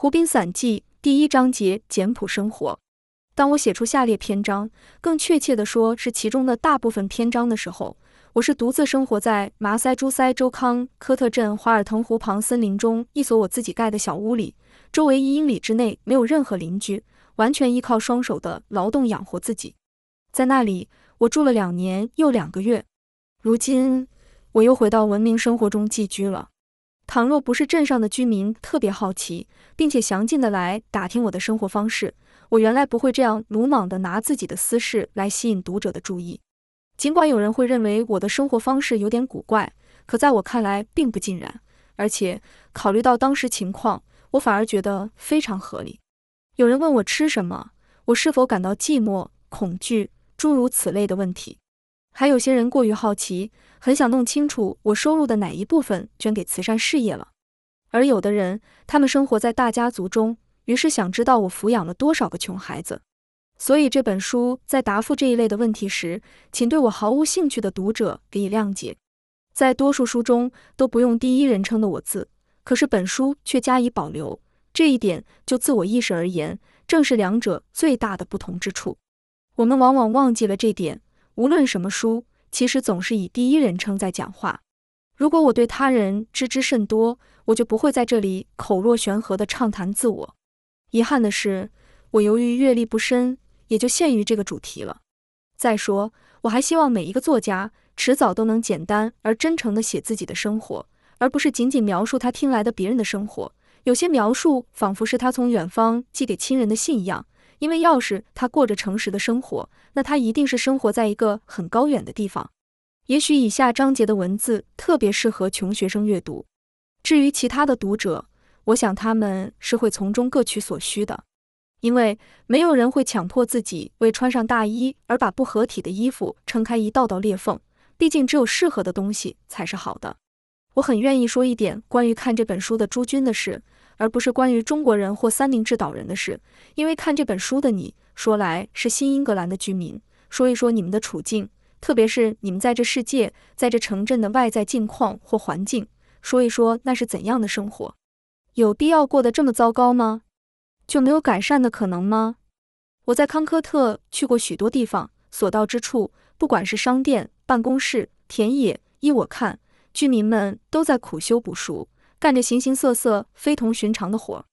湖滨散记第一章节简朴生活。当我写出下列篇章，更确切地说是其中的大部分篇章的时候，我是独自生活在麻塞诸塞州康科特镇华尔腾湖旁森林中一所我自己盖的小屋里，周围一英里之内没有任何邻居，完全依靠双手的劳动养活自己。在那里，我住了两年又两个月。如今，我又回到文明生活中寄居了。倘若不是镇上的居民特别好奇，并且详尽地来打听我的生活方式，我原来不会这样鲁莽地拿自己的私事来吸引读者的注意。尽管有人会认为我的生活方式有点古怪，可在我看来并不尽然。而且，考虑到当时情况，我反而觉得非常合理。有人问我吃什么，我是否感到寂寞、恐惧，诸如此类的问题。还有些人过于好奇，很想弄清楚我收入的哪一部分捐给慈善事业了。而有的人，他们生活在大家族中，于是想知道我抚养了多少个穷孩子。所以这本书在答复这一类的问题时，请对我毫无兴趣的读者给以谅解。在多数书中都不用第一人称的我字，可是本书却加以保留。这一点就自我意识而言，正是两者最大的不同之处。我们往往忘记了这点。无论什么书，其实总是以第一人称在讲话。如果我对他人知之甚多，我就不会在这里口若悬河地畅谈自我。遗憾的是，我由于阅历不深，也就限于这个主题了。再说，我还希望每一个作家迟早都能简单而真诚地写自己的生活，而不是仅仅描述他听来的别人的生活。有些描述仿佛是他从远方寄给亲人的信一样。因为要是他过着诚实的生活，那他一定是生活在一个很高远的地方。也许以下章节的文字特别适合穷学生阅读。至于其他的读者，我想他们是会从中各取所需的，因为没有人会强迫自己为穿上大衣而把不合体的衣服撑开一道道裂缝。毕竟，只有适合的东西才是好的。我很愿意说一点关于看这本书的诸君的事。而不是关于中国人或三明治岛人的事，因为看这本书的你说来是新英格兰的居民，说一说你们的处境，特别是你们在这世界、在这城镇的外在境况或环境，说一说那是怎样的生活，有必要过得这么糟糕吗？就没有改善的可能吗？我在康科特去过许多地方，所到之处，不管是商店、办公室、田野，依我看，居民们都在苦修补赎。干着形形色色、非同寻常的活。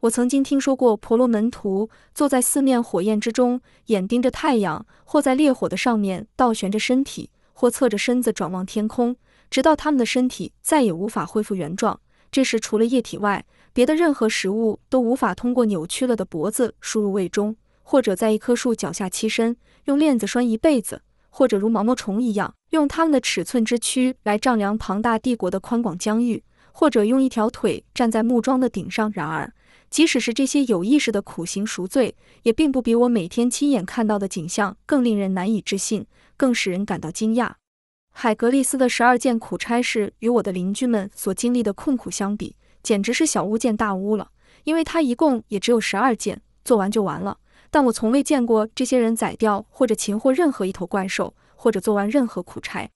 我曾经听说过婆罗门徒坐在四面火焰之中，眼盯着太阳，或在烈火的上面倒悬着身体，或侧着身子转望天空，直到他们的身体再也无法恢复原状。这时，除了液体外，别的任何食物都无法通过扭曲了的脖子输入胃中，或者在一棵树脚下栖身，用链子拴一辈子，或者如毛毛虫一样，用他们的尺寸之躯来丈量庞大帝国的宽广疆域。或者用一条腿站在木桩的顶上。然而，即使是这些有意识的苦行赎罪，也并不比我每天亲眼看到的景象更令人难以置信，更使人感到惊讶。海格力斯的十二件苦差事与我的邻居们所经历的困苦相比，简直是小巫见大巫了。因为他一共也只有十二件，做完就完了。但我从未见过这些人宰掉或者擒获任何一头怪兽，或者做完任何苦差。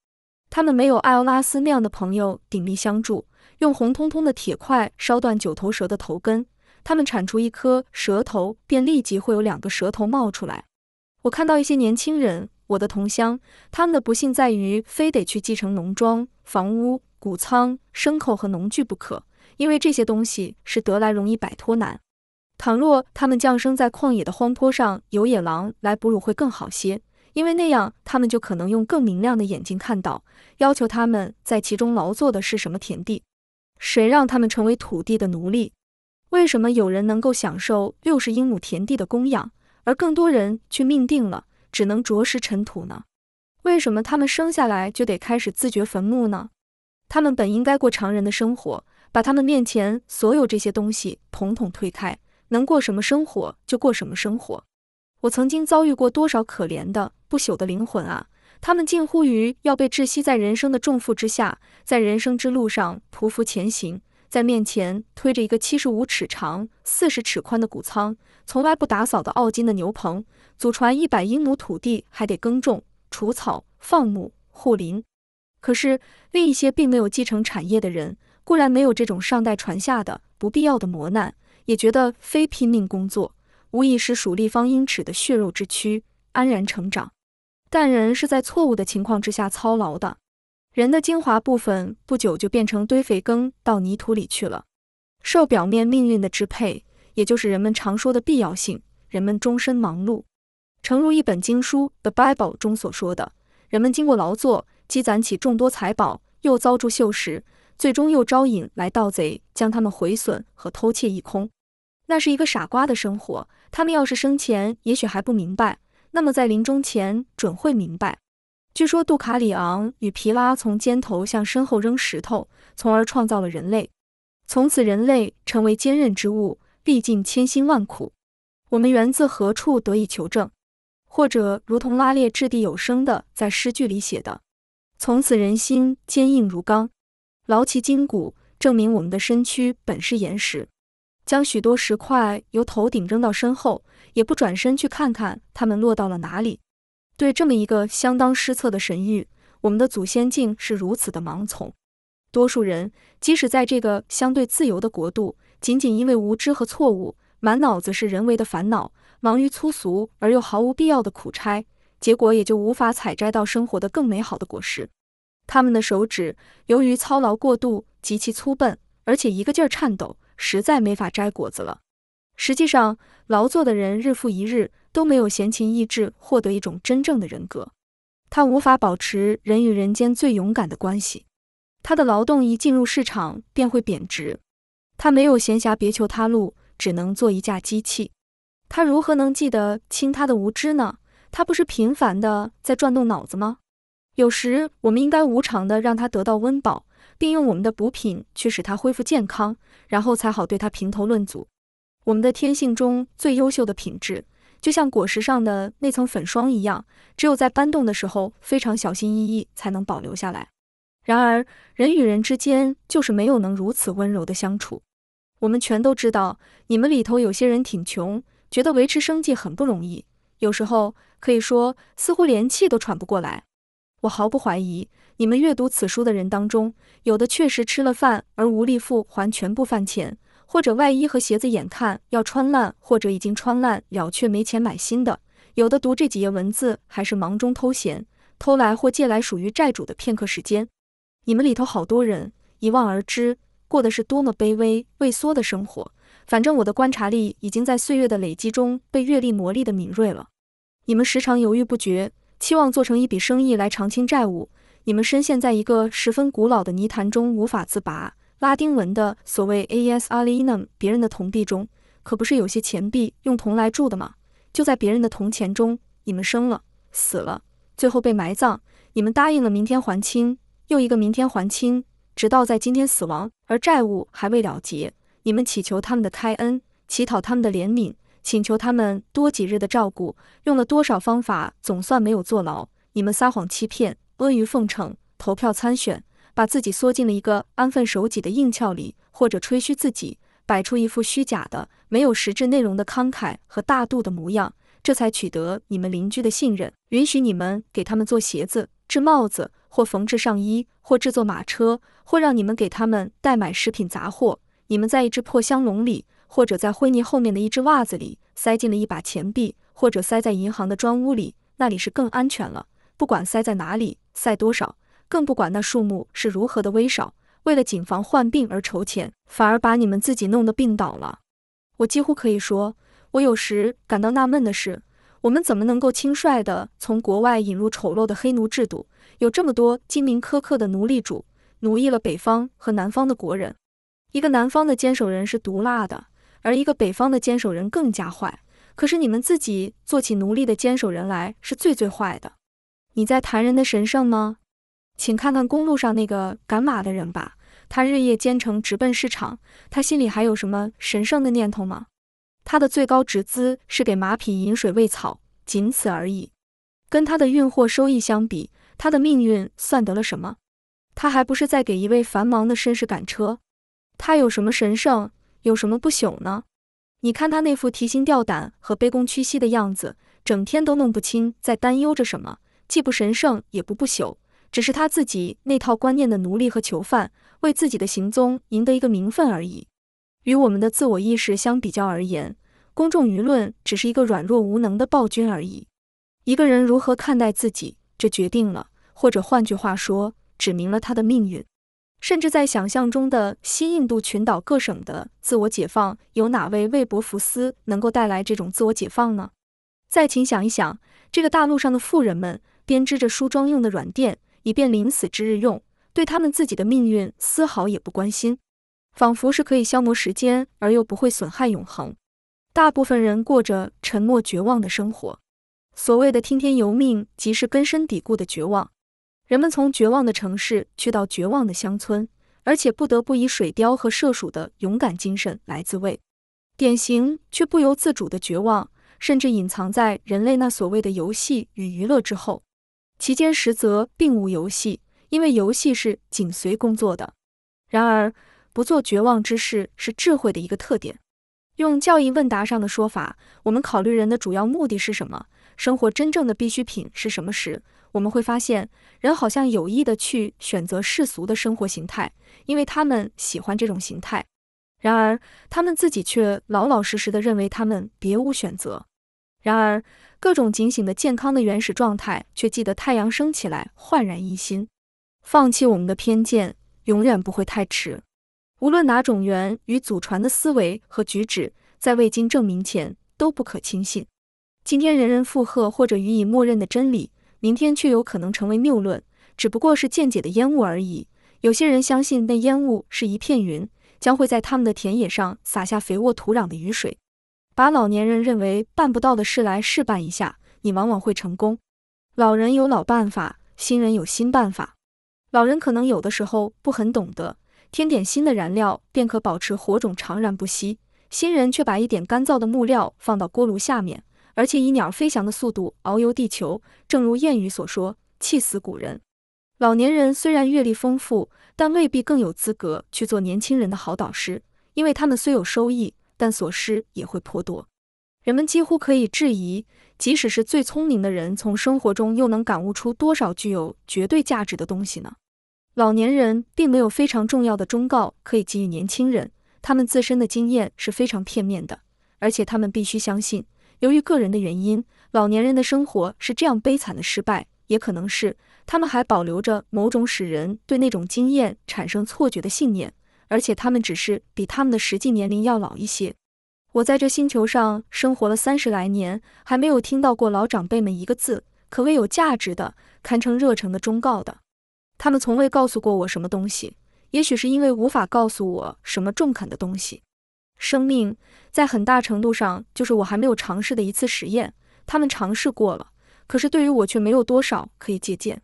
他们没有艾欧拉斯那样的朋友鼎力相助。用红彤彤的铁块烧断九头蛇的头根，他们铲除一颗蛇头，便立即会有两个蛇头冒出来。我看到一些年轻人，我的同乡，他们的不幸在于非得去继承农庄、房屋、谷仓、牲口和农具不可，因为这些东西是得来容易摆脱难。倘若他们降生在旷野的荒坡上，有野狼来哺乳会更好些，因为那样他们就可能用更明亮的眼睛看到，要求他们在其中劳作的是什么田地。谁让他们成为土地的奴隶？为什么有人能够享受六十英亩田地的供养，而更多人却命定了只能啄食尘土呢？为什么他们生下来就得开始自掘坟墓呢？他们本应该过常人的生活，把他们面前所有这些东西统统推开，能过什么生活就过什么生活。我曾经遭遇过多少可怜的不朽的灵魂啊！他们近乎于要被窒息在人生的重负之下，在人生之路上匍匐前行，在面前推着一个七十五尺长、四十尺宽的谷仓，从来不打扫的奥金的牛棚，祖传一百英亩土地还得耕种、除草、放牧、护林。可是另一些并没有继承产业的人，固然没有这种上代传下的不必要的磨难，也觉得非拼命工作，无疑是属立方英尺的血肉之躯安然成长。但人是在错误的情况之下操劳的，人的精华部分不久就变成堆肥耕到泥土里去了。受表面命运的支配，也就是人们常说的必要性，人们终身忙碌。诚如一本经书《The Bible》中所说的，人们经过劳作，积攒起众多财宝，又遭住锈蚀，最终又招引来盗贼，将他们毁损和偷窃一空。那是一个傻瓜的生活。他们要是生前也许还不明白。那么在临终前准会明白。据说杜卡里昂与皮拉从肩头向身后扔石头，从而创造了人类。从此人类成为坚韧之物，历尽千辛万苦。我们源自何处得以求证？或者如同拉列掷地有声的在诗句里写的：“从此人心坚硬如钢，劳其筋骨，证明我们的身躯本是岩石。”将许多石块由头顶扔到身后。也不转身去看看他们落到了哪里。对这么一个相当失策的神諭，我们的祖先竟是如此的盲从。多数人即使在这个相对自由的国度，仅仅因为无知和错误，满脑子是人为的烦恼，忙于粗俗而又毫无必要的苦差，结果也就无法采摘到生活的更美好的果实。他们的手指由于操劳过度，极其粗笨，而且一个劲儿颤抖，实在没法摘果子了。实际上，劳作的人日复一日都没有闲情逸致获得一种真正的人格，他无法保持人与人间最勇敢的关系。他的劳动一进入市场便会贬值，他没有闲暇别求他路，只能做一架机器。他如何能记得清他的无知呢？他不是频繁的在转动脑子吗？有时我们应该无偿的让他得到温饱，并用我们的补品去使他恢复健康，然后才好对他评头论足。我们的天性中最优秀的品质，就像果实上的那层粉霜一样，只有在搬动的时候非常小心翼翼才能保留下来。然而，人与人之间就是没有能如此温柔的相处。我们全都知道，你们里头有些人挺穷，觉得维持生计很不容易，有时候可以说似乎连气都喘不过来。我毫不怀疑，你们阅读此书的人当中，有的确实吃了饭而无力付还全部饭钱。或者外衣和鞋子眼看要穿烂，或者已经穿烂了却没钱买新的。有的读这几页文字还是忙中偷闲，偷来或借来属于债主的片刻时间。你们里头好多人一望而知，过的是多么卑微畏缩的生活。反正我的观察力已经在岁月的累积中被阅历磨砺的敏锐了。你们时常犹豫不决，期望做成一笔生意来偿清债务。你们深陷在一个十分古老的泥潭中无法自拔。拉丁文的所谓 AES alinum 别人的铜币中，可不是有些钱币用铜来铸的吗？就在别人的铜钱中，你们生了，死了，最后被埋葬。你们答应了明天还清，又一个明天还清，直到在今天死亡，而债务还未了结。你们祈求他们的开恩，乞讨他们的怜悯，请求他们多几日的照顾，用了多少方法，总算没有坐牢。你们撒谎欺骗，阿谀奉承，投票参选。把自己缩进了一个安分守己的硬壳里，或者吹嘘自己，摆出一副虚假的、没有实质内容的慷慨和大度的模样，这才取得你们邻居的信任，允许你们给他们做鞋子、制帽子，或缝制上衣，或制作马车，或让你们给他们代买食品杂货。你们在一只破箱笼里，或者在灰泥后面的一只袜子里，塞进了一把钱币，或者塞在银行的砖屋里，那里是更安全了。不管塞在哪里，塞多少。更不管那数目是如何的微少，为了谨防患病而筹钱，反而把你们自己弄得病倒了。我几乎可以说，我有时感到纳闷的是，我们怎么能够轻率地从国外引入丑陋的黑奴制度？有这么多精明苛刻的奴隶主，奴役了北方和南方的国人。一个南方的坚守人是毒辣的，而一个北方的坚守人更加坏。可是你们自己做起奴隶的坚守人来是最最坏的。你在谈人的神圣吗？请看看公路上那个赶马的人吧，他日夜兼程直奔市场，他心里还有什么神圣的念头吗？他的最高职资是给马匹饮水喂草，仅此而已。跟他的运货收益相比，他的命运算得了什么？他还不是在给一位繁忙的绅士赶车？他有什么神圣，有什么不朽呢？你看他那副提心吊胆和卑躬屈膝的样子，整天都弄不清在担忧着什么，既不神圣，也不不朽。只是他自己那套观念的奴隶和囚犯，为自己的行踪赢得一个名分而已。与我们的自我意识相比较而言，公众舆论只是一个软弱无能的暴君而已。一个人如何看待自己，这决定了，或者换句话说，指明了他的命运。甚至在想象中的西印度群岛各省的自我解放，有哪位魏伯福斯能够带来这种自我解放呢？再请想一想，这个大陆上的富人们编织着梳妆用的软垫，以便临死之日用，对他们自己的命运丝毫也不关心，仿佛是可以消磨时间而又不会损害永恒。大部分人过着沉默绝望的生活，所谓的听天由命，即是根深蒂固的绝望。人们从绝望的城市去到绝望的乡村，而且不得不以水貂和射鼠的勇敢精神来自慰。典型却不由自主的绝望，甚至隐藏在人类那所谓的游戏与娱乐之后，其间实则并无游戏，因为游戏是紧随工作的。然而，不做绝望之事是智慧的一个特点。用教义问答上的说法，我们考虑人的主要目的是什么，生活真正的必需品是什么时，我们会发现，人好像有意的去选择世俗的生活形态，因为他们喜欢这种形态。然而，他们自己却老老实实的认为他们别无选择。然而，各种警醒的健康的原始状态却记得太阳升起来，焕然一新。放弃我们的偏见，永远不会太迟。无论哪种源于祖传的思维和举止，在未经证明前都不可轻信。今天人人附和或者予以默认的真理。明天却有可能成为谬论，只不过是见解的烟雾而已。有些人相信那烟雾是一片云，将会在他们的田野上洒下肥沃土壤的雨水。把老年人认为办不到的事来试办一下，你往往会成功。老人有老办法，新人有新办法。老人可能有的时候不很懂得，添点新的燃料便可保持火种长燃不息。新人却把一点干燥的木料放到锅炉下面。而且以鸟飞翔的速度遨游地球，正如谚语所说：“气死古人。”老年人虽然阅历丰富，但未必更有资格去做年轻人的好导师，因为他们虽有收益，但所失也会颇多。人们几乎可以质疑，即使是最聪明的人，从生活中又能感悟出多少具有绝对价值的东西呢？老年人并没有非常重要的忠告可以给予年轻人，他们自身的经验是非常片面的，而且他们必须相信。由于个人的原因，老年人的生活是这样悲惨的失败，也可能是他们还保留着某种使人对那种经验产生错觉的信念，而且他们只是比他们的实际年龄要老一些。我在这星球上生活了三十来年，还没有听到过老长辈们一个字可谓有价值的、堪称热诚的忠告的。他们从未告诉过我什么东西，也许是因为无法告诉我什么中肯的东西。生命在很大程度上就是我还没有尝试的一次实验。他们尝试过了，可是对于我却没有多少可以借鉴。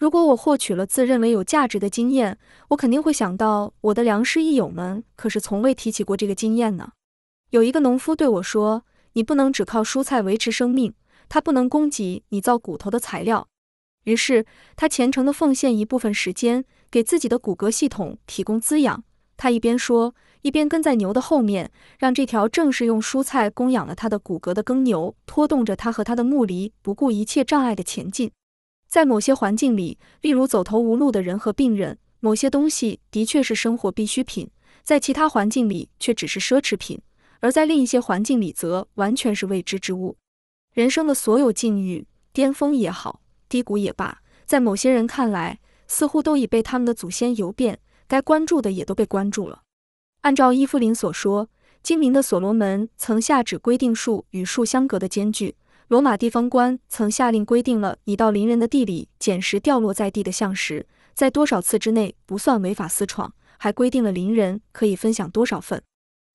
如果我获取了自认为有价值的经验，我肯定会想到我的良师益友们可是从未提起过这个经验呢。有一个农夫对我说：“你不能只靠蔬菜维持生命，它不能供给你造骨头的材料。”于是他虔诚地奉献一部分时间给自己的骨骼系统提供滋养。他一边说。一边跟在牛的后面，让这条正是用蔬菜供养了他的骨骼的耕牛拖动着他和他的牧犁，不顾一切障碍的前进。在某些环境里，例如走投无路的人和病人，某些东西的确是生活必需品；在其他环境里，却只是奢侈品；而在另一些环境里，则完全是未知之物。人生的所有境遇，巅峰也好，低谷也罢，在某些人看来，似乎都已被他们的祖先游遍，该关注的也都被关注了。按照伊芙琳所说，精明的所罗门曾下旨规定树与树相隔的间距。罗马地方官曾下令规定了你到邻人的地里捡拾掉落在地的橡实，在多少次之内不算违法私闯，还规定了邻人可以分享多少份。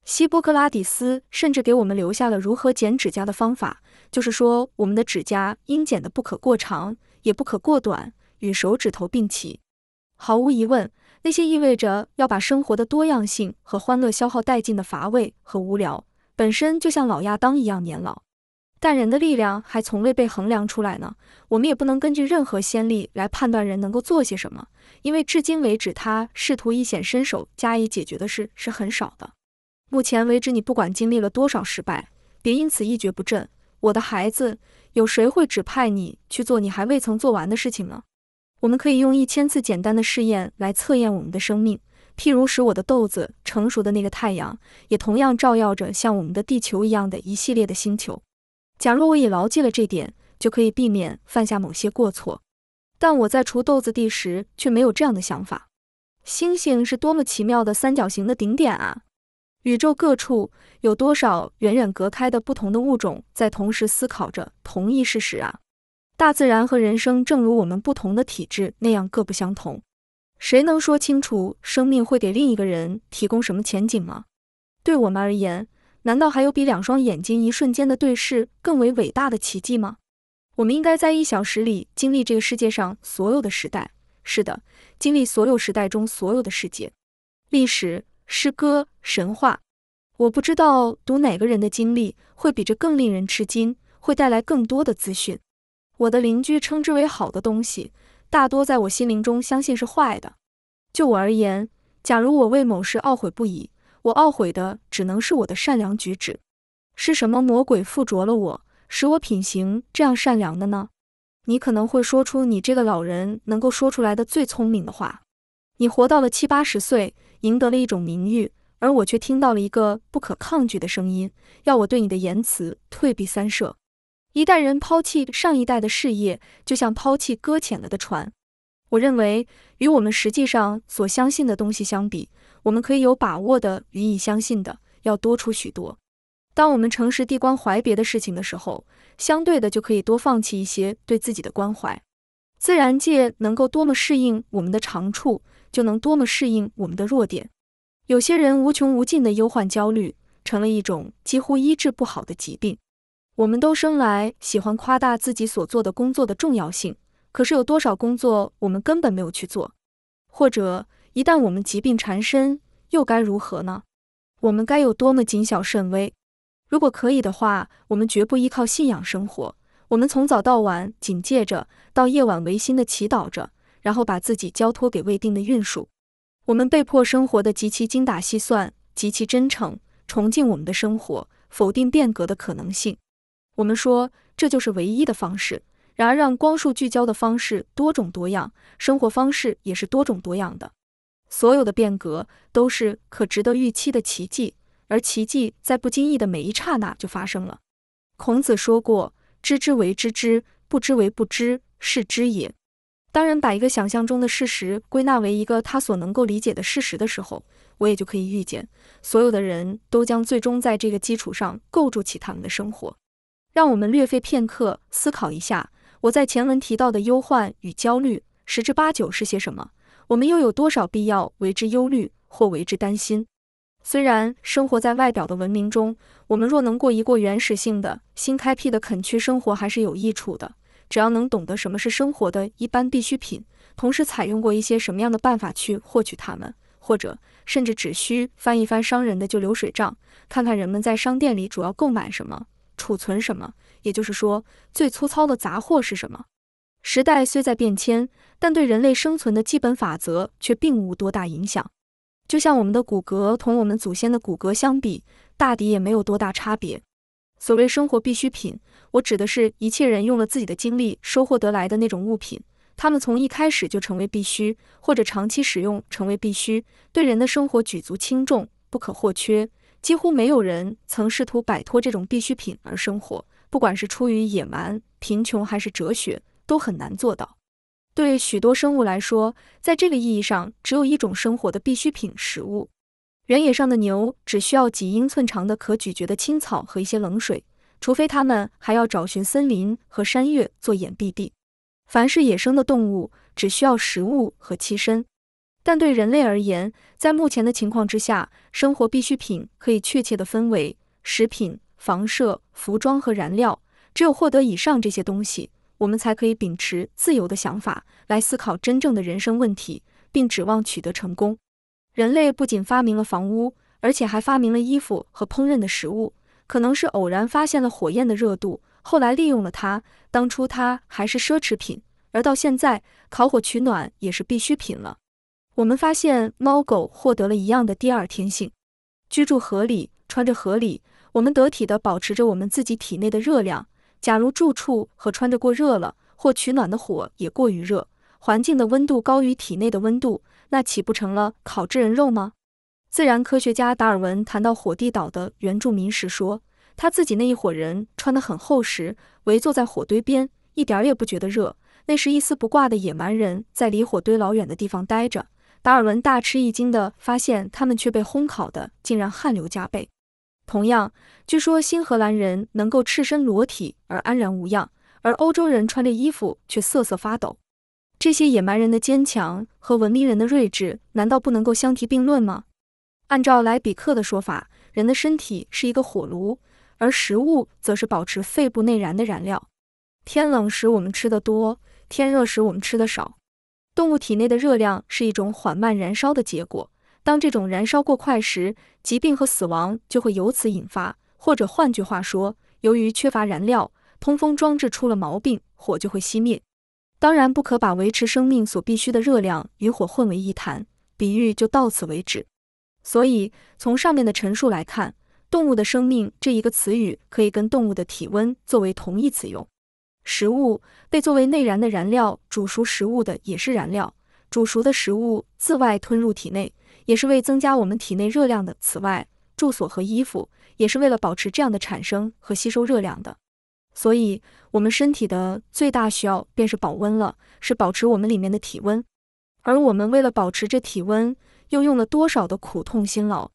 希波克拉底斯甚至给我们留下了如何剪指甲的方法，就是说我们的指甲应剪得不可过长，也不可过短，与手指头并齐。毫无疑问。那些意味着要把生活的多样性和欢乐消耗殆尽的乏味和无聊，本身就像老亚当一样年老。但人的力量还从未被衡量出来呢。我们也不能根据任何先例来判断人能够做些什么，因为至今为止，他试图一显身手加以解决的事是很少的。目前为止，你不管经历了多少失败，别因此一蹶不振。我的孩子，有谁会指派你去做你还未曾做完的事情呢？我们可以用一千次简单的试验来测验我们的生命，譬如使我的豆子成熟的那个太阳，也同样照耀着像我们的地球一样的一系列的星球。假若我已牢记了这点，就可以避免犯下某些过错。但我在锄豆子地时，却没有这样的想法。星星是多么奇妙的三角形的顶点啊！宇宙各处有多少远远隔开的不同的物种在同时思考着同一事实啊！大自然和人生正如我们不同的体质那样各不相同。谁能说清楚生命会给另一个人提供什么前景吗？对我们而言，难道还有比两双眼睛一瞬间的对视更为伟大的奇迹吗？我们应该在一小时里经历这个世界上所有的时代。是的，经历所有时代中所有的世界、历史、诗歌、神话。我不知道读哪个人的经历会比这更令人吃惊，会带来更多的资讯。我的邻居称之为好的东西，大多在我心灵中相信是坏的。就我而言，假如我为某事懊悔不已，我懊悔的只能是我的善良举止。是什么魔鬼附着了我，使我品行这样善良的呢？你可能会说出你这个老人能够说出来的最聪明的话。你活到了七八十岁，赢得了一种名誉，而我却听到了一个不可抗拒的声音，要我对你的言辞退避三舍。一代人抛弃上一代的事业，就像抛弃搁浅了的船。我认为，与我们实际上所相信的东西相比，我们可以有把握的予以相信的要多出许多。当我们诚实地关怀别的事情的时候，相对的就可以多放弃一些对自己的关怀。自然界能够多么适应我们的长处，就能多么适应我们的弱点。有些人无穷无尽的忧患焦虑，成了一种几乎医治不好的疾病。我们都生来喜欢夸大自己所做的工作的重要性，可是有多少工作我们根本没有去做？或者一旦我们疾病缠身，又该如何呢？我们该有多么谨小慎微？如果可以的话，我们绝不依靠信仰生活。我们从早到晚警戒着，到夜晚违心的祈祷着，然后把自己交托给未定的运数。我们被迫生活的极其精打细算，极其真诚，崇敬我们的生活，否定变革的可能性。我们说这就是唯一的方式。然而，让光束聚焦的方式多种多样，生活方式也是多种多样的。所有的变革都是可值得预期的奇迹。而奇迹在不经意的每一刹那就发生了。孔子说过：“知之为知之，不知为不知，是知也。”当人把一个想象中的事实归纳为一个他所能够理解的事实的时候，我也就可以预见，所有的人都将最终在这个基础上构筑起他们的生活。让我们略费片刻思考一下，我在前文提到的忧患与焦虑，十之八九是些什么？我们又有多少必要为之忧虑或为之担心？虽然生活在外表的文明中，我们若能过一过原始性的、新开辟的垦区生活，还是有益处的。只要能懂得什么是生活的一般必需品，同时采用过一些什么样的办法去获取它们，或者甚至只需翻一翻商人的旧流水账，看看人们在商店里主要购买什么、储存什么，也就是说，最粗糙的杂货是什么。时代虽在变迁，但对人类生存的基本法则却并无多大影响。就像我们的骨骼同我们祖先的骨骼相比，大抵也没有多大差别。所谓生活必需品，我指的是一切人用了自己的精力收获得来的那种物品，它们从一开始就成为必须，或者长期使用成为必须，对人的生活举足轻重，不可或缺。几乎没有人曾试图摆脱这种必需品而生活，不管是出于野蛮、贫穷还是哲学，都很难做到。对许多生物来说，在这个意义上，只有一种生活的必需品——食物。原野上的牛只需要几英寸长的可咀嚼的青草和一些冷水，除非它们还要找寻森林和山岳做掩蔽地。凡是野生的动物，只需要食物和栖身。但对人类而言，在目前的情况之下，生活必需品可以确切地分为食品、房舍、服装和燃料。只有获得以上这些东西，我们才可以秉持自由的想法来思考真正的人生问题，并指望取得成功。人类不仅发明了房屋，而且还发明了衣服和烹饪的食物。可能是偶然发现了火焰的热度，后来利用了它。当初它还是奢侈品，而到现在，烤火取暖也是必需品了。我们发现猫狗获得了一样的第二天性：居住合理，穿着合理，我们得体地保持着我们自己体内的热量。假如住处和穿着过热了，或取暖的火也过于热，环境的温度高于体内的温度，那岂不成了烤制人肉吗？自然科学家达尔文谈到火地岛的原住民时说，他自己那一伙人穿得很厚实，围坐在火堆边，一点也不觉得热。那时一丝不挂的野蛮人在离火堆老远的地方待着，达尔文大吃一惊地发现，他们却被烘烤的竟然汗流浃背。同样，据说新荷兰人能够赤身裸体而安然无恙，而欧洲人穿着衣服却瑟瑟发抖。这些野蛮人的坚强和文明人的睿智，难道不能够相提并论吗？按照莱比克的说法，人的身体是一个火炉，而食物则是保持肺部内燃的燃料。天冷时我们吃的多，天热时我们吃的少。动物体内的热量是一种缓慢燃烧的结果，当这种燃烧过快时，疾病和死亡就会由此引发。或者换句话说，由于缺乏燃料，通风装置出了毛病，火就会熄灭。当然，不可把维持生命所必需的热量与火混为一谈，比喻就到此为止。所以，从上面的陈述来看，动物的生命这一个词语可以跟动物的体温作为同义词用。食物被作为内燃的燃料，煮熟食物的也是燃料。煮熟的食物自外吞入体内，也是为增加我们体内热量的。此外，住所和衣服也是为了保持这样的产生和吸收热量的。所以，我们身体的最大需要便是保温了，是保持我们里面的体温。而我们为了保持这体温，又用了多少的苦痛辛劳？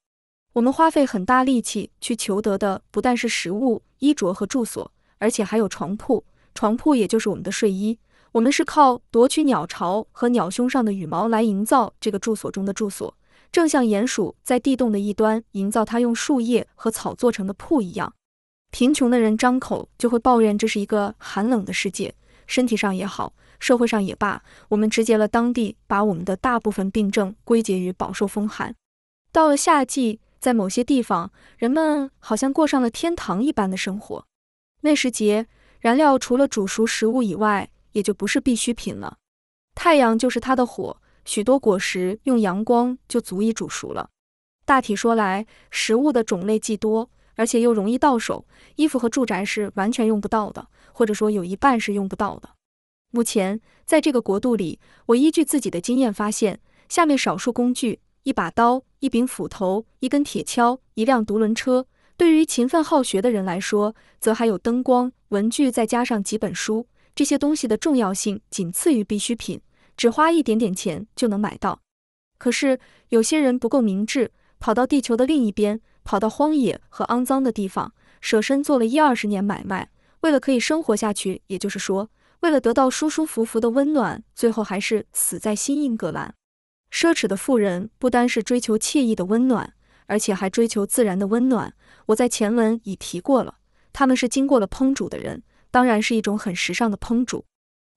我们花费很大力气去求得的，不但是食物、衣着和住所，而且还有床铺。床铺也就是我们的睡衣。我们是靠夺取鸟巢和鸟胸上的羽毛来营造这个住所中的住所，正像鼹鼠在地洞的一端营造它用树叶和草做成的铺一样。贫穷的人张口就会抱怨这是一个寒冷的世界，身体上也好。社会上也罢，我们直接了当地，把我们的大部分病症归结于饱受风寒。到了夏季，在某些地方，人们好像过上了天堂一般的生活。那时节，燃料除了煮熟食物以外，也就不是必需品了。太阳就是它的火，许多果实用阳光就足以煮熟了。大体说来，食物的种类既多，而且又容易到手，衣服和住宅是完全用不到的，或者说有一半是用不到的。目前，在这个国度里，我依据自己的经验发现，下面少数工具：一把刀、一柄斧头、一根铁锹、一辆独轮车。对于勤奋好学的人来说，则还有灯光、文具，再加上几本书。这些东西的重要性仅次于必需品，只花一点点钱就能买到。可是，有些人不够明智，跑到地球的另一边，跑到荒野和肮脏的地方，舍身做了一二十年买卖，为了可以生活下去，也就是说，为了得到舒舒服服的温暖，最后还是死在新英格兰。奢侈的富人不单是追求惬意的温暖，而且还追求自然的温暖。我在前文已提过了，他们是经过了烹煮的人，当然是一种很时尚的烹煮。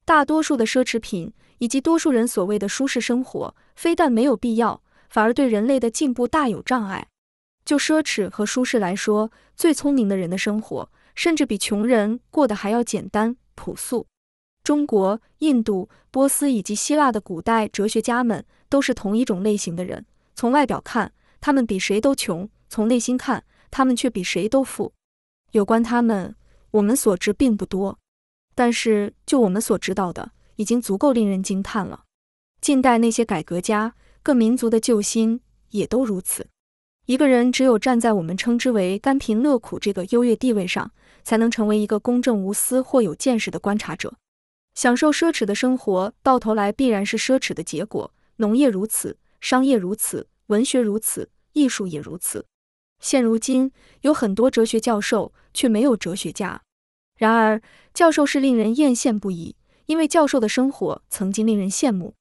大多数的奢侈品以及多数人所谓的舒适生活，非但没有必要，反而对人类的进步大有障碍。就奢侈和舒适来说，最聪明的人的生活，甚至比穷人过得还要简单朴素。中国、印度、波斯以及希腊的古代哲学家们都是同一种类型的人。从外表看，他们比谁都穷；从内心看，他们却比谁都富。有关他们，我们所知并不多，但是就我们所知道的，已经足够令人惊叹了。近代那些改革家，各民族的救星也都如此。一个人只有站在我们称之为甘贫乐苦这个优越地位上，才能成为一个公正无私或有见识的观察者。享受奢侈的生活，到头来必然是奢侈的结果。农业如此，商业如此，文学如此，艺术也如此。现如今，有很多哲学教授，却没有哲学家。然而，教授是令人艳羡不已，因为教授的生活曾经令人羡慕。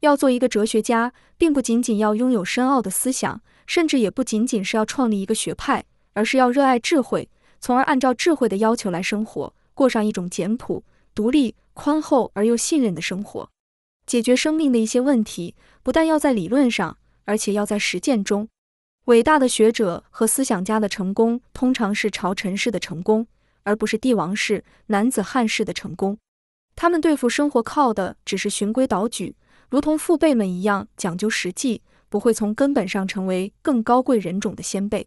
要做一个哲学家，并不仅仅要拥有深奥的思想，甚至也不仅仅是要创立一个学派，而是要热爱智慧，从而按照智慧的要求来生活，过上一种简朴、独立。宽厚而又信任的生活，解决生命的一些问题，不但要在理论上，而且要在实践中。伟大的学者和思想家的成功，通常是朝臣式的成功，而不是帝王式、男子汉式的成功。他们对付生活靠的只是循规蹈矩，如同父辈们一样讲究实际，不会从根本上成为更高贵人种的先辈。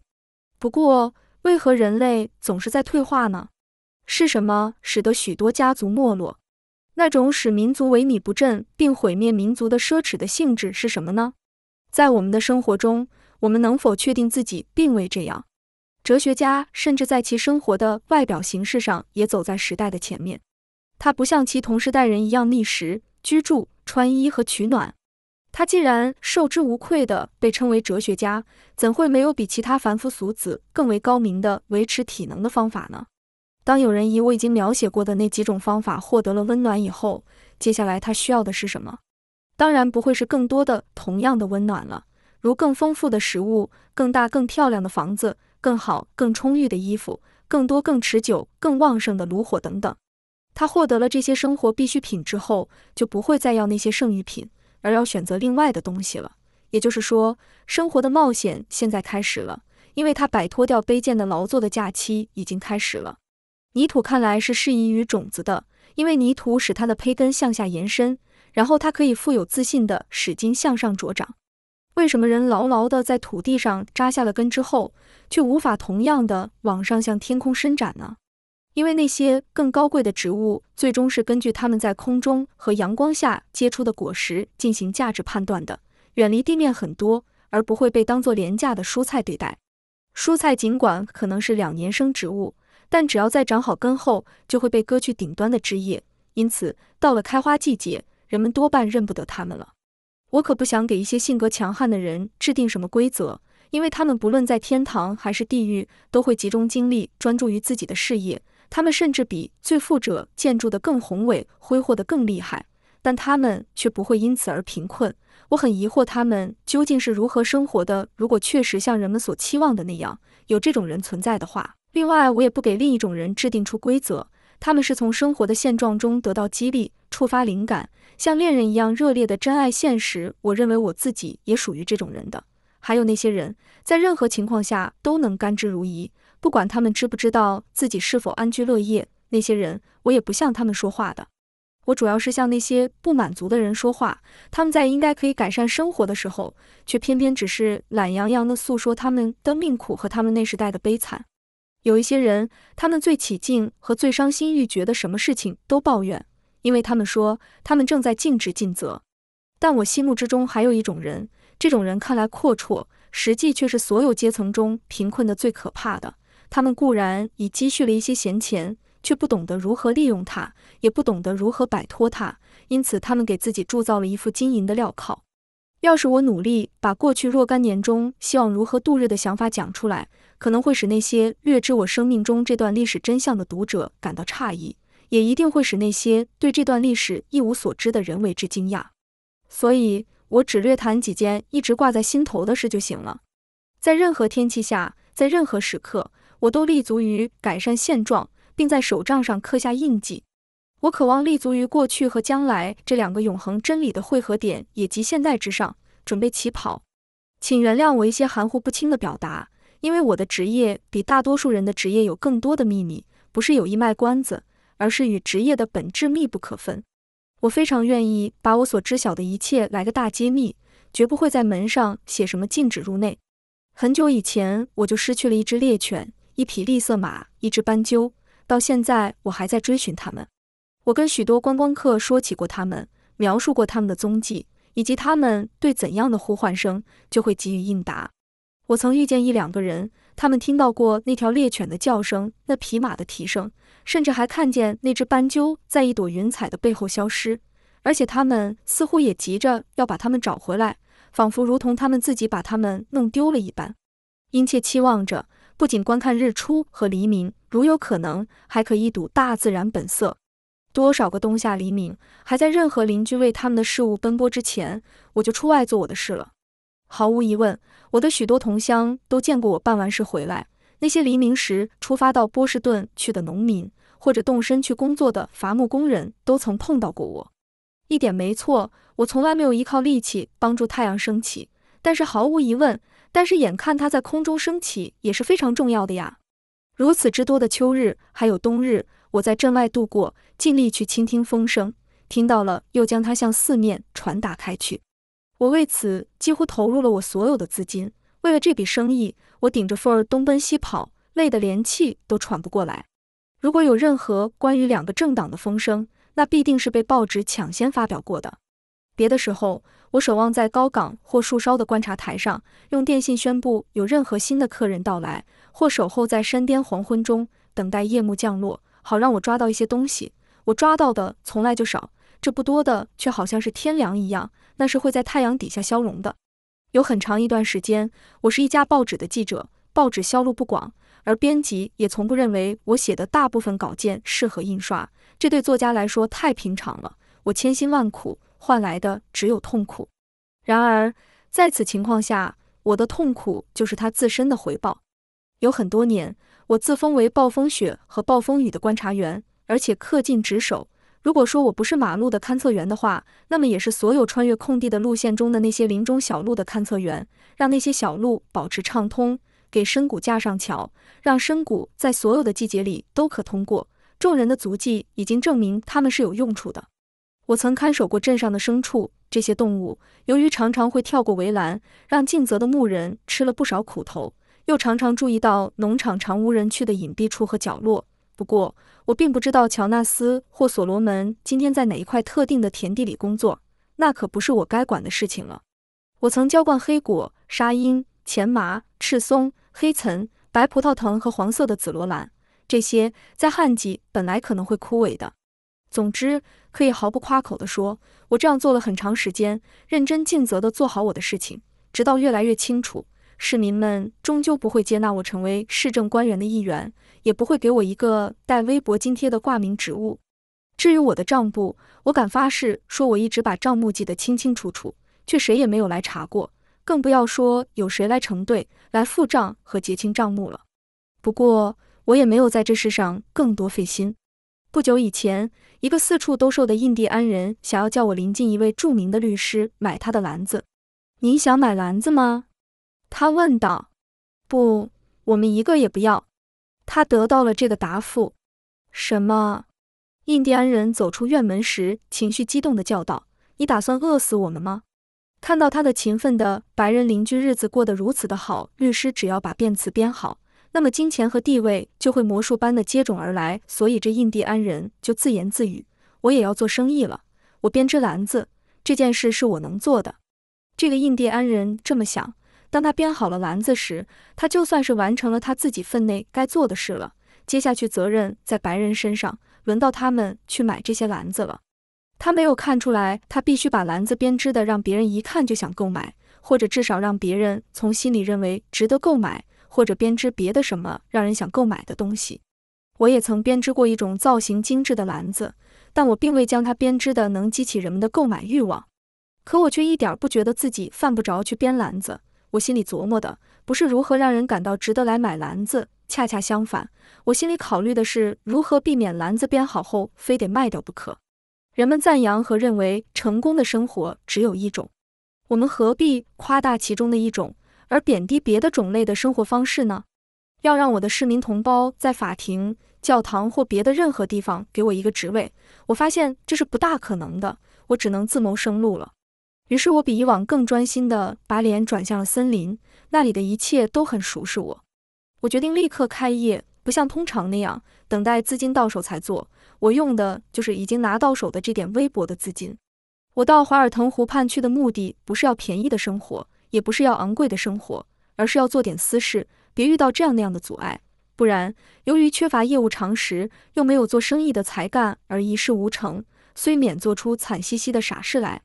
不过，为何人类总是在退化呢？是什么使得许多家族没落？那种使民族萎靡不振并毁灭民族的奢侈的性质是什么呢？在我们的生活中，我们能否确定自己并未这样？哲学家甚至在其生活的外表形式上也走在时代的前面。他不像其同时代人一样觅食、居住、穿衣和取暖。他既然受之无愧地被称为哲学家，怎会没有比其他凡夫俗子更为高明的维持体能的方法呢？当有人以我已经描写过的那几种方法获得了温暖以后，接下来他需要的是什么？当然不会是更多的同样的温暖了，如更丰富的食物、更大更漂亮的房子、更好更充裕的衣服、更多更持久更旺盛的炉火等等。他获得了这些生活必需品之后，就不会再要那些剩余品。而要选择另外的东西了，也就是说，生活的冒险现在开始了，因为他摆脱掉卑贱的劳作的假期已经开始了。泥土看来是适宜于种子的，因为泥土使它的胚根向下延伸，然后它可以富有自信地使劲向上茁长。为什么人牢牢地在土地上扎下了根之后，却无法同样的往上向天空伸展呢？因为那些更高贵的植物，最终是根据它们在空中和阳光下结出的果实进行价值判断的，远离地面很多，而不会被当作廉价的蔬菜对待。蔬菜尽管可能是两年生植物，但只要在长好根后，就会被割去顶端的枝叶，因此到了开花季节，人们多半认不得它们了。我可不想给一些性格强悍的人制定什么规则，因为他们不论在天堂还是地狱，都会集中精力专注于自己的事业。他们甚至比最富者建筑的更宏伟、挥霍得更厉害，但他们却不会因此而贫困。我很疑惑他们究竟是如何生活的。如果确实像人们所期望的那样，有这种人存在的话，另外我也不给另一种人制定出规则。他们是从生活的现状中得到激励、触发灵感，像恋人一样热烈地珍爱现实。我认为我自己也属于这种人的。还有那些人在任何情况下都能甘之如饴。不管他们知不知道自己是否安居乐业，那些人我也不向他们说话的。我主要是向那些不满足的人说话。他们在应该可以改善生活的时候，却偏偏只是懒洋洋地诉说他们的命苦和他们那时代的悲惨。有一些人，他们最起劲和最伤心欲绝的什么事情都抱怨，因为他们说他们正在尽职尽责。但我心目之中还有一种人，这种人看来阔绰，实际却是所有阶层中贫困的最可怕的。他们固然已积蓄了一些闲钱，却不懂得如何利用它，也不懂得如何摆脱它，因此他们给自己铸造了一副金银的镣铐。要是我努力把过去若干年中希望如何度日的想法讲出来，可能会使那些略知我生命中这段历史真相的读者感到诧异，也一定会使那些对这段历史一无所知的人为之惊讶。所以，我只略谈几件一直挂在心头的事就行了。在任何天气下，在任何时刻。我都立足于改善现状，并在手账上刻下印记。我渴望立足于过去和将来这两个永恒真理的汇合点，也即现在之上，准备起跑。请原谅我一些含糊不清的表达，因为我的职业比大多数人的职业有更多的秘密，不是有意卖关子，而是与职业的本质密不可分。我非常愿意把我所知晓的一切来个大揭秘，绝不会在门上写什么禁止入内。很久以前，我就失去了一只猎犬。一匹栗色马，一只斑鸠，到现在我还在追寻他们。我跟许多观光客说起过他们，描述过他们的踪迹，以及他们对怎样的呼唤声就会给予应答。我曾遇见一两个人，他们听到过那条猎犬的叫声，那匹马的蹄声，甚至还看见那只斑鸠在一朵云彩的背后消失，而且他们似乎也急着要把它们找回来，仿佛如同他们自己把它们弄丢了一般，殷切期望着。不仅观看日出和黎明，如有可能，还可一睹大自然本色。多少个冬夏黎明，还在任何邻居为他们的事物奔波之前，我就出外做我的事了。毫无疑问，我的许多同乡都见过我办完事回来。那些黎明时出发到波士顿去的农民，或者动身去工作的伐木工人，都曾碰到过我。一点没错，我从来没有依靠力气帮助太阳升起，但是毫无疑问。但是眼看它在空中升起也是非常重要的呀。如此之多的秋日还有冬日，我在镇外度过，尽力去倾听风声，听到了又将它向四面传达开去。我为此几乎投入了我所有的资金。为了这笔生意，我顶着风儿东奔西跑，累得连气都喘不过来。如果有任何关于两个政党的风声，那必定是被报纸抢先发表过的。别的时候，我守望在高岗或树梢的观察台上，用电信宣布有任何新的客人到来，或守候在山巅黄昏中，等待夜幕降落，好让我抓到一些东西。我抓到的从来就少，这不多的却好像是天粮一样，那是会在太阳底下消融的。有很长一段时间，我是一家报纸的记者，报纸销路不广，而编辑也从不认为我写的大部分稿件适合印刷，这对作家来说太平常了。我千辛万苦。换来的只有痛苦。然而，在此情况下，我的痛苦就是他自身的回报。有很多年，我自封为暴风雪和暴风雨的观察员，而且恪尽职守。如果说我不是马路的勘测员的话，那么也是所有穿越空地的路线中的那些林中小路的勘测员，让那些小路保持畅通，给深谷架上桥，让深谷在所有的季节里都可通过。众人的足迹已经证明他们是有用处的。我曾看守过镇上的牲畜，这些动物由于常常会跳过围栏，让尽责的牧人吃了不少苦头，又常常注意到农场常无人去的隐蔽处和角落。不过，我并不知道乔纳斯或所罗门今天在哪一块特定的田地里工作，那可不是我该管的事情了。我曾浇灌黑果、沙鹰、浅麻、赤松、黑岑、白葡萄藤和黄色的紫罗兰，这些在旱季本来可能会枯萎的。总之，可以毫不夸口地说，我这样做了很长时间，认真尽责地做好我的事情，直到越来越清楚，市民们终究不会接纳我成为市政官员的一员，也不会给我一个带微薄津贴的挂名职务。至于我的账簿，我敢发誓说，我一直把账目记得清清楚楚，却谁也没有来查过，更不要说有谁来承兑、来付账和结清账目了。不过，我也没有在这事上更多费心。不久以前，一个四处兜售的印第安人想要叫我临近一位著名的律师买他的篮子。您想买篮子吗？他问道。不，我们一个也不要。他得到了这个答复。什么？印第安人走出院门时，情绪激动地叫道：“你打算饿死我们吗？”看到他的勤奋的白人邻居日子过得如此的好，律师只要把辩词编好。那么金钱和地位就会魔术般的接踵而来，所以这印第安人就自言自语：“我也要做生意了，我编织篮子这件事是我能做的。”这个印第安人这么想。当他编好了篮子时，他就算是完成了他自己分内该做的事了。接下去责任在白人身上，轮到他们去买这些篮子了。他没有看出来，他必须把篮子编织的让别人一看就想购买，或者至少让别人从心里认为值得购买。或者编织别的什么让人想购买的东西，我也曾编织过一种造型精致的篮子，但我并未将它编织的能激起人们的购买欲望。可我却一点不觉得自己犯不着去编篮子。我心里琢磨的不是如何让人感到值得来买篮子，恰恰相反，我心里考虑的是如何避免篮子编好后非得卖掉不可。人们赞扬和认为成功的生活只有一种，我们何必夸大其中的一种？而贬低别的种类的生活方式呢？要让我的市民同胞在法庭、教堂或别的任何地方给我一个职位，我发现这是不大可能的。我只能自谋生路了。于是我比以往更专心地把脸转向了森林，那里的一切都很熟悉我。我决定立刻开业，不像通常那样等待资金到手才做。我用的就是已经拿到手的这点微薄的资金。我到华尔腾湖畔去的目的不是要便宜的生活。也不是要昂贵的生活，而是要做点私事，别遇到这样那样的阻碍。不然，由于缺乏业务常识，又没有做生意的才干而一事无成，虽免做出惨兮兮的傻事来。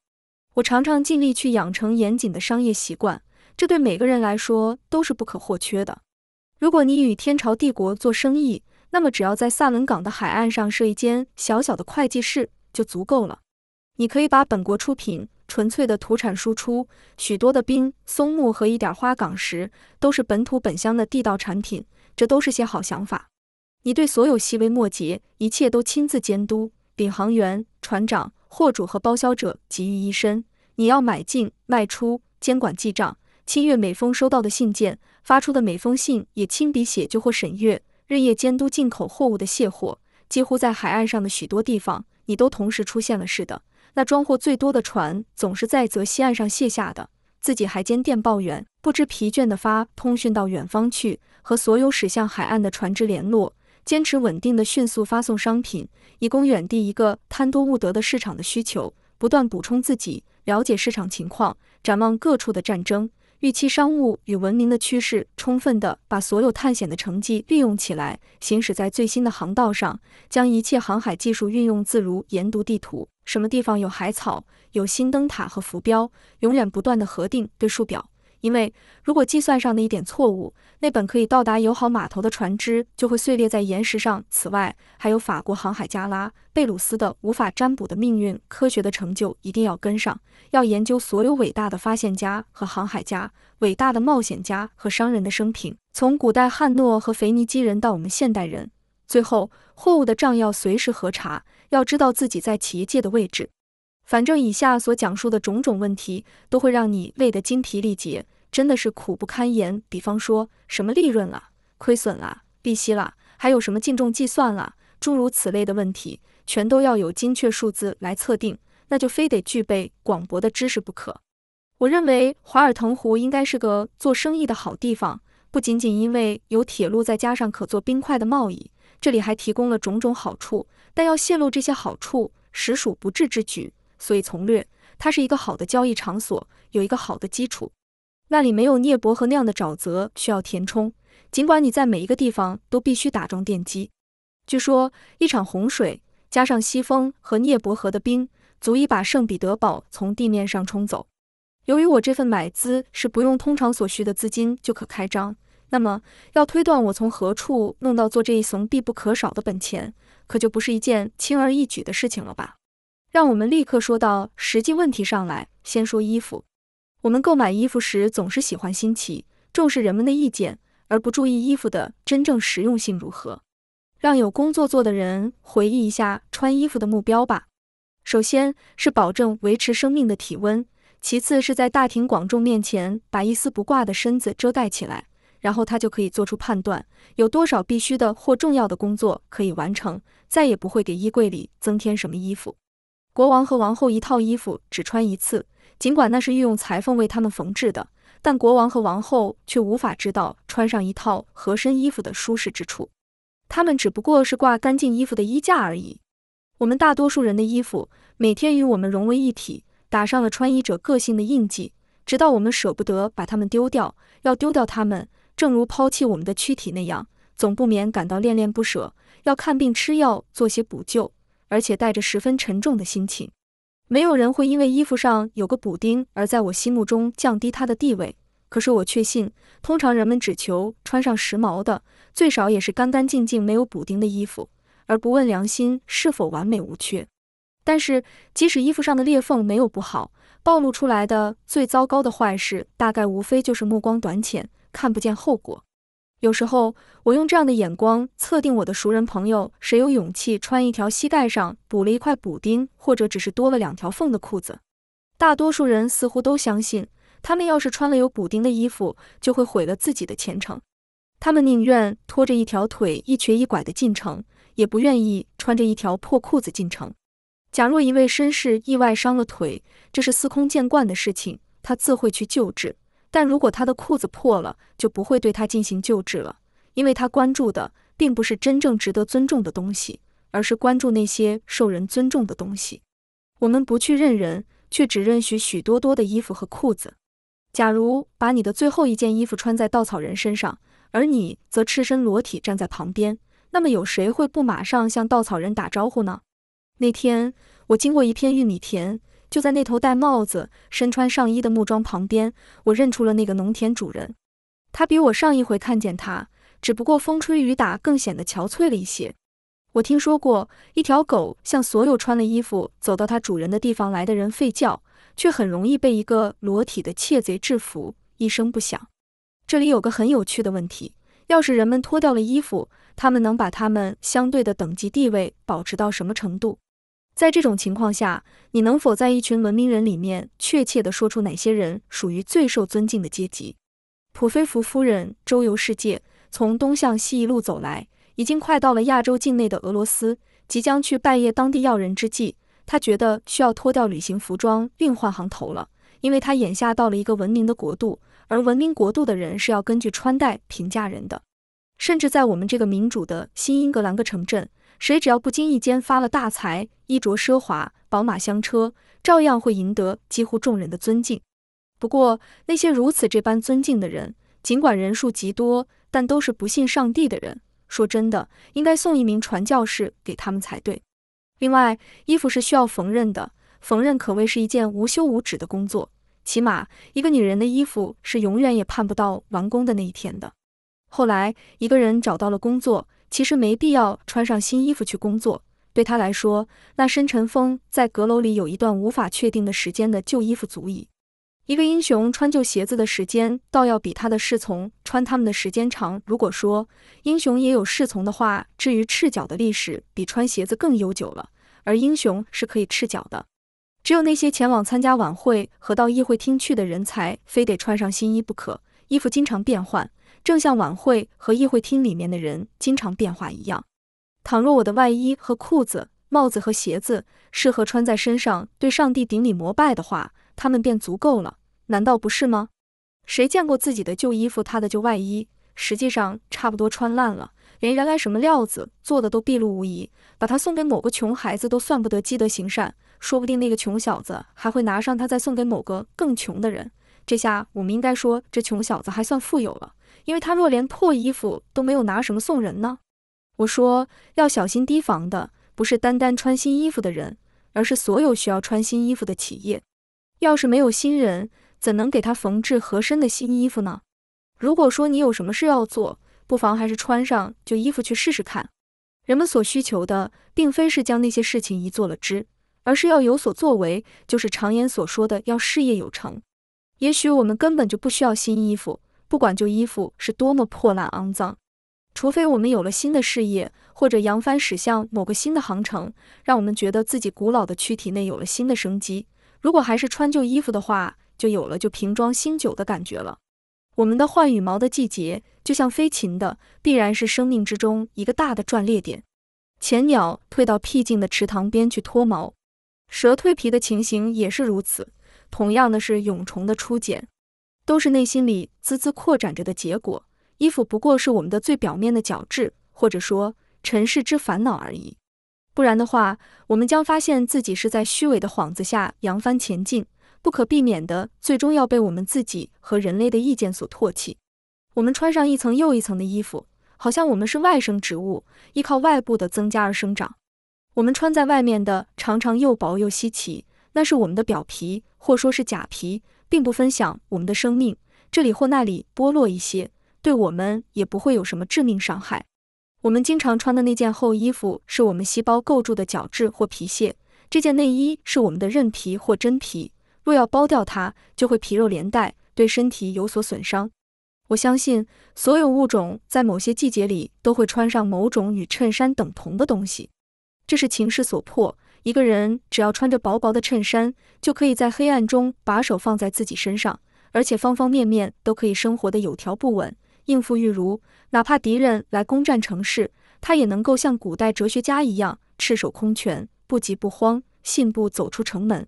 我常常尽力去养成严谨的商业习惯，这对每个人来说都是不可或缺的。如果你与天朝帝国做生意，那么只要在萨伦港的海岸上设一间小小的会计室就足够了。你可以把本国出品。纯粹的土产输出，许多的冰、松木和一点花岗石都是本土本乡的地道产品，这都是些好想法。你对所有细微末节，一切都亲自监督，领航员、船长、货主和包销者集于一身。你要买进、卖出，监管记账，亲阅每封收到的信件，发出的每封信也亲笔写就或审阅，日夜监督进口货物的卸货。几乎在海岸上的许多地方，你都同时出现了似的。那装货最多的船总是在泽西岸上卸下的，自己还兼电报员，不知疲倦地发通讯到远方去，和所有驶向海岸的船只联络，坚持稳定的迅速发送商品，以供远地一个贪多务得的市场的需求，不断补充自己，了解市场情况，展望各处的战争。预期商务与文明的趋势，充分地把所有探险的成绩利用起来，行驶在最新的航道上，将一切航海技术运用自如。研读地图，什么地方有海草，有新灯塔和浮标，永远不断地核定对数表。因为如果计算上的一点错误，那本可以到达友好码头的船只就会碎裂在岩石上。此外，还有法国航海家拉贝鲁斯的无法占卜的命运，科学的成就一定要跟上。要研究所有伟大的发现家和航海家、伟大的冒险家和商人的生平，从古代汉诺和腓尼基人到我们现代人。最后，货物的账要随时核查，要知道自己在企业界的位置。反正以下所讲述的种种问题，都会让你累得精疲力竭，真的是苦不堪言。比方说什么利润啦、亏损啦、利息啦，还有什么净重计算啦，诸如此类的问题，全都要有精确数字来测定，那就非得具备广博的知识不可。我认为华尔腾湖应该是个做生意的好地方，不仅仅因为有铁路，再加上可做冰块的贸易，这里还提供了种种好处。但要泄露这些好处，实属不智之举。所以从略，它是一个好的交易场所，有一个好的基础。那里没有涅伯河那样的沼泽需要填充，尽管你在每一个地方都必须打桩奠基。据说一场洪水加上西风和涅伯河的冰，足以把圣彼得堡从地面上冲走。由于我这份买资是不用通常所需的资金就可开张，那么要推断我从何处弄到做这一层必不可少的本钱，可就不是一件轻而易举的事情了吧？让我们立刻说到实际问题上来。先说衣服，我们购买衣服时总是喜欢新奇，重视人们的意见，而不注意衣服的真正实用性如何。让有工作做的人回忆一下穿衣服的目标吧。首先是保证维持生命的体温，其次是在大庭广众面前把一丝不挂的身子遮盖起来，然后他就可以做出判断，有多少必须的或重要的工作可以完成，再也不会给衣柜里增添什么衣服。国王和王后一套衣服只穿一次，尽管那是御用裁缝为他们缝制的，但国王和王后却无法知道穿上一套合身衣服的舒适之处。他们只不过是挂干净衣服的衣架而已。我们大多数人的衣服每天与我们融为一体，打上了穿衣者个性的印记，直到我们舍不得把它们丢掉。要丢掉它们，正如抛弃我们的躯体那样，总不免感到恋恋不舍。要看病吃药，做些补救。而且带着十分沉重的心情，没有人会因为衣服上有个补丁而在我心目中降低他的地位。可是我确信，通常人们只求穿上时髦的，最少也是干干净净没有补丁的衣服，而不问良心是否完美无缺。但是，即使衣服上的裂缝没有不好，暴露出来的最糟糕的坏事，大概无非就是目光短浅，看不见后果。有时候，我用这样的眼光测定我的熟人朋友，谁有勇气穿一条膝盖上补了一块补丁，或者只是多了两条缝的裤子。大多数人似乎都相信，他们要是穿了有补丁的衣服，就会毁了自己的前程。他们宁愿拖着一条腿一瘸一拐的进城，也不愿意穿着一条破裤子进城。假若一位绅士意外伤了腿，这是司空见惯的事情，他自会去救治。但如果他的裤子破了，就不会对他进行救治了，因为他关注的并不是真正值得尊重的东西，而是关注那些受人尊重的东西。我们不去认人，却只认许许多多的衣服和裤子。假如把你的最后一件衣服穿在稻草人身上，而你则赤身裸体站在旁边，那么有谁会不马上向稻草人打招呼呢？那天我经过一片玉米田。就在那头戴帽子、身穿上衣的木桩旁边，我认出了那个农田主人。他比我上一回看见他，只不过风吹雨打更显得憔悴了一些。我听说过一条狗向所有穿了衣服走到它主人的地方来的人吠叫，却很容易被一个裸体的窃贼制服，一声不响。这里有个很有趣的问题：要是人们脱掉了衣服，他们能把他们相对的等级地位保持到什么程度？在这种情况下，你能否在一群文明人里面确切地说出哪些人属于最受尊敬的阶级？普菲福夫人周游世界，从东向西一路走来，已经快到了亚洲境内的俄罗斯，即将去拜谒当地要人之际，她觉得需要脱掉旅行服装，另换行头了，因为她眼下到了一个文明的国度，而文明国度的人是要根据穿戴评价人的。甚至在我们这个民主的新英格兰个城镇，谁只要不经意间发了大财，衣着奢华，宝马香车，照样会赢得几乎众人的尊敬。不过，那些如此这般尊敬的人，尽管人数极多，但都是不信上帝的人。说真的，应该送一名传教士给他们才对。另外，衣服是需要缝纫的，缝纫可谓是一件无休无止的工作。起码，一个女人的衣服是永远也盼不到完工的那一天的。后来，一个人找到了工作，其实没必要穿上新衣服去工作。对他来说，那深尘封在阁楼里有一段无法确定的时间的旧衣服足矣。一个英雄穿旧鞋子的时间，倒要比他的侍从穿他们的时间长。如果说英雄也有侍从的话，至于赤脚的历史，比穿鞋子更悠久了。而英雄是可以赤脚的，只有那些前往参加晚会和到议会厅去的人才非得穿上新衣不可。衣服经常变换，正像晚会和议会厅里面的人经常变化一样。倘若我的外衣和裤子、帽子和鞋子适合穿在身上，对上帝顶礼膜拜的话，他们便足够了，难道不是吗？谁见过自己的旧衣服？他的旧外衣实际上差不多穿烂了，连原来什么料子做的都毕露无遗。把它送给某个穷孩子都算不得积德行善，说不定那个穷小子还会拿上它再送给某个更穷的人。这下我们应该说这穷小子还算富有了，因为他若连破衣服都没有拿什么送人呢？我说要小心提防的不是单单穿新衣服的人，而是所有需要穿新衣服的企业。要是没有新人，怎能给他缝制合身的新衣服呢？如果说你有什么事要做，不妨还是穿上旧衣服去试试看。人们所需求的，并非是将那些事情一做了之，而是要有所作为，就是常言所说的要事业有成。也许我们根本就不需要新衣服，不管旧衣服是多么破烂肮脏，除非我们有了新的事业，或者扬帆驶向某个新的航程，让我们觉得自己古老的躯体内有了新的生机。如果还是穿旧衣服的话，就有了就瓶装新酒的感觉了。我们的换羽毛的季节，就像飞禽的，必然是生命之中一个大的转捩点。前鸟退到僻静的池塘边去脱毛，蛇蜕皮的情形也是如此。同样的是蛹虫的初茧，都是内心里滋滋扩展着的结果。衣服不过是我们的最表面的角质，或者说尘世之烦恼而已。不然的话，我们将发现自己是在虚伪的幌子下扬帆前进，不可避免的，最终要被我们自己和人类的意见所唾弃。我们穿上一层又一层的衣服，好像我们是外生植物，依靠外部的增加而生长。我们穿在外面的常常又薄又稀奇，那是我们的表皮，或说是假皮，并不分享我们的生命，这里或那里剥落一些，对我们也不会有什么致命伤害。我们经常穿的那件厚衣服，是我们细胞构筑的角质或皮屑；这件内衣是我们的韧皮或真皮。若要剥掉它，就会皮肉连带，对身体有所损伤。我相信，所有物种在某些季节里都会穿上某种与衬衫等同的东西，这是情势所迫。一个人只要穿着薄薄的衬衫，就可以在黑暗中把手放在自己身上，而且方方面面都可以生活得有条不紊。应付御如，哪怕敌人来攻占城市，他也能够像古代哲学家一样赤手空拳，不急不慌，信步走出城门。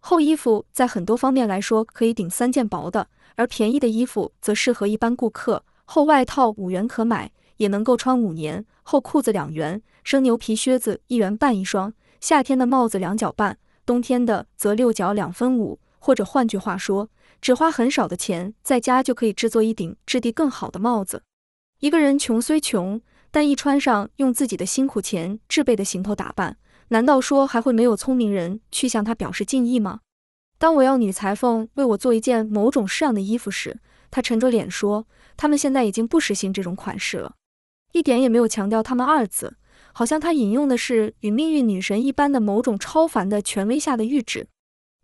厚衣服在很多方面来说可以顶三件薄的，而便宜的衣服则适合一般顾客。厚外套五元可买，也能够穿五年；厚裤子两元，生牛皮靴子一元半一双，夏天的帽子两角半，冬天的则六角两分五。或者换句话说，只花很少的钱，在家就可以制作一顶质地更好的帽子。一个人穷虽穷，但一穿上用自己的辛苦钱制备的行头打扮，难道说还会没有聪明人去向他表示敬意吗？当我要女裁缝为我做一件某种式样的衣服时，她沉着脸说：“他们现在已经不实行这种款式了，一点也没有强调他们二字，好像他引用的是与命运女神一般的某种超凡的权威下的谕旨。”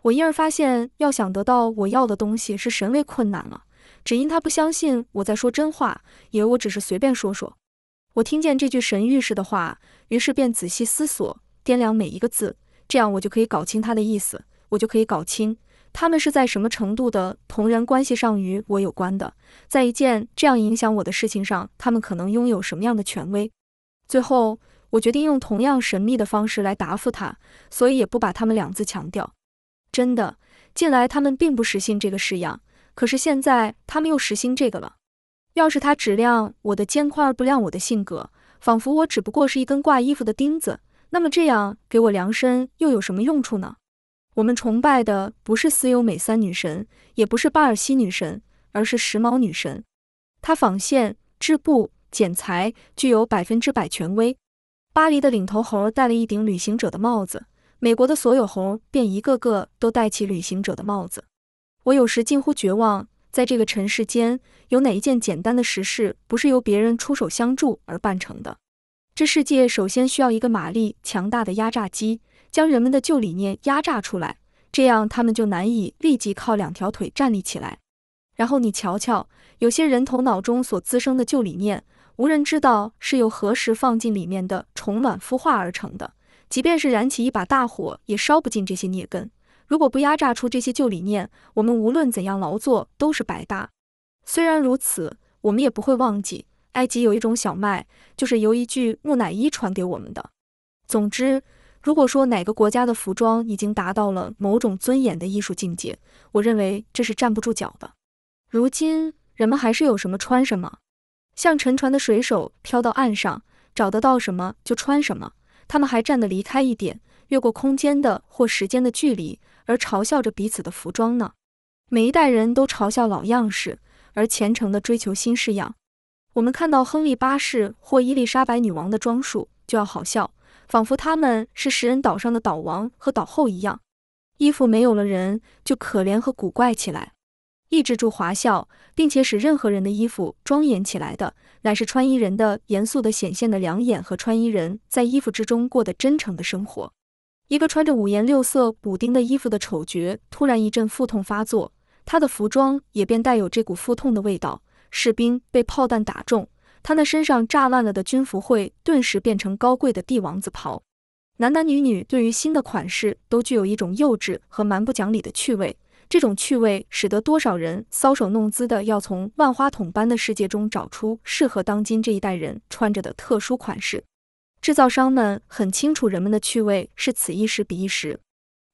我因而发现，要想得到我要的东西是神为困难了。只因他不相信我在说真话，以为我只是随便说说。我听见这句神谕似的话，于是便仔细思索，掂量每一个字，这样我就可以搞清他的意思，我就可以搞清他们是在什么程度的同人关系上与我有关的，在一件这样影响我的事情上，他们可能拥有什么样的权威。最后，我决定用同样神秘的方式来答复他，所以也不把他们两字强调。真的，近来他们并不实行这个式样，可是现在他们又实行这个了。要是他只亮我的肩宽而不亮我的性格，仿佛我只不过是一根挂衣服的钉子，那么这样给我量身又有什么用处呢？我们崇拜的不是丝优美三女神，也不是巴尔西女神，而是时髦女神。她纺线、织布、剪裁，具有百分之百权威。巴黎的领头猴戴了一顶旅行者的帽子，美国的所有猴便一个个都戴起旅行者的帽子。我有时近乎绝望，在这个尘世间，有哪一件简单的实事不是由别人出手相助而办成的？这世界首先需要一个马力强大的压榨机，将人们的旧理念压榨出来，这样他们就难以立即靠两条腿站立起来。然后你瞧瞧，有些人头脑中所滋生的旧理念。无人知道是由何时放进里面的虫卵孵化而成的，即便是燃起一把大火，也烧不尽这些孽根。如果不压榨出这些旧理念，我们无论怎样劳作都是白搭。虽然如此，我们也不会忘记，埃及有一种小麦，就是由一具木乃伊传给我们的。总之，如果说哪个国家的服装已经达到了某种尊严的艺术境界，我认为这是站不住脚的。如今，人们还是有什么穿什么。像沉船的水手漂到岸上，找得到什么就穿什么。他们还站得离开一点，越过空间的或时间的距离，而嘲笑着彼此的服装呢。每一代人都嘲笑老样式，而虔诚地追求新式样。我们看到亨利八世或伊丽莎白女王的装束，就要好笑，仿佛他们是食人岛上的岛王和岛后一样。衣服没有了人，就可怜和古怪起来。抑制住华笑，并且使任何人的衣服庄严起来的，乃是穿衣人的严肃的显现的两眼和穿衣人在衣服之中过得真诚的生活。一个穿着五颜六色补丁的衣服的丑角突然一阵腹痛发作，他的服装也便带有这股腹痛的味道。士兵被炮弹打中，他那身上炸烂了的军服会顿时变成高贵的帝王子袍。男男女女对于新的款式都具有一种幼稚和蛮不讲理的趣味。这种趣味使得多少人搔首弄姿的要从万花筒般的世界中找出适合当今这一代人穿着的特殊款式。制造商们很清楚人们的趣味是此一时彼一时。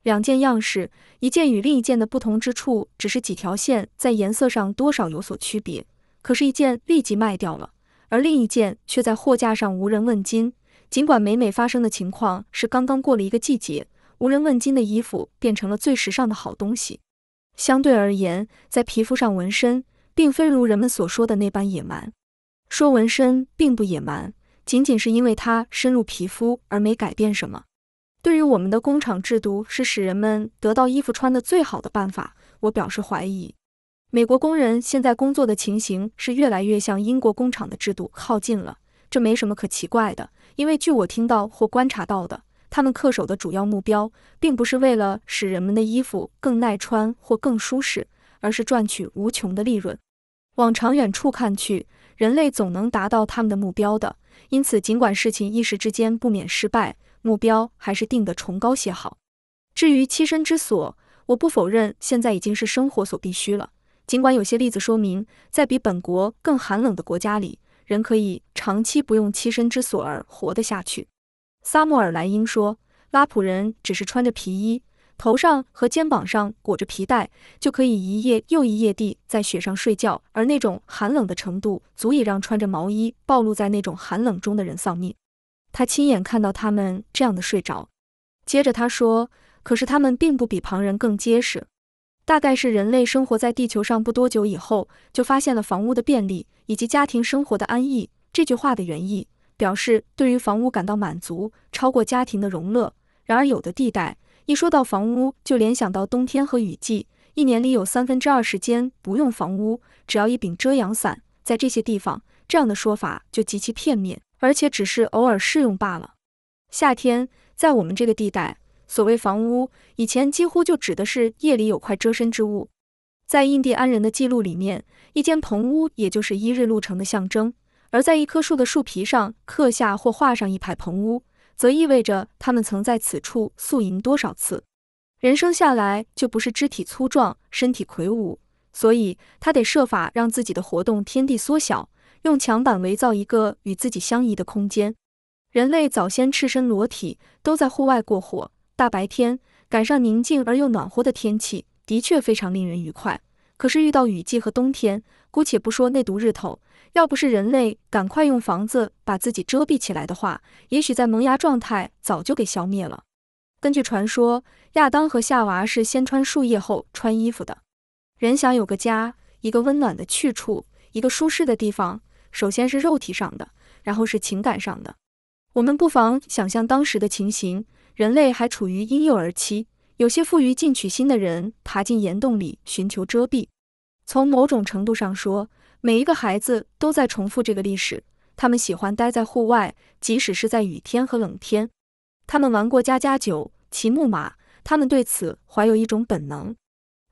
两件样式，一件与另一件的不同之处只是几条线在颜色上多少有所区别，可是，一件立即卖掉了，而另一件却在货架上无人问津。尽管每每发生的情况是刚刚过了一个季节，无人问津的衣服变成了最时尚的好东西。相对而言，在皮肤上纹身，并非如人们所说的那般野蛮。说纹身并不野蛮，仅仅是因为它深入皮肤而没改变什么。对于我们的工厂制度是使人们得到衣服穿的最好的办法，我表示怀疑。美国工人现在工作的情形是越来越向英国工厂的制度靠近了，这没什么可奇怪的，因为据我听到或观察到的。他们恪守的主要目标，并不是为了使人们的衣服更耐穿或更舒适，而是赚取无穷的利润。往长远处看去，人类总能达到他们的目标的。因此，尽管事情一时之间不免失败，目标还是定得崇高些好。至于栖身之所，我不否认现在已经是生活所必须了。尽管有些例子说明，在比本国更寒冷的国家里，人可以长期不用栖身之所而活得下去。萨穆尔莱因说：“拉普人只是穿着皮衣，头上和肩膀上裹着皮带，就可以一夜又一夜地在雪上睡觉，而那种寒冷的程度，足以让穿着毛衣暴露在那种寒冷中的人丧命。他亲眼看到他们这样的睡着。接着他说：‘可是他们并不比旁人更结实。大概是人类生活在地球上不多久以后，就发现了房屋的便利以及家庭生活的安逸。’这句话的原意。”表示对于房屋感到满足，超过家庭的荣乐。然而，有的地带一说到房屋，就联想到冬天和雨季，一年里有三分之二时间不用房屋，只要一柄遮阳伞。在这些地方，这样的说法就极其片面，而且只是偶尔适用罢了。夏天，在我们这个地带，所谓房屋，以前几乎就指的是夜里有块遮身之物。在印第安人的记录里面，一间棚屋也就是一日路程的象征。而在一棵树的树皮上刻下或画上一排棚屋，则意味着他们曾在此处宿营多少次。人生下来就不是肢体粗壮、身体魁梧，所以他得设法让自己的活动天地缩小，用墙板围造一个与自己相宜的空间。人类早先赤身裸体，都在户外过活。大白天赶上宁静而又暖和的天气，的确非常令人愉快。可是遇到雨季和冬天，姑且不说那毒日头，要不是人类赶快用房子把自己遮蔽起来的话，也许在萌芽状态早就给消灭了。根据传说，亚当和夏娃是先穿树叶后穿衣服的。人想有个家，一个温暖的去处，一个舒适的地方，首先是肉体上的，然后是情感上的。我们不妨想象当时的情形：人类还处于婴幼儿期，有些富于进取心的人爬进岩洞里寻求遮蔽。从某种程度上说，每一个孩子都在重复这个历史。他们喜欢待在户外，即使是在雨天和冷天。他们玩过家家酒，骑木马，他们对此怀有一种本能。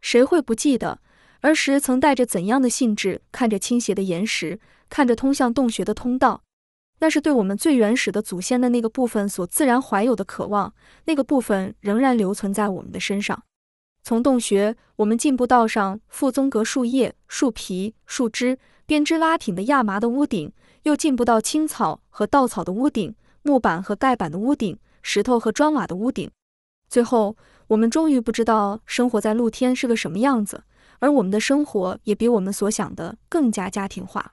谁会不记得儿时曾带着怎样的兴致看着倾斜的岩石，看着通向洞穴的通道？那是对我们最原始的祖先的那个部分所自然怀有的渴望，那个部分仍然留存在我们的身上。从洞穴，我们进步到上覆棕格树叶、树皮、树枝编织拉挺的亚麻的屋顶，又进步到青草和稻草的屋顶、木板和盖板的屋顶、石头和砖瓦的屋顶。最后，我们终于不知道生活在露天是个什么样子，而我们的生活也比我们所想的更加家庭化。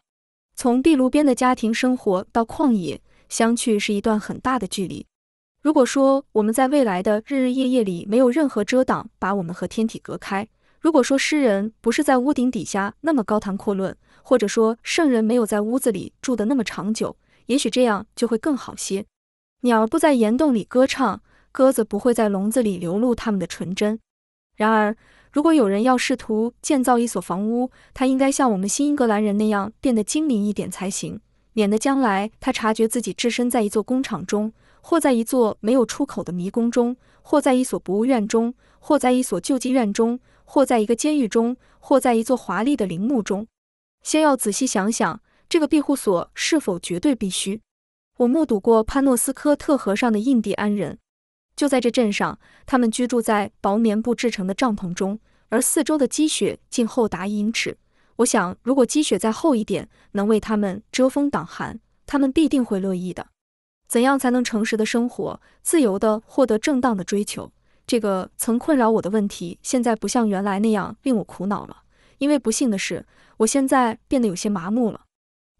从壁炉边的家庭生活到旷野，相去是一段很大的距离。如果说我们在未来的日日夜夜里没有任何遮挡，把我们和天体隔开；如果说诗人不是在屋顶底下那么高谈阔论，或者说圣人没有在屋子里住得那么长久，也许这样就会更好些。鸟儿不在岩洞里歌唱，鸽子不会在笼子里流露它们的纯真。然而，如果有人要试图建造一所房屋，他应该像我们新英格兰人那样变得精明一点才行，免得将来他察觉自己置身在一座工厂中，或在一座没有出口的迷宫中，或在一所博物院中，或在一所救济院中，或在一个监狱中，或在一座华丽的陵墓中。先要仔细想想，这个庇护所是否绝对必须。我目睹过潘诺斯科特河上的印第安人。就在这镇上，他们居住在薄棉布制成的帐篷中，而四周的积雪竟厚达一英尺。我想，如果积雪再厚一点，能为他们遮风挡寒，他们必定会乐意的。怎样才能诚实的生活，自由地获得正当的追求？这个曾困扰我的问题，现在不像原来那样令我苦恼了。因为不幸的是，我现在变得有些麻木了。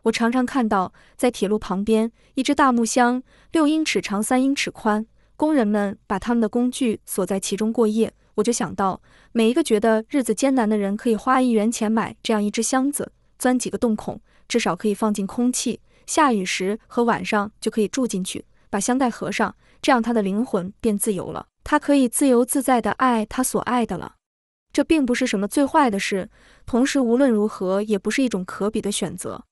我常常看到，在铁路旁边，一只大木箱，六英尺长，三英尺宽。工人们把他们的工具锁在其中过夜，我就想到，每一个觉得日子艰难的人可以花一元钱买这样一只箱子，钻几个洞孔，至少可以放进空气。下雨时和晚上就可以住进去，把箱盖合上，这样他的灵魂便自由了，他可以自由自在地爱他所爱的了。这并不是什么最坏的事，同时无论如何也不是一种可比的选择。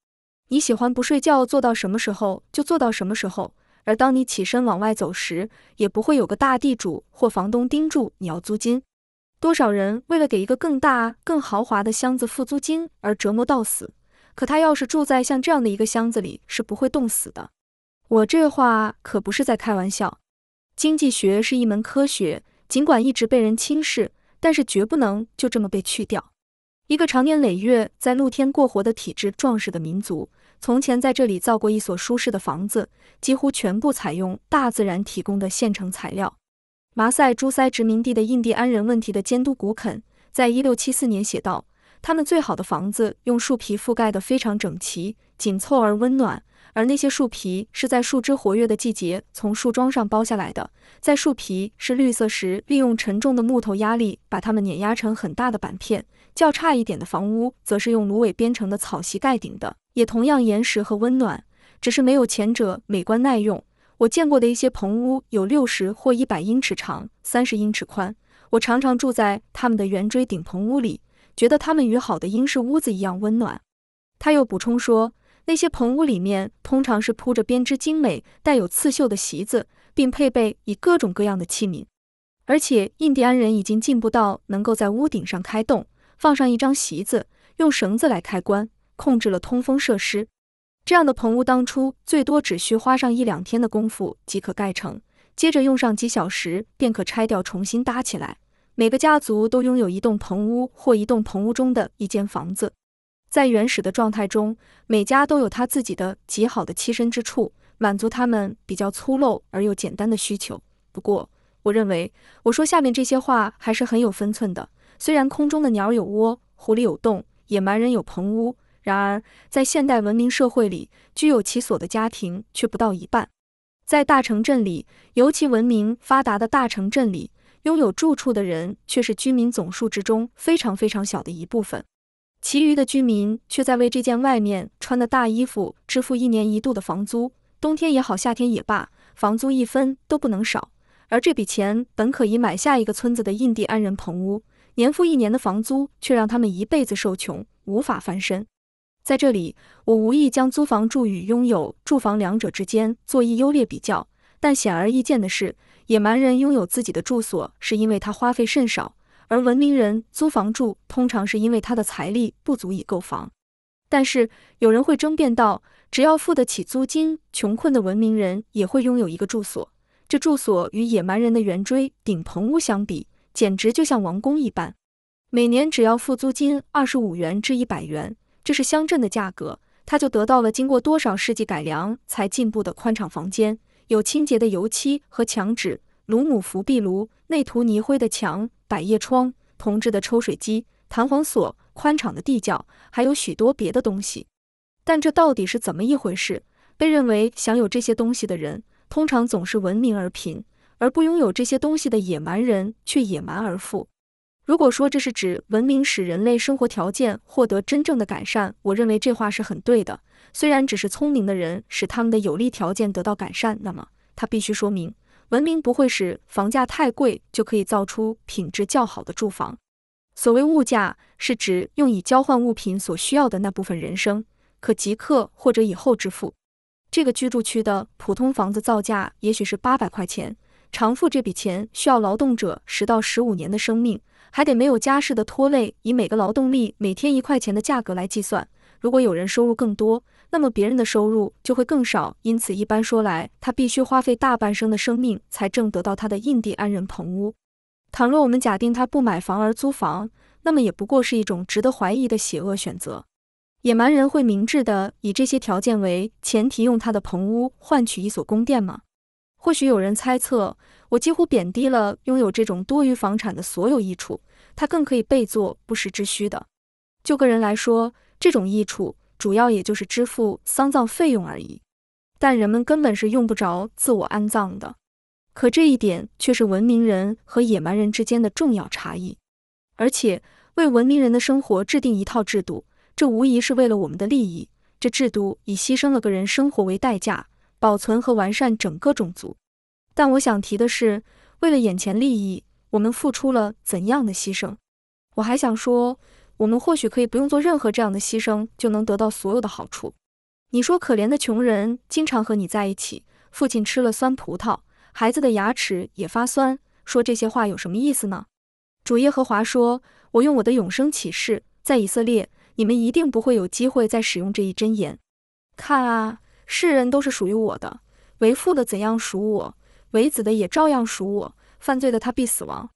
你喜欢不睡觉做到什么时候就做到什么时候。而当你起身往外走时，也不会有个大地主或房东盯住你要租金。多少人为了给一个更大、更豪华的箱子付租金而折磨到死，可他要是住在像这样的一个箱子里，是不会冻死的。我这话可不是在开玩笑。经济学是一门科学，尽管一直被人轻视，但是绝不能就这么被去掉。一个长年累月在露天过活的体质壮实的民族。从前在这里造过一所舒适的房子，几乎全部采用大自然提供的现成材料。马赛诸塞殖民地的印第安人问题的监督古肯，在一六七四年写道：“他们最好的房子用树皮覆盖得非常整齐、紧凑而温暖，而那些树皮是在树枝活跃的季节从树桩上剥下来的。在树皮是绿色时，利用沉重的木头压力把它们碾压成很大的板片。较差一点的房屋则是用芦苇编成的草席盖顶的。”也同样严实和温暖，只是没有前者美观耐用。我见过的一些棚屋有六十或一百英尺长，三十英尺宽。我常常住在他们的圆锥顶棚屋里，觉得他们与好的英式屋子一样温暖。他又补充说，那些棚屋里面通常是铺着编织精美、带有刺绣的席子，并配备以各种各样的器皿。而且印第安人已经进步到能够在屋顶上开洞，放上一张席子，用绳子来开关。控制了通风设施，这样的棚屋当初最多只需花上一两天的功夫即可盖成，接着用上几小时便可拆掉重新搭起来。每个家族都拥有一栋棚屋或一栋棚屋中的一间房子，在原始的状态中，每家都有他自己的极好的栖身之处，满足他们比较粗陋而又简单的需求。不过，我认为我说下面这些话还是很有分寸的。虽然空中的鸟有窝，湖里有洞，野蛮人有棚屋。然而，在现代文明社会里，居有其所的家庭却不到一半。在大城镇里，尤其文明发达的大城镇里，拥有住处的人却是居民总数之中非常非常小的一部分。其余的居民却在为这件外面穿的大衣服支付一年一度的房租，冬天也好，夏天也罢，房租一分都不能少。而这笔钱本可以买下一个村子的印第安人棚屋，年复一年的房租却让他们一辈子受穷，无法翻身。在这里，我无意将租房住与拥有住房两者之间做一优劣比较，但显而易见的是，野蛮人拥有自己的住所是因为他花费甚少，而文明人租房住通常是因为他的财力不足以购房。但是有人会争辩道，只要付得起租金，穷困的文明人也会拥有一个住所。这住所与野蛮人的圆锥顶棚屋相比，简直就像王宫一般。每年只要付租金二十五元至一百元，这是乡镇的价格，他就得到了经过多少世纪改良才进步的宽敞房间，有清洁的油漆和墙纸，鲁姆扶壁炉，内涂泥灰的墙，百叶窗，铜制的抽水机，弹簧锁，宽敞的地窖，还有许多别的东西。但这到底是怎么一回事？被认为享有这些东西的人，通常总是文明而贫，而不拥有这些东西的野蛮人却野蛮而富。如果说这是指文明使人类生活条件获得真正的改善，我认为这话是很对的。虽然只是聪明的人使他们的有利条件得到改善，那么他必须说明文明不会使房价太贵就可以造出品质较好的住房。所谓物价，是指用以交换物品所需要的那部分人生，可即刻或者以后支付。这个居住区的普通房子造价也许是八百块钱，偿付这笔钱需要劳动者十到十五年的生命，还得没有家世的拖累，以每个劳动力每天一块钱的价格来计算。如果有人收入更多，那么别人的收入就会更少，因此一般说来，他必须花费大半生的生命才挣得到他的印第安人棚屋。倘若我们假定他不买房而租房，那么也不过是一种值得怀疑的邪恶选择。野蛮人会明智地以这些条件为前提，用他的棚屋换取一所宫殿吗？或许有人猜测，我几乎贬低了拥有这种多余房产的所有益处，它更可以被作不时之需的。就个人来说，这种益处主要也就是支付丧葬费用而已。但人们根本是用不着自我安葬的。可这一点却是文明人和野蛮人之间的重要差异。而且，为文明人的生活制定一套制度。这无疑是为了我们的利益。这制度以牺牲了个人生活为代价，保存和完善整个种族。但我想提的是，为了眼前利益，我们付出了怎样的牺牲？我还想说，我们或许可以不用做任何这样的牺牲，就能得到所有的好处。你说，可怜的穷人经常和你在一起，父亲吃了酸葡萄，孩子的牙齿也发酸，说这些话有什么意思呢？主耶和华说：“我用我的永生起誓，在以色列。”你们一定不会有机会再使用这一箴言。看啊，世人都是属于我的，为父的怎样属我，为子的也照样属我。犯罪的他必死亡。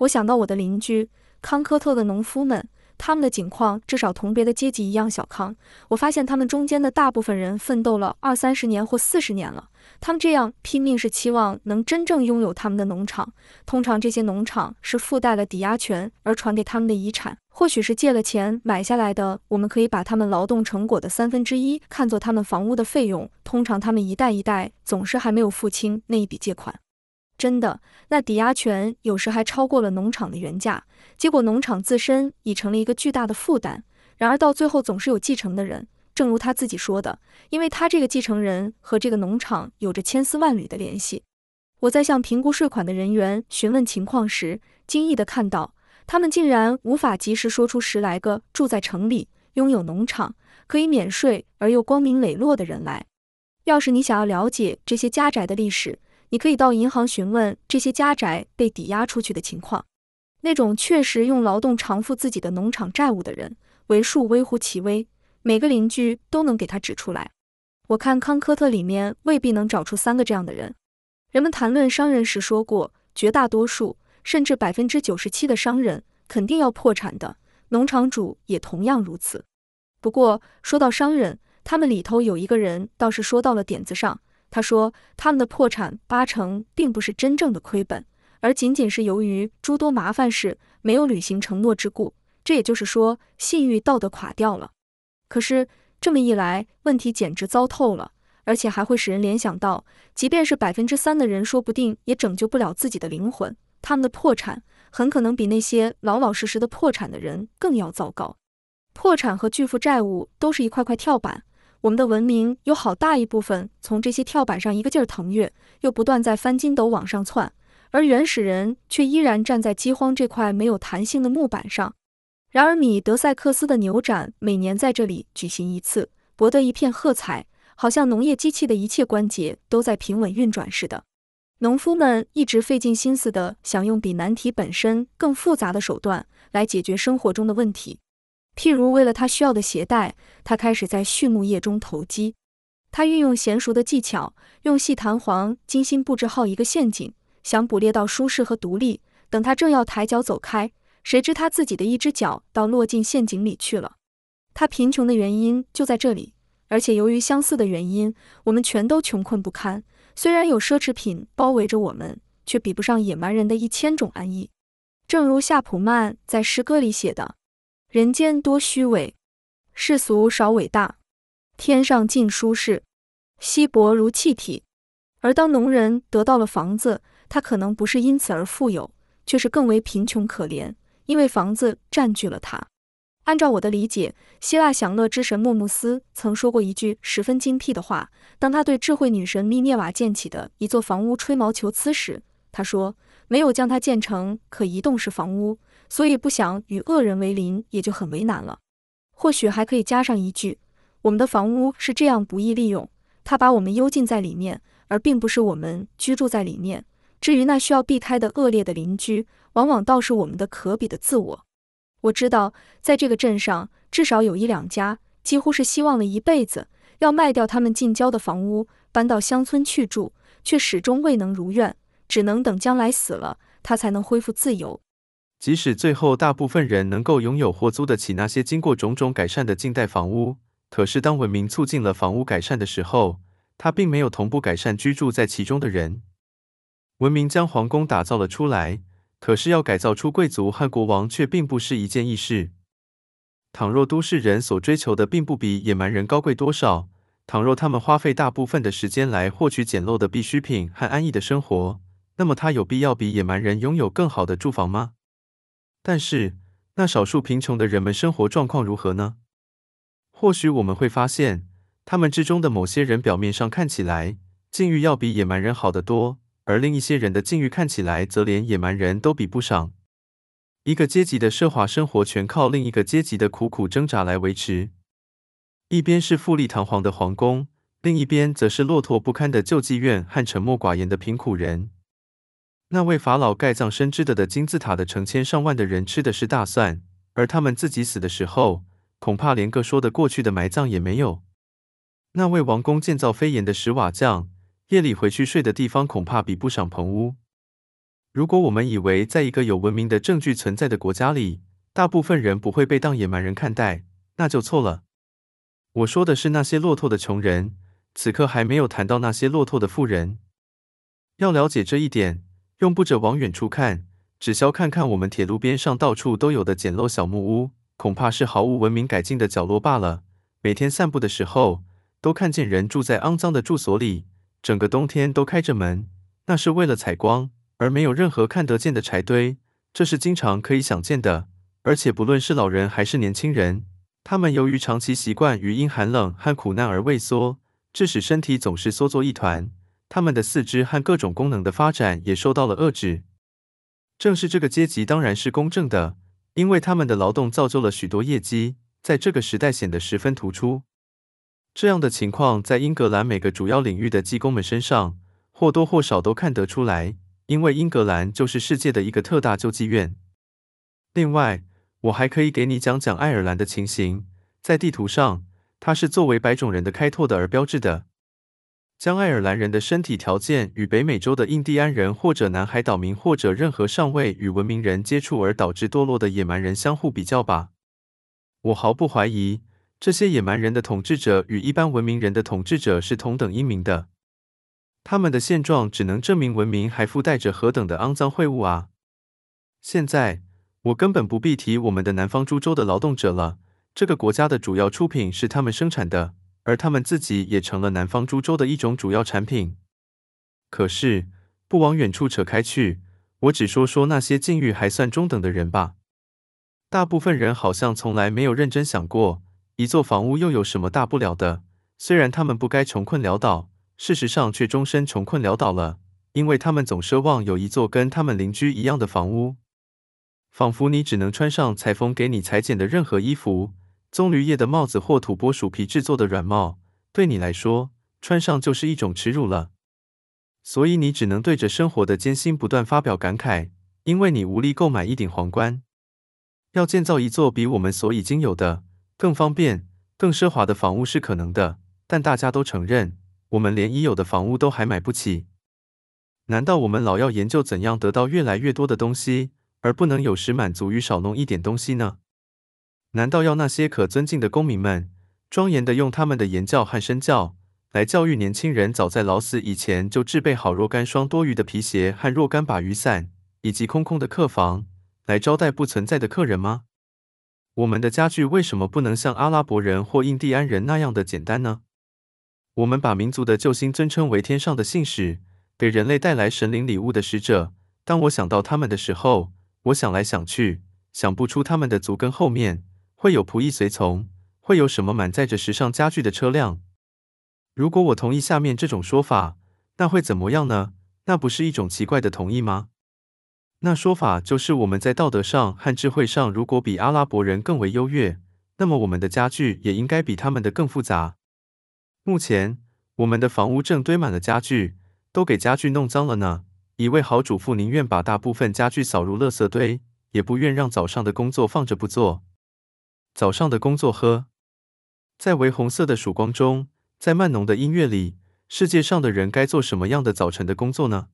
我想到我的邻居康科特的农夫们。他们的境况至少同别的阶级一样小康。我发现他们中间的大部分人奋斗了二三十年或四十年了。他们这样拼命是期望能真正拥有他们的农场。通常这些农场是附带了抵押权而传给他们的遗产，或许是借了钱买下来的。我们可以把他们劳动成果的三分之一看作他们房屋的费用。通常他们一代一代总是还没有付清那一笔借款。真的，那抵押权有时还超过了农场的原价，结果农场自身已成了一个巨大的负担。然而到最后总是有继承的人，正如他自己说的，因为他这个继承人和这个农场有着千丝万缕的联系。我在向评估税款的人员询问情况时，惊异地看到，他们竟然无法及时说出十来个住在城里、拥有农场、可以免税而又光明磊落的人来。要是你想要了解这些家宅的历史，你可以到银行询问这些家宅被抵押出去的情况。那种确实用劳动偿付自己的农场债务的人，为数微乎其微，每个邻居都能给他指出来。我看康科特里面未必能找出三个这样的人。人们谈论商人时说过，绝大多数甚至百分之九十七的商人肯定要破产的，农场主也同样如此。不过说到商人，他们里头有一个人倒是说到了点子上。他说：“他们的破产八成并不是真正的亏本，而仅仅是由于诸多麻烦事没有履行承诺之故。这也就是说，信誉道德垮掉了。可是这么一来，问题简直糟透了，而且还会使人联想到，即便是百分之三的人，说不定也拯救不了自己的灵魂。他们的破产很可能比那些老老实实的破产的人更要糟糕。破产和巨负债务都是一块块跳板，我们的文明有好大一部分从这些跳板上一个劲儿腾跃，又不断在翻筋斗往上窜，而原始人却依然站在饥荒这块没有弹性的木板上。然而，米德塞克斯的牛展每年在这里举行一次，博得一片喝彩，好像农业机器的一切关节都在平稳运转似的。农夫们一直费尽心思地想用比难题本身更复杂的手段来解决生活中的问题，譬如为了他需要的鞋带，他开始在畜牧业中投机。他运用娴熟的技巧，用细弹簧精心布置好一个陷阱，想捕猎到舒适和独立。等他正要抬脚走开。谁知他自己的一只脚倒落进陷阱里去了。他贫穷的原因就在这里，而且由于相似的原因，我们全都穷困不堪。虽然有奢侈品包围着我们，却比不上野蛮人的一千种安逸。正如夏普曼在诗歌里写的：“人间多虚伪，世俗少伟大，天上尽舒适，稀薄如气体。”而当农人得到了房子，他可能不是因此而富有，却是更为贫穷可怜。因为房子占据了他。按照我的理解，希腊享乐之神莫穆斯曾说过一句十分精辟的话。当他对智慧女神密涅瓦建起的一座房屋吹毛求疵时，他说：“没有将它建成可移动式房屋，所以不想与恶人为邻也就很为难了。”或许还可以加上一句：“我们的房屋是这样不易利用，他把我们幽禁在里面，而并不是我们居住在里面。至于那需要避开的恶劣的邻居。”往往倒是我们的可比的自我。我知道，在这个镇上，至少有一两家，几乎是希望了一辈子，要卖掉他们近郊的房屋，搬到乡村去住，却始终未能如愿，只能等将来死了，他才能恢复自由。即使最后大部分人能够拥有或租得起那些经过种种改善的近代房屋，可是当文明促进了房屋改善的时候，它并没有同步改善居住在其中的人。文明将皇宫打造了出来。可是要改造出贵族和国王却并不是一件易事。倘若都市人所追求的并不比野蛮人高贵多少，倘若他们花费大部分的时间来获取简陋的必需品和安逸的生活，那么他有必要比野蛮人拥有更好的住房吗？但是那少数贫穷的人们生活状况如何呢？或许我们会发现，他们之中的某些人表面上看起来境遇要比野蛮人好得多。而另一些人的境遇看起来则连野蛮人都比不上。一个阶级的奢华生活全靠另一个阶级的苦苦挣扎来维持。一边是富丽堂皇的皇宫，另一边则是落拓不堪的救济院和沉默寡言的贫苦人。那位法老盖葬深知的的金字塔的成千上万的人吃的是大蒜，而他们自己死的时候，恐怕连个说得过去的埋葬也没有。那位王宫建造飞檐的石瓦匠。夜里回去睡的地方恐怕比不上棚屋。如果我们以为在一个有文明的证据存在的国家里，大部分人不会被当野蛮人看待，那就错了。我说的是那些落拓的穷人，此刻还没有谈到那些落拓的富人。要了解这一点，用不着往远处看，只消看看我们铁路边上到处都有的简陋小木屋，恐怕是毫无文明改进的角落罢了。每天散步的时候，都看见人住在肮脏的住所里。整个冬天都开着门，那是为了采光，而没有任何看得见的柴堆，这是经常可以想见的。而且不论是老人还是年轻人，他们由于长期习惯于因寒冷和苦难而畏缩，致使身体总是缩作一团。他们的四肢和各种功能的发展也受到了遏制。正是这个阶级当然是公正的，因为他们的劳动造就了许多业绩，在这个时代显得十分突出。这样的情况在英格兰每个主要领域的技工们身上或多或少都看得出来，因为英格兰就是世界的一个特大救济院。另外，我还可以给你讲讲爱尔兰的情形。在地图上，它是作为白种人的开拓的而标志的，将爱尔兰人的身体条件与北美洲的印第安人或者南海岛民或者任何尚未与文明人接触而导致堕落的野蛮人相互比较吧。我毫不怀疑。这些野蛮人的统治者与一般文明人的统治者是同等英明的，他们的现状只能证明文明还附带着何等的肮脏秽物啊！现在我根本不必提我们的南方诸州的劳动者了，这个国家的主要出品是他们生产的，而他们自己也成了南方株洲的一种主要产品。可是，不往远处扯开去，我只说说那些境遇还算中等的人吧。大部分人好像从来没有认真想过，一座房屋又有什么大不了的？虽然他们不该穷困潦倒，事实上却终身穷困潦倒了，因为他们总奢望有一座跟他们邻居一样的房屋。仿佛你只能穿上裁缝给你裁剪的任何衣服，棕榈叶的帽子或土拨鼠皮制作的软帽，对你来说，穿上就是一种耻辱了。所以你只能对着生活的艰辛不断发表感慨，因为你无力购买一顶皇冠。要建造一座比我们所已经有的更方便、更奢华的房屋是可能的，但大家都承认，我们连已有的房屋都还买不起。难道我们老要研究怎样得到越来越多的东西？而不能有时满足于少弄一点东西呢？难道要那些可尊敬的公民们庄严地用他们的言教和身教来教育年轻人，早在老死以前就制备好若干双多余的皮鞋和若干把雨伞，以及空空的客房来招待不存在的客人吗？我们的家具为什么不能像阿拉伯人或印第安人那样的简单呢？我们把民族的救星尊称为天上的信使，给人类带来神灵礼物的使者。当我想到他们的时候，我想来想去，想不出他们的足跟后面会有仆役随从，会有什么满载着时尚家具的车辆。如果我同意下面这种说法，那会怎么样呢？那不是一种奇怪的同意吗？那说法就是我们在道德上和智慧上，如果比阿拉伯人更为优越，那么我们的家具也应该比他们的更复杂。目前，我们的房屋正堆满了家具，都给家具弄脏了呢。一位好主妇宁愿把大部分家具扫入垃圾堆，也不愿让早上的工作放着不做。早上的工作呵，在微红色的曙光中，在慢浓的音乐里，世界上的人该做什么样的早晨的工作呢？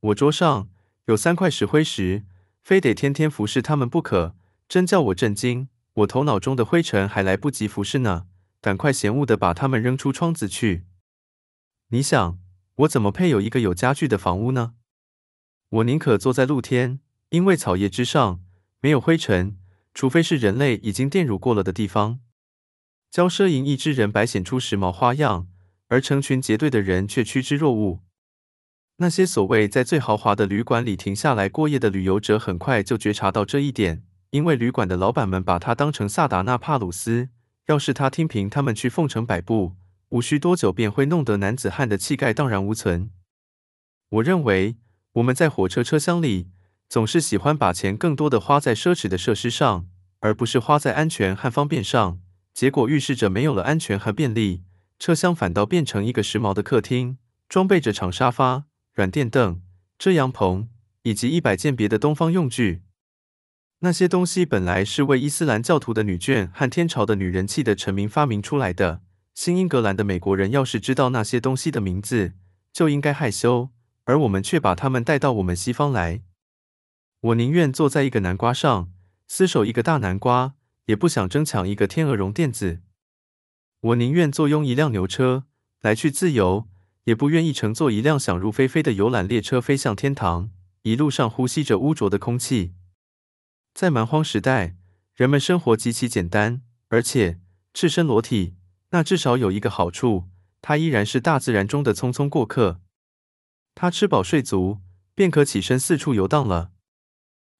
我桌上有三块石灰石，非得天天服侍他们不可，真叫我震惊。我头脑中的灰尘还来不及服侍呢，赶快嫌恶的把它们扔出窗子去。你想？我怎么配有一个有家具的房屋呢？我宁可坐在露天，因为草叶之上没有灰尘，除非是人类已经玷辱过了的地方。骄奢淫逸之人摆显出时髦花样，而成群结队的人却趋之若鹜。那些所谓在最豪华的旅馆里停下来过夜的旅游者，很快就觉察到这一点，因为旅馆的老板们把他当成萨达纳帕鲁斯。要是他听凭他们去奉承摆布，无需多久，便会弄得男子汉的气概荡然无存。我认为我们在火车车厢里总是喜欢把钱更多的花在奢侈的设施上，而不是花在安全和方便上。结果预示着没有了安全和便利，车厢反倒变成一个时髦的客厅，装备着长沙发、软垫凳、遮阳棚以及一百件别的东方用具。那些东西本来是为伊斯兰教徒的女眷和天朝的女人气的臣民发明出来的。新英格兰的美国人要是知道那些东西的名字，就应该害羞，而我们却把他们带到我们西方来。我宁愿坐在一个南瓜上，厮守一个大南瓜，也不想争抢一个天鹅绒垫子。我宁愿坐拥一辆牛车来去自由，也不愿意乘坐一辆想入非非的游览列车飞向天堂，一路上呼吸着污浊的空气。在蛮荒时代，人们生活极其简单，而且赤身裸体。那至少有一个好处，他依然是大自然中的匆匆过客。他吃饱睡足，便可起身四处游荡了。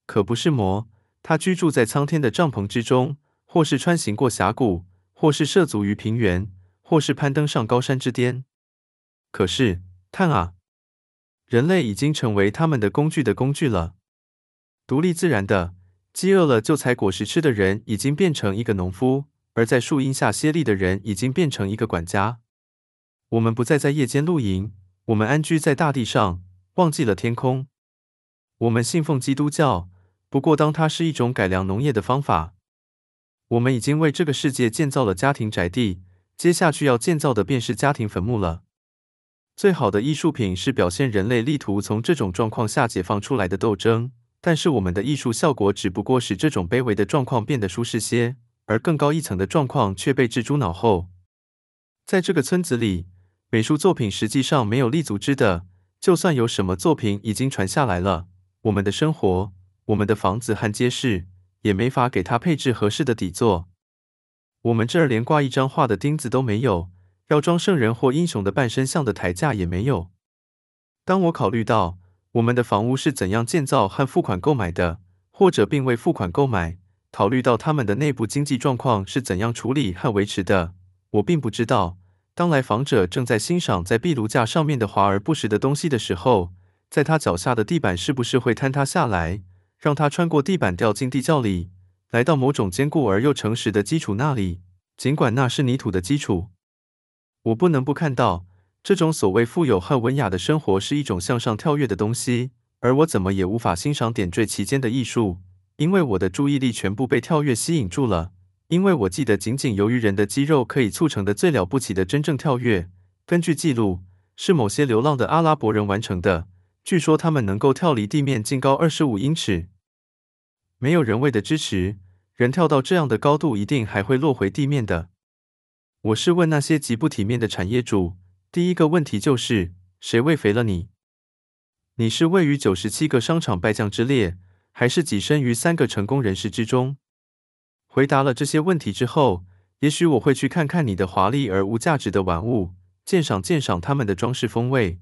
可不是魔，他居住在苍天的帐篷之中，或是穿行过峡谷，或是涉足于平原，或是攀登上高山之巅。可是，叹啊，人类已经成为他们的工具的工具了。独立自然的，饥饿了就采果实吃的人，已经变成一个农夫。而在树荫下歇立的人已经变成一个管家。我们不再在夜间露营，我们安居在大地上，忘记了天空。我们信奉基督教，不过当它是一种改良农业的方法。我们已经为这个世界建造了家庭宅地，接下去要建造的便是家庭坟墓了。最好的艺术品是表现人类力图从这种状况下解放出来的斗争，但是我们的艺术效果只不过使这种卑微的状况变得舒适些。而更高一层的状况却被置诸脑后。在这个村子里，美术作品实际上没有立足之的。就算有什么作品已经传下来了，我们的生活、我们的房子和街市，也没法给它配置合适的底座。我们这儿连挂一张画的钉子都没有，要装圣人或英雄的半身像的台架也没有。当我考虑到我们的房屋是怎样建造和付款购买的，或者并未付款购买，考虑到他们的内部经济状况是怎样处理和维持的，我并不知道，当来访者正在欣赏在壁炉架上面的华而不实的东西的时候，在他脚下的地板是不是会坍塌下来，让他穿过地板掉进地窖里，来到某种坚固而又诚实的基础那里，尽管那是泥土的基础。我不能不看到，这种所谓富有和文雅的生活是一种向上跳跃的东西，而我怎么也无法欣赏点缀其间的艺术。因为我的注意力全部被跳跃吸引住了，因为我记得仅仅由于人的肌肉可以促成的最了不起的真正跳跃，根据记录，是某些流浪的阿拉伯人完成的。据说他们能够跳离地面净高二十五英尺。没有人为的支持，人跳到这样的高度一定还会落回地面的。我是问那些极不体面的产业主，第一个问题就是：谁喂肥了你？你是位于九十七个商场败将之列，还是跻身于三个成功人士之中？回答了这些问题之后，也许我会去看看你的华丽而无价值的玩物，鉴赏鉴赏他们的装饰风味。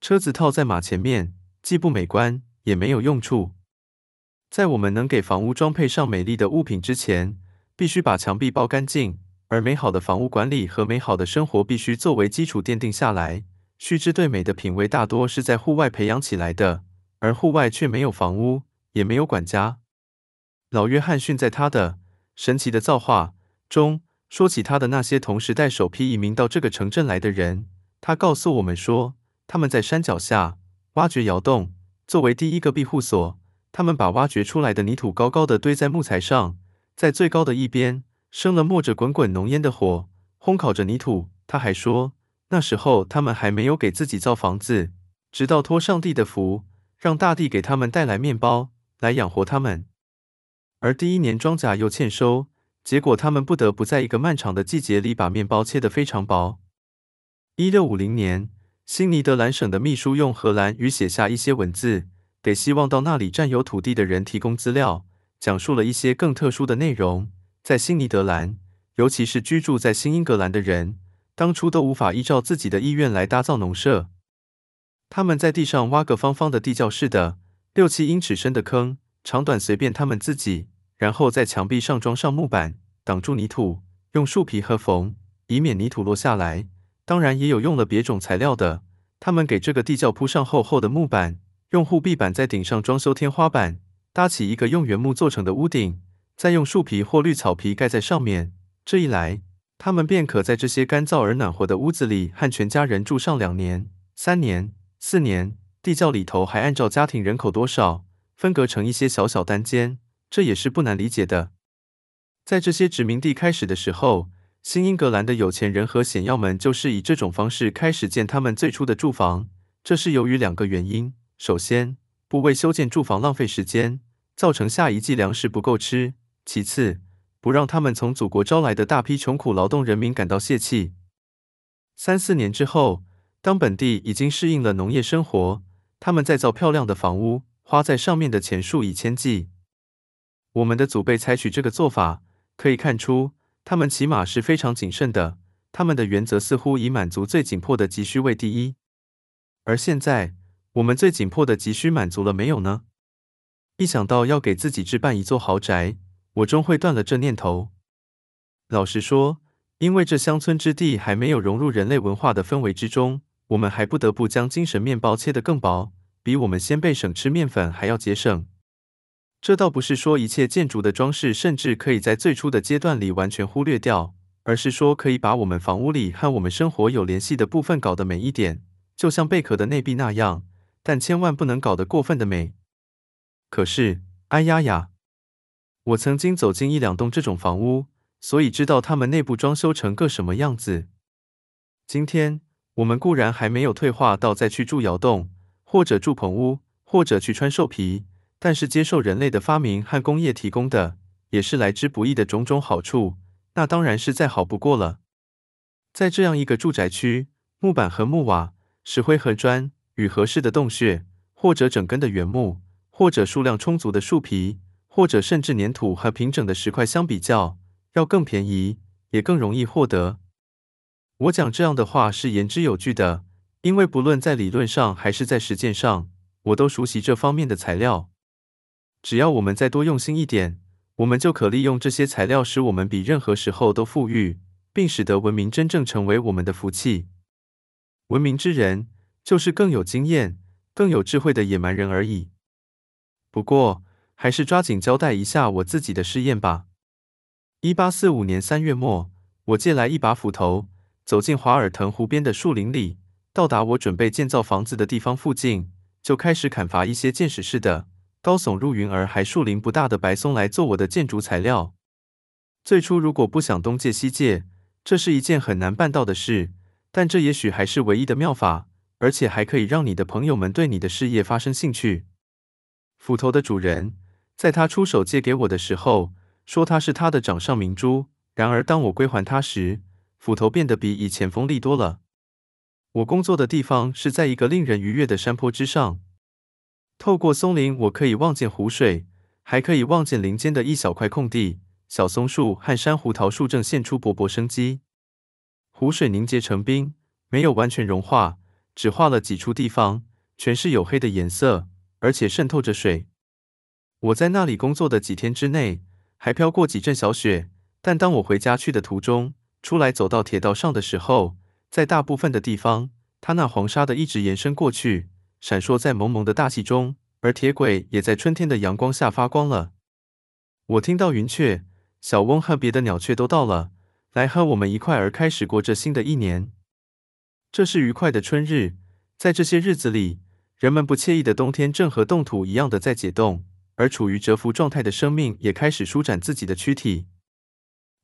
车子套在马前面，既不美观，也没有用处。在我们能给房屋装配上美丽的物品之前，必须把墙壁包干净。而美好的房屋管理和美好的生活必须作为基础奠定下来。须知对美的品味大多是在户外培养起来的。而户外却没有房屋，也没有管家。老约翰逊在他的《神奇的造化》中说起他的那些同时代首批移民到这个城镇来的人。他告诉我们说，他们在山脚下挖掘窑洞，作为第一个庇护所。他们把挖掘出来的泥土高高的堆在木材上，在最高的一边生了冒着滚滚浓烟的火，烘烤着泥土。他还说，那时候他们还没有给自己造房子，直到托上帝的福。让大地给他们带来面包来养活他们，而第一年庄稼又欠收，结果他们不得不在一个漫长的季节里把面包切得非常薄。一六五零年，新尼德兰省的秘书用荷兰语写下一些文字，给希望到那里占有土地的人提供资料，讲述了一些更特殊的内容。在新尼德兰，尤其是居住在新英格兰的人，当初都无法依照自己的意愿来搭造农舍。他们在地上挖个方方的地窖似的，六七英尺深的坑，长短随便他们自己。然后在墙壁上装上木板，挡住泥土，用树皮和缝，以免泥土落下来。当然也有用了别种材料的。他们给这个地窖铺上厚厚的木板，用护壁板在顶上装修天花板，搭起一个用原木做成的屋顶，再用树皮或绿草皮盖在上面。这一来，他们便可在这些干燥而暖和的屋子里和全家人住上两年、三年。四年，地窖里头还按照家庭人口多少分隔成一些小小单间，这也是不难理解的。在这些殖民地开始的时候，新英格兰的有钱人和显要们就是以这种方式开始建他们最初的住房。这是由于两个原因：首先，不为修建住房浪费时间，造成下一季粮食不够吃；其次，不让他们从祖国招来的大批穷苦劳动人民感到泄气。三四年之后。当本地已经适应了农业生活，他们再造漂亮的房屋，花在上面的钱数以千计。我们的祖辈采取这个做法，可以看出他们起码是非常谨慎的。他们的原则似乎以满足最紧迫的急需为第一。而现在，我们最紧迫的急需满足了没有呢？一想到要给自己置办一座豪宅，我终会断了这念头。老实说，因为这乡村之地还没有融入人类文化的氛围之中。我们还不得不将精神面包切得更薄，比我们先辈省吃面粉还要节省。这倒不是说一切建筑的装饰甚至可以在最初的阶段里完全忽略掉，而是说可以把我们房屋里和我们生活有联系的部分搞得美一点，就像贝壳的内壁那样，但千万不能搞得过分的美。可是，哎呀呀，我曾经走进一两栋这种房屋，所以知道他们内部装修成个什么样子。今天。我们固然还没有退化到再去住窑洞，或者住棚屋，或者去穿兽皮，但是接受人类的发明和工业提供的，也是来之不易的种种好处，那当然是再好不过了。在这样一个住宅区，木板和木瓦、石灰和砖与合适的洞穴，或者整根的原木，或者数量充足的树皮，或者甚至粘土和平整的石块相比较，要更便宜，也更容易获得。我讲这样的话是言之有据的，因为不论在理论上还是在实践上，我都熟悉这方面的材料。只要我们再多用心一点，我们就可利用这些材料，使我们比任何时候都富裕，并使得文明真正成为我们的福气。文明之人，就是更有经验、更有智慧的野蛮人而已。不过，还是抓紧交代一下我自己的试验吧。一八四五年三月末，我借来一把斧头，走进华尔腾湖边的树林里，到达我准备建造房子的地方附近，就开始砍伐一些箭矢似的、高耸入云而还树林不大的白松来做我的建筑材料。最初，如果不想东借西借，这是一件很难办到的事，但这也许还是唯一的妙法，而且还可以让你的朋友们对你的事业发生兴趣。斧头的主人在他出手借给我的时候，说他是他的掌上明珠。然而，当我归还他时，斧头变得比以前锋利多了。我工作的地方是在一个令人愉悦的山坡之上，透过松林，我可以望见湖水，还可以望见林间的一小块空地。小松树和山胡桃树正现出勃勃生机。湖水凝结成冰，没有完全融化，只画了几处地方，全是黝黑的颜色，而且渗透着水。我在那里工作的几天之内，还飘过几阵小雪，但当我回家去的途中，出来走到铁道上的时候，在大部分的地方，它那黄沙的一直延伸过去，闪烁在蒙蒙的大气中，而铁轨也在春天的阳光下发光了。我听到云雀、小翁和别的鸟雀都到了，来和我们一块儿开始过这新的一年。这是愉快的春日，在这些日子里，人们不惬意的冬天正和冻土一样的在解冻。而处于蛰伏状态的生命也开始舒展自己的躯体。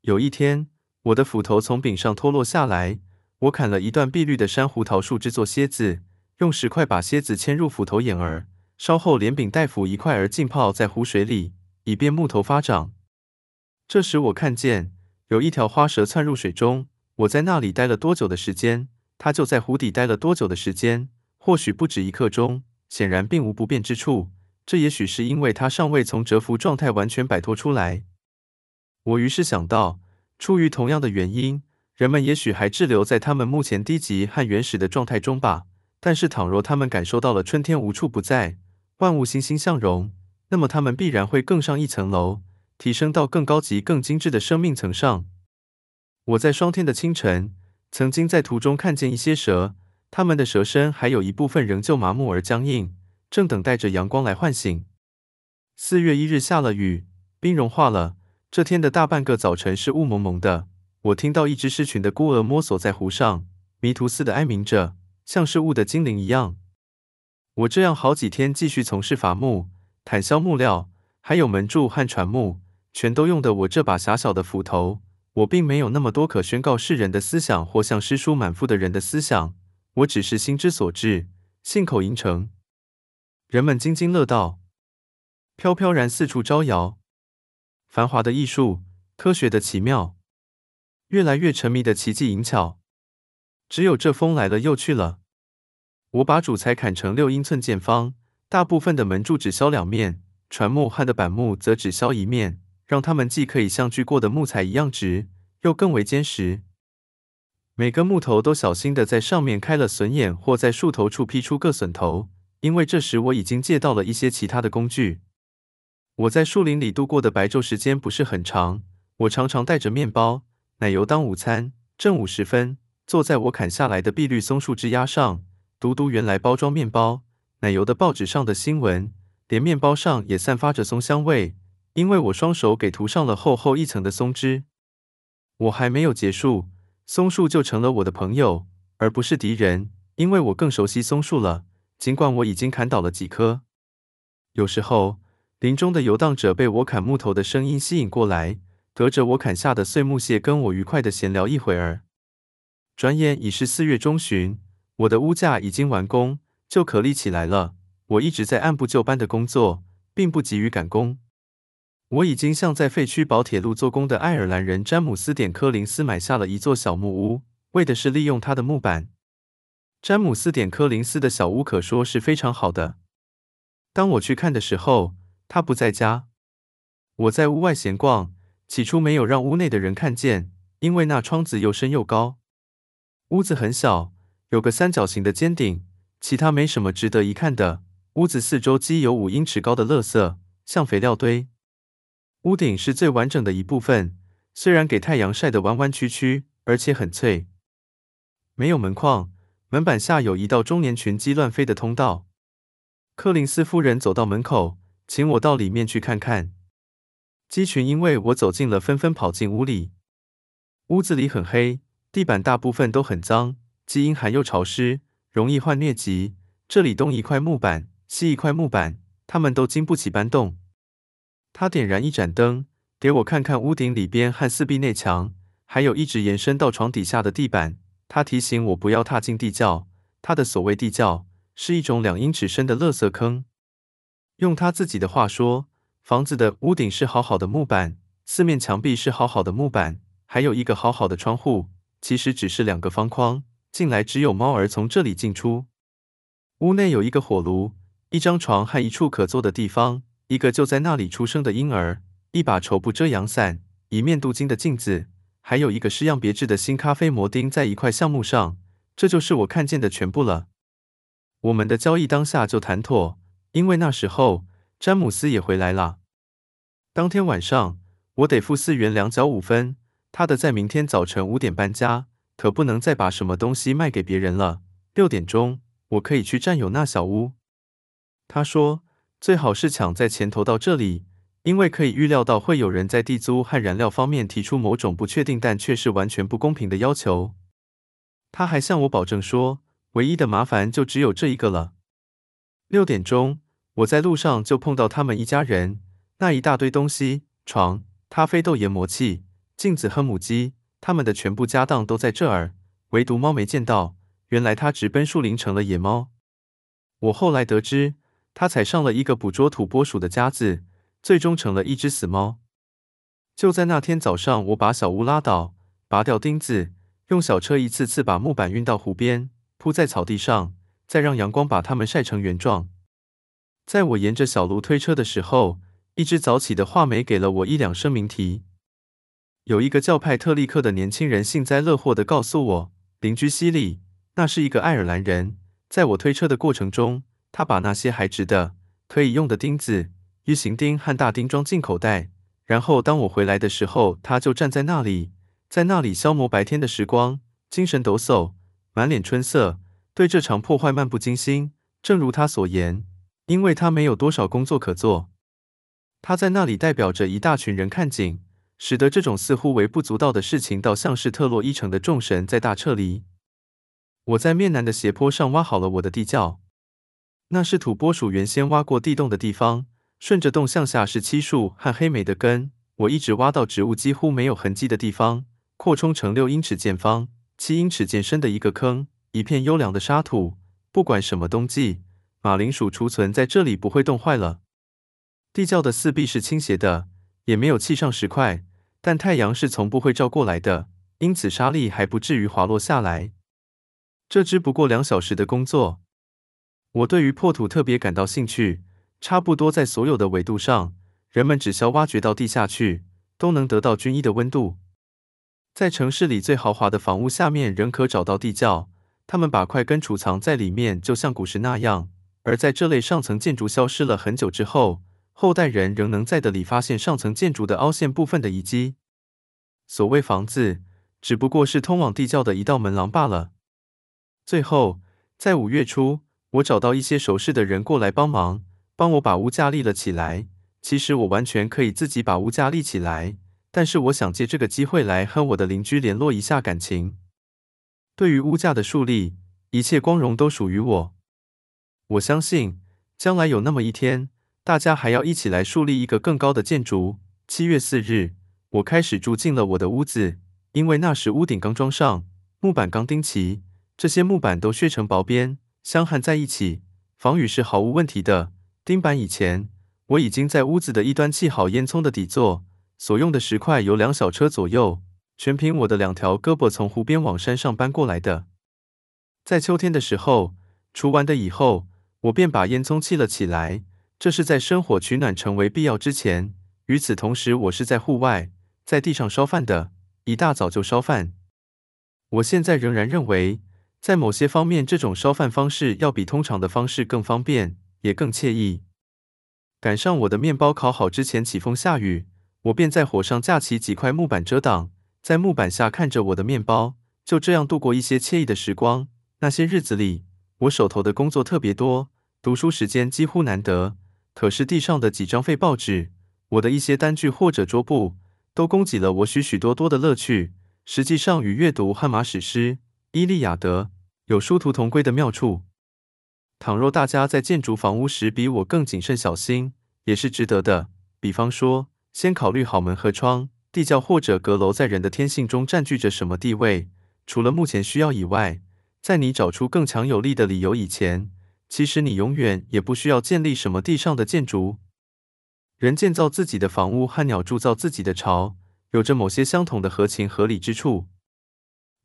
有一天，我的斧头从柄上脱落下来，我砍了一段碧绿的山胡桃树，制作楔子，用石块把楔子嵌入斧头眼儿，稍后连柄带斧一块儿浸泡在湖水里，以便木头发长。这时，我看见有一条花蛇窜入水中。我在那里待了多久的时间，它就在湖底待了多久的时间，或许不止一刻钟，显然并无不便之处。这也许是因为他尚未从蛰伏状态完全摆脱出来。我于是想到，出于同样的原因，人们也许还滞留在他们目前低级和原始的状态中吧。但是，倘若他们感受到了春天无处不在，万物欣欣向荣，那么他们必然会更上一层楼，提升到更高级、更精致的生命层上。我在霜天的清晨，曾经在途中看见一些蛇，它们的蛇身还有一部分仍旧麻木而僵硬。正等待着阳光来唤醒。四月一日下了雨，冰融化了。这天的大半个早晨是雾蒙蒙的。我听到一只狮群的孤儿摸索在湖上，迷途似的哀鸣着，像是雾的精灵一样。我这样好几天继续从事伐木、砍削木料，还有门柱和船木，全都用的我这把狭小的斧头。我并没有那么多可宣告世人的思想，或像诗书满腹的人的思想。我只是心之所至，信口吟成。人们津津乐道，飘飘然四处招摇，繁华的艺术，科学的奇妙，越来越沉迷的奇迹淫巧。只有这风来了又去了。我把主材砍成六英寸见方，大部分的门柱只削两面，船木和的板木则只削一面，让它们既可以像锯过的木材一样直，又更为坚实。每个木头都小心地在上面开了榫眼，或在树头处劈出个榫头。因为这时我已经借到了一些其他的工具。我在树林里度过的白昼时间不是很长，我常常带着面包、奶油当午餐。正午时分，坐在我砍下来的碧绿松树枝丫上，读读原来包装面包、奶油的报纸上的新闻，连面包上也散发着松香味，因为我双手给涂上了厚厚一层的松脂。我还没有结束，松树就成了我的朋友，而不是敌人，因为我更熟悉松树了。尽管我已经砍倒了几棵，有时候林中的游荡者被我砍木头的声音吸引过来，隔着我砍下的碎木屑跟我愉快的闲聊一会儿。转眼已是四月中旬，我的屋架已经完工，就可立起来了。我一直在按部就班的工作，并不急于赶工。我已经向在废墟堡铁路做工的爱尔兰人詹姆斯点柯林斯买下了一座小木屋，为的是利用他的木板。詹姆斯·点柯林斯的小屋可说是非常好的。当我去看的时候，他不在家。我在屋外闲逛，起初没有让屋内的人看见，因为那窗子又深又高。屋子很小，有个三角形的尖顶，其他没什么值得一看的。屋子四周积有五英尺高的垃圾，像肥料堆。屋顶是最完整的一部分，虽然给太阳晒得弯弯曲曲，而且很脆。没有门框，门板下有一道中年群鸡乱飞的通道。柯林斯夫人走到门口，请我到里面去看看。鸡群因为我走近了，纷纷跑进屋里。屋子里很黑，地板大部分都很脏，既阴寒又潮湿，容易患疟疾。这里东一块木板，西一块木板，它们都经不起搬动。他点燃一盏灯，给我看看屋顶里边和四壁内墙，还有一直延伸到床底下的地板。他提醒我不要踏进地窖。他的所谓地窖是一种两英尺深的垃圾坑。用他自己的话说，房子的屋顶是好好的木板，四面墙壁是好好的木板，还有一个好好的窗户，其实只是两个方框。进来只有猫儿从这里进出。屋内有一个火炉，一张床和一处可坐的地方。一个就在那里出生的婴儿，一把绸布遮阳伞，一面镀金的镜子，还有一个式样别致的新咖啡摩钉在一块橡木上。这就是我看见的全部了。我们的交易当下就谈妥，因为那时候詹姆斯也回来了。当天晚上我得付四元两角五分，他的在明天早晨五点搬家，可不能再把什么东西卖给别人了。六点钟我可以去占有那小屋。他说。最好是抢在前头到这里，因为可以预料到会有人在地租和燃料方面提出某种不确定但却是完全不公平的要求。他还向我保证说，唯一的麻烦就只有这一个了。六点钟，我在路上就碰到他们一家人，那一大堆东西，床、咖啡豆研磨器、镜子和母鸡，他们的全部家当都在这儿，唯独猫没见到。原来它直奔树林成了野猫。我后来得知。他踩上了一个捕捉土拨鼠的夹子，最终成了一只死猫。就在那天早上，我把小屋拉倒，拔掉钉子，用小车一次次把木板运到湖边，铺在草地上，再让阳光把它们晒成原状。在我沿着小路推车的时候，一只早起的画眉给了我一两声鸣啼。有一个叫派特利克的年轻人幸灾乐祸地告诉我，邻居西里，那是一个爱尔兰人，在我推车的过程中。他把那些还值的、可以用的钉子、U 形钉和大钉装进口袋，然后当我回来的时候，他就站在那里，在那里消磨白天的时光，精神抖擞，满脸春色，对这场破坏漫不经心。正如他所言，因为他没有多少工作可做，他在那里代表着一大群人看景，使得这种似乎微不足道的事情，倒像是特洛伊城的众神在大撤离。我在面南的斜坡上挖好了我的地窖。那是土拨鼠原先挖过地洞的地方，顺着洞向下是漆树和黑莓的根。我一直挖到植物几乎没有痕迹的地方，扩充成六英尺见方、七英尺见深的一个坑，一片优良的沙土。不管什么冬季，马铃薯储存在这里不会冻坏了。地窖的四壁是倾斜的，也没有砌上石块，但太阳是从不会照过来的，因此沙粒还不至于滑落下来。这只不过两小时的工作。我对于破土特别感到兴趣，差不多在所有的纬度上，人们只需挖掘到地下去，都能得到均一的温度。在城市里最豪华的房屋下面仍可找到地窖，他们把块根储藏在里面，就像古时那样。而在这类上层建筑消失了很久之后，后代人仍能在的里发现上层建筑的凹陷部分的遗迹。所谓房子，只不过是通往地窖的一道门廊罢了。最后，在五月初。我找到一些熟识的人过来帮忙，帮我把屋架立了起来。其实我完全可以自己把屋架立起来，但是我想借这个机会来和我的邻居联络一下感情。对于屋架的树立，一切光荣都属于我。我相信将来有那么一天，大家还要一起来树立一个更高的建筑。七月四日，我开始住进了我的屋子，因为那时屋顶刚装上，木板刚钉齐，这些木板都削成薄边。相焊在一起，防雨是毫无问题的。钉板以前，我已经在屋子的一端砌好烟囱的底座，所用的石块有两小车左右，全凭我的两条胳膊从湖边往山上搬过来的。在秋天的时候，除完的以后，我便把烟囱砌了起来。这是在生火取暖成为必要之前。与此同时，我是在户外，在地上烧饭的，一大早就烧饭。我现在仍然认为，在某些方面，这种烧饭方式要比通常的方式更方便，也更惬意。赶上我的面包烤好之前起风下雨，我便在火上架起几块木板遮挡，在木板下看着我的面包，就这样度过一些惬意的时光。那些日子里，我手头的工作特别多，读书时间几乎难得。可是地上的几张废报纸，我的一些单据或者桌布，都供给了我许许多多的乐趣。实际上，与阅读《荷马史诗》《伊利亚德》有殊途同归的妙处。倘若大家在建筑房屋时比我更谨慎小心，也是值得的。比方说，先考虑好门和窗、地窖或者阁楼在人的天性中占据着什么地位。除了目前需要以外，在你找出更强有力的理由以前，其实你永远也不需要建立什么地上的建筑。人建造自己的房屋和鸟筑造自己的巢，有着某些相同的合情合理之处。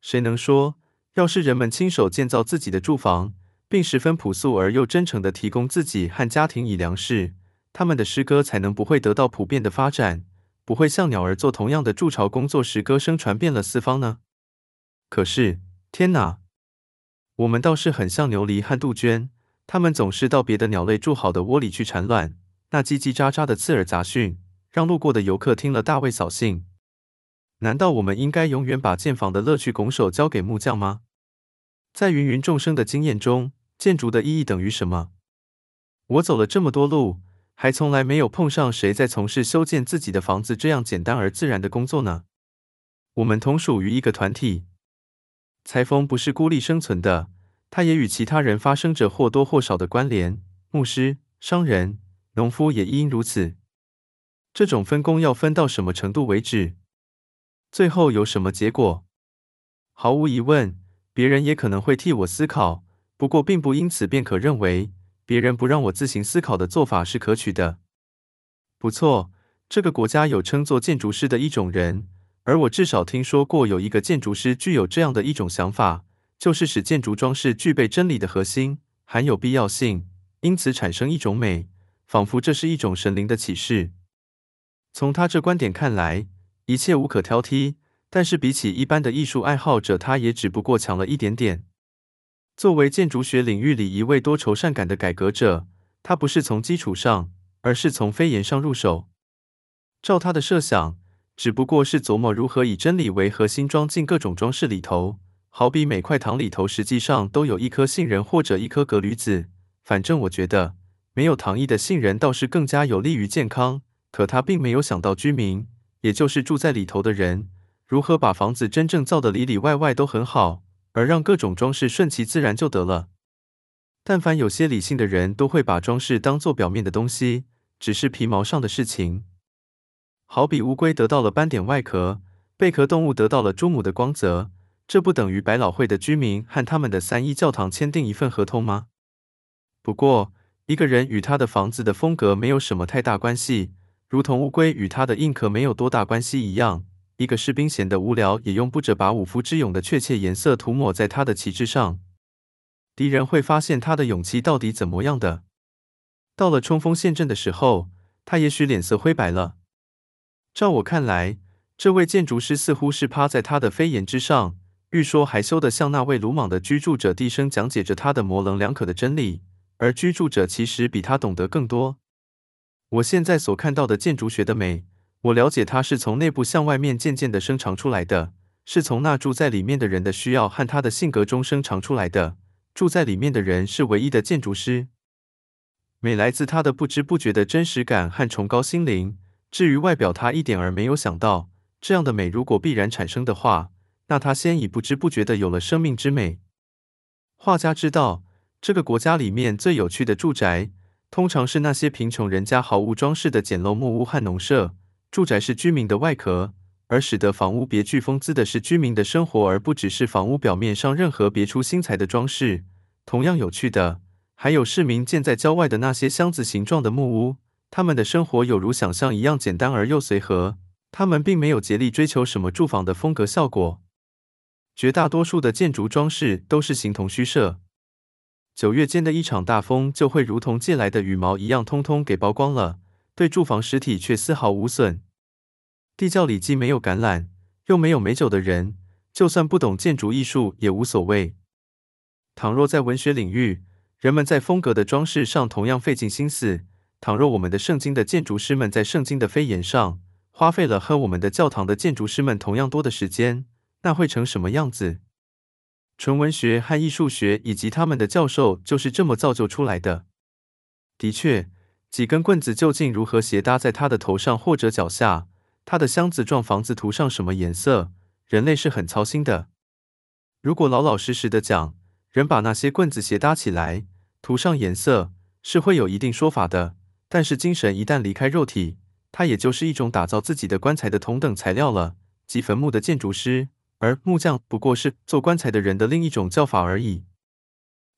谁能说，要是人们亲手建造自己的住房，并十分朴素而又真诚地提供自己和家庭以粮食，他们的诗歌才能不会得到普遍的发展，不会像鸟儿做同样的筑巢工作时，歌声传遍了四方呢？可是，天哪！我们倒是很像牛犁和杜鹃，它们总是到别的鸟类筑好的窝里去产卵。那叽叽喳喳的刺耳杂讯，让路过的游客听了大为扫兴。难道我们应该永远把建房的乐趣拱手交给木匠吗？在芸芸众生的经验中，建筑的意义等于什么？我走了这么多路，还从来没有碰上谁在从事修建自己的房子这样简单而自然的工作呢。我们同属于一个团体，裁缝不是孤立生存的，他也与其他人发生着或多或少的关联。牧师、商人。农夫也应如此。这种分工要分到什么程度为止？最后有什么结果？毫无疑问，别人也可能会替我思考。不过，并不因此便可认为别人不让我自行思考的做法是可取的。不错，这个国家有称作建筑师的一种人，而我至少听说过有一个建筑师具有这样的一种想法，就是使建筑装饰具备真理的核心，含有必要性，因此产生一种美。仿佛这是一种神灵的启示。从他这观点看来，一切无可挑剔。但是比起一般的艺术爱好者，他也只不过强了一点点。作为建筑学领域里一位多愁善感的改革者，他不是从基础上，而是从飞檐上入手。照他的设想，只不过是琢磨如何以真理为核心装进各种装饰里头。好比每块糖里头实际上都有一颗杏仁或者一颗葛缕子。反正我觉得。没有糖衣的杏仁倒是更加有利于健康，可他并没有想到居民，也就是住在里头的人，如何把房子真正造的里里外外都很好，而让各种装饰顺其自然就得了。但凡有些理性的人都会把装饰当做表面的东西，只是皮毛上的事情。好比乌龟得到了斑点外壳，贝壳动物得到了猪母的光泽，这不等于百老汇的居民和他们的三一教堂签订一份合同吗？不过。一个人与他的房子的风格没有什么太大关系，如同乌龟与它的硬壳没有多大关系一样。一个士兵闲得无聊，也用不着把五夫之勇的确切颜色涂抹在他的旗帜上。敌人会发现他的勇气到底怎么样的。到了冲锋陷阵的时候，他也许脸色灰白了。照我看来，这位建筑师似乎是趴在他的飞檐之上，欲说还休地向那位鲁莽的居住者低声讲解着他的模棱两可的真理。而居住者其实比他懂得更多。我现在所看到的建筑学的美，我了解它是从内部向外面渐渐地生长出来的，是从那住在里面的人的需要和他的性格中生长出来的。住在里面的人是唯一的建筑师。美来自他的不知不觉的真实感和崇高心灵。至于外表，他一点儿没有想到，这样的美如果必然产生的话，那他先已不知不觉地有了生命之美。画家知道。这个国家里面最有趣的住宅，通常是那些贫穷人家毫无装饰的简陋木屋和农舍。住宅是居民的外壳，而使得房屋别具风姿的是居民的生活，而不只是房屋表面上任何别出心裁的装饰。同样有趣的，还有市民建在郊外的那些箱子形状的木屋，他们的生活有如想象一样简单而又随和。他们并没有竭力追求什么住房的风格效果，绝大多数的建筑装饰都是形同虚设。九月间的一场大风，就会如同借来的羽毛一样，通通给曝光了，对住房实体却丝毫无损。地窖里既没有橄榄，又没有美酒的人，就算不懂建筑艺术也无所谓。倘若在文学领域，人们在风格的装饰上同样费尽心思，倘若我们的圣经的建筑师们在圣经的飞檐上花费了和我们的教堂的建筑师们同样多的时间，那会成什么样子？纯文学和艺术学以及他们的教授就是这么造就出来的。的确，几根棍子究竟如何斜搭在他的头上或者脚下，他的箱子状房子涂上什么颜色，人类是很操心的。如果老老实实的讲，人把那些棍子斜搭起来，涂上颜色，是会有一定说法的。但是精神一旦离开肉体，它也就是一种打造自己的棺材的同等材料了，即坟墓的建筑师。而木匠不过是做棺材的人的另一种叫法而已。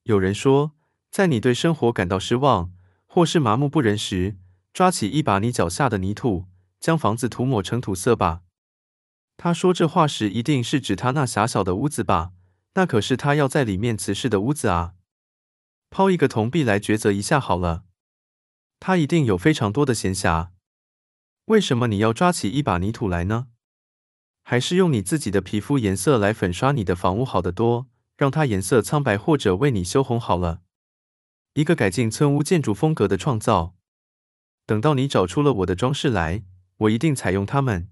有人说，在你对生活感到失望，或是麻木不仁时，抓起一把你脚下的泥土，将房子涂抹成土色吧。他说这话时，一定是指他那狭小的屋子吧？那可是他要在里面辞世的屋子啊！抛一个铜币来抉择一下好了。他一定有非常多的闲暇。为什么你要抓起一把泥土来呢？还是用你自己的皮肤颜色来粉刷你的房屋好得多，让它颜色苍白，或者为你修红好了。一个改进村屋建筑风格的创造。等到你找出了我的装饰来，我一定采用它们。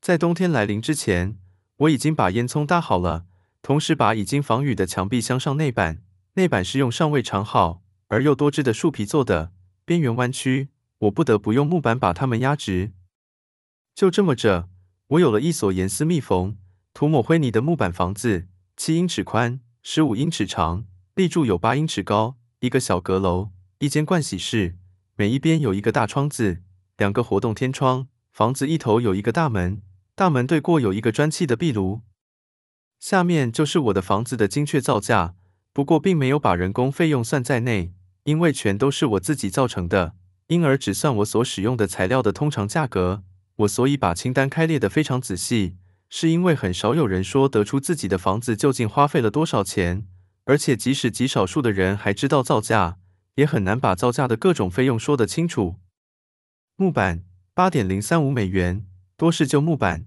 在冬天来临之前，我已经把烟囱搭好了，同时把已经防雨的墙壁镶上内板。内板是用尚未长好而又多汁的树皮做的，边缘弯曲，我不得不用木板把它们压直。就这么着。我有了一所严丝密缝、涂抹灰泥的木板房子，七英尺宽，十五英尺长，立柱有八英尺高，一个小阁楼，一间盥洗室，每一边有一个大窗子，两个活动天窗。房子一头有一个大门，大门对过有一个砖砌的壁炉。下面就是我的房子的精确造价，不过并没有把人工费用算在内，因为全都是我自己造成的，因而只算我所使用的材料的通常价格。我所以把清单开列得非常仔细，是因为很少有人说得出自己的房子究竟花费了多少钱，而且即使极少数的人还知道造价，也很难把造价的各种费用说得清楚。木板八点零三五美元，多是旧木板。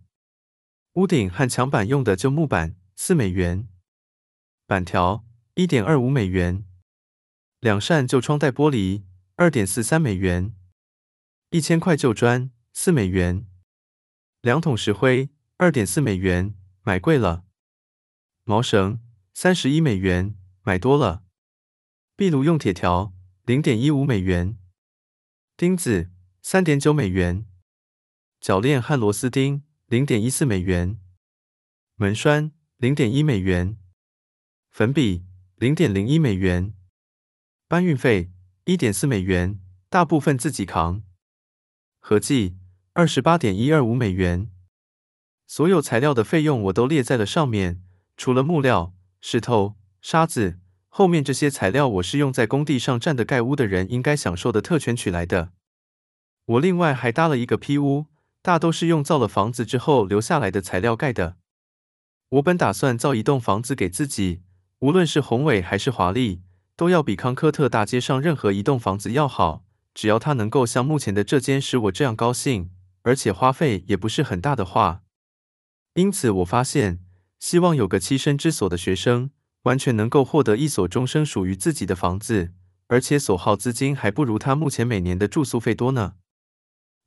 屋顶和墙板用的旧木板四美元。板条一点二五美元。两扇旧窗带玻璃二点四三美元。一千块旧砖。四美元，两桶石灰，二点四美元，买贵了。毛绳，三十一美元，买多了。壁炉用铁条，零点一五美元。钉子，三点九美元。铰链和螺丝钉，零点一四美元。门栓，零点一美元。粉笔，零点零一美元。搬运费，一点四美元，大部分自己扛。合计。二十八点一二五美元，所有材料的费用我都列在了上面，除了木料、石头、沙子，后面这些材料我是用在工地上站的盖屋的人应该享受的特权取来的。我另外还搭了一个坯屋，大都是用造了房子之后留下来的材料盖的。我本打算造一栋房子给自己，无论是宏伟还是华丽，都要比康科特大街上任何一栋房子要好，只要它能够像目前的这间使我这样高兴。而且花费也不是很大的话，因此我发现，希望有个栖身之所的学生，完全能够获得一所终生属于自己的房子，而且所耗资金还不如他目前每年的住宿费多呢。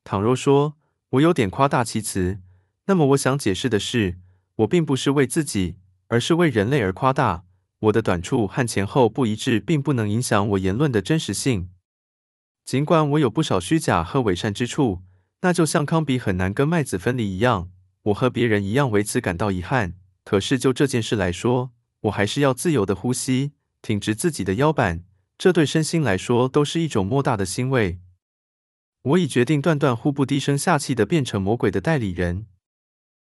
倘若说我有点夸大其词，那么我想解释的是，我并不是为自己，而是为人类而夸大。我的短处和前后不一致，并不能影响我言论的真实性。尽管我有不少虚假和伪善之处。那就像康比很难跟麦子分离一样，我和别人一样为此感到遗憾。可是就这件事来说，我还是要自由的呼吸，挺直自己的腰板，这对身心来说都是一种莫大的欣慰。我已决定断断乎不低声下气的变成魔鬼的代理人。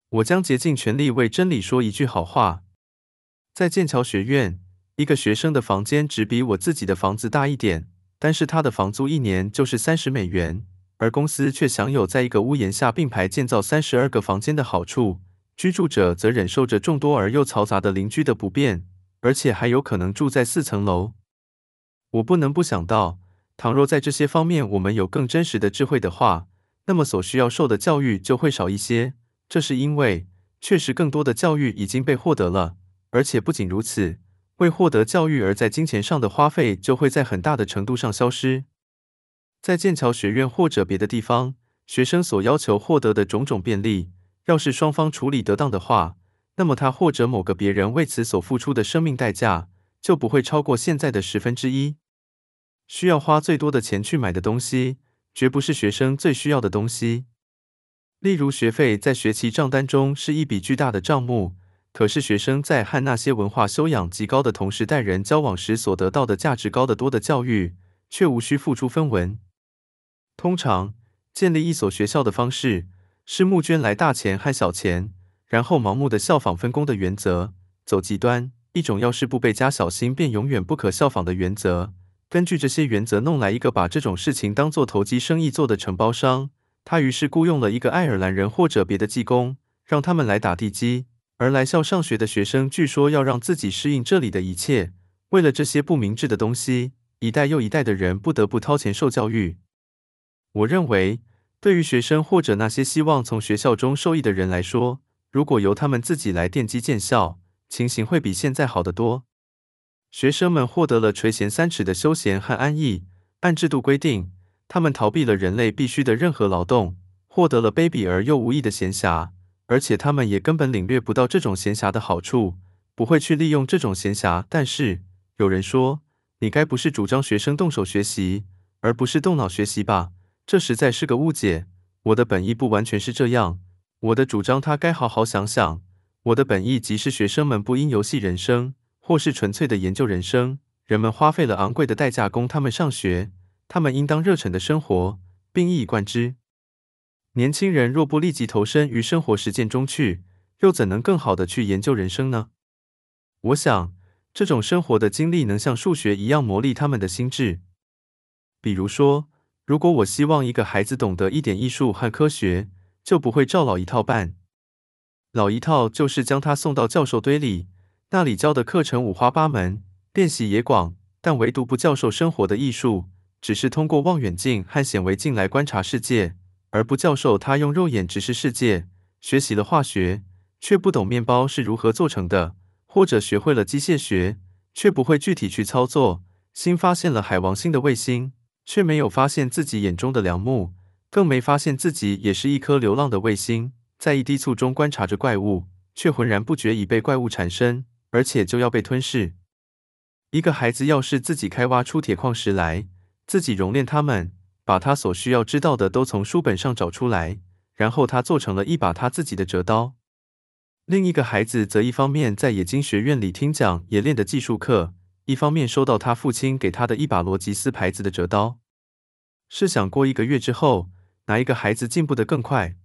我将竭尽全力为真理说一句好话。在剑桥学院，一个学生的房间只比我自己的房子大一点，但是他的房租一年就是三十美元。而公司却享有在一个屋檐下并排建造三十二个房间的好处，居住者则忍受着众多而又嘈杂的邻居的不便，而且还有可能住在四层楼。我不能不想到，倘若在这些方面我们有更真实的智慧的话，那么所需要受的教育就会少一些。这是因为，确实更多的教育已经被获得了，而且不仅如此，为获得教育而在金钱上的花费就会在很大的程度上消失。在剑桥学院或者别的地方，学生所要求获得的种种便利，要是双方处理得当的话，那么他或者某个别人为此所付出的生命代价，就不会超过现在的十分之一。需要花最多的钱去买的东西，绝不是学生最需要的东西。例如，学费在学期账单中是一笔巨大的账目，可是学生在和那些文化修养极高的同时代人交往时所得到的价值高得多的教育，却无需付出分文。通常，建立一所学校的方式是募捐来大钱和小钱，然后盲目的效仿分工的原则，走极端，一种要是不被加小心便永远不可效仿的原则。根据这些原则弄来一个把这种事情当做投机生意做的承包商。他于是雇佣了一个爱尔兰人或者别的技工，让他们来打地基。而来校上学的学生据说要让自己适应这里的一切。为了这些不明智的东西，一代又一代的人不得不掏钱受教育。我认为，对于学生或者那些希望从学校中受益的人来说，如果由他们自己来奠基建校，情形会比现在好得多。学生们获得了垂涎三尺的休闲和安逸，按制度规定。他们逃避了人类必须的任何劳动，获得了卑鄙而又无益的闲暇，而且他们也根本领略不到这种闲暇的好处，不会去利用这种闲暇。但是有人说，你该不是主张学生动手学习，而不是动脑学习吧？这实在是个误解。我的本意不完全是这样。我的主张他该好好想想。我的本意即是学生们不应游戏人生，或是纯粹的研究人生。人们花费了昂贵的代价供他们上学。他们应当热忱的生活，并一以贯之。年轻人若不立即投身于生活实践中去，又怎能更好的去研究人生呢？我想，这种生活的经历能像数学一样磨砺他们的心智。比如说，如果我希望一个孩子懂得一点艺术和科学，就不会照老一套办。老一套就是将他送到教授堆里，那里教的课程五花八门，练习也广，但唯独不教授生活的艺术。只是通过望远镜和显微镜来观察世界，而不教授他用肉眼直视世界。学习了化学，却不懂面包是如何做成的；或者学会了机械学，却不会具体去操作。新发现了海王星的卫星，却没有发现自己眼中的梁木，更没发现自己也是一颗流浪的卫星，在一滴醋中观察着怪物，却浑然不觉已被怪物缠身，而且就要被吞噬。一个孩子要是自己开挖出铁矿石来，自己熔炼它们，把他所需要知道的都从书本上找出来，然后他做成了一把他自己的折刀。另一个孩子则一方面在冶金学院里听讲冶炼的技术课，一方面收到他父亲给他的一把罗吉斯牌子的折刀。试想过一个月之后，哪一个孩子进步的更快？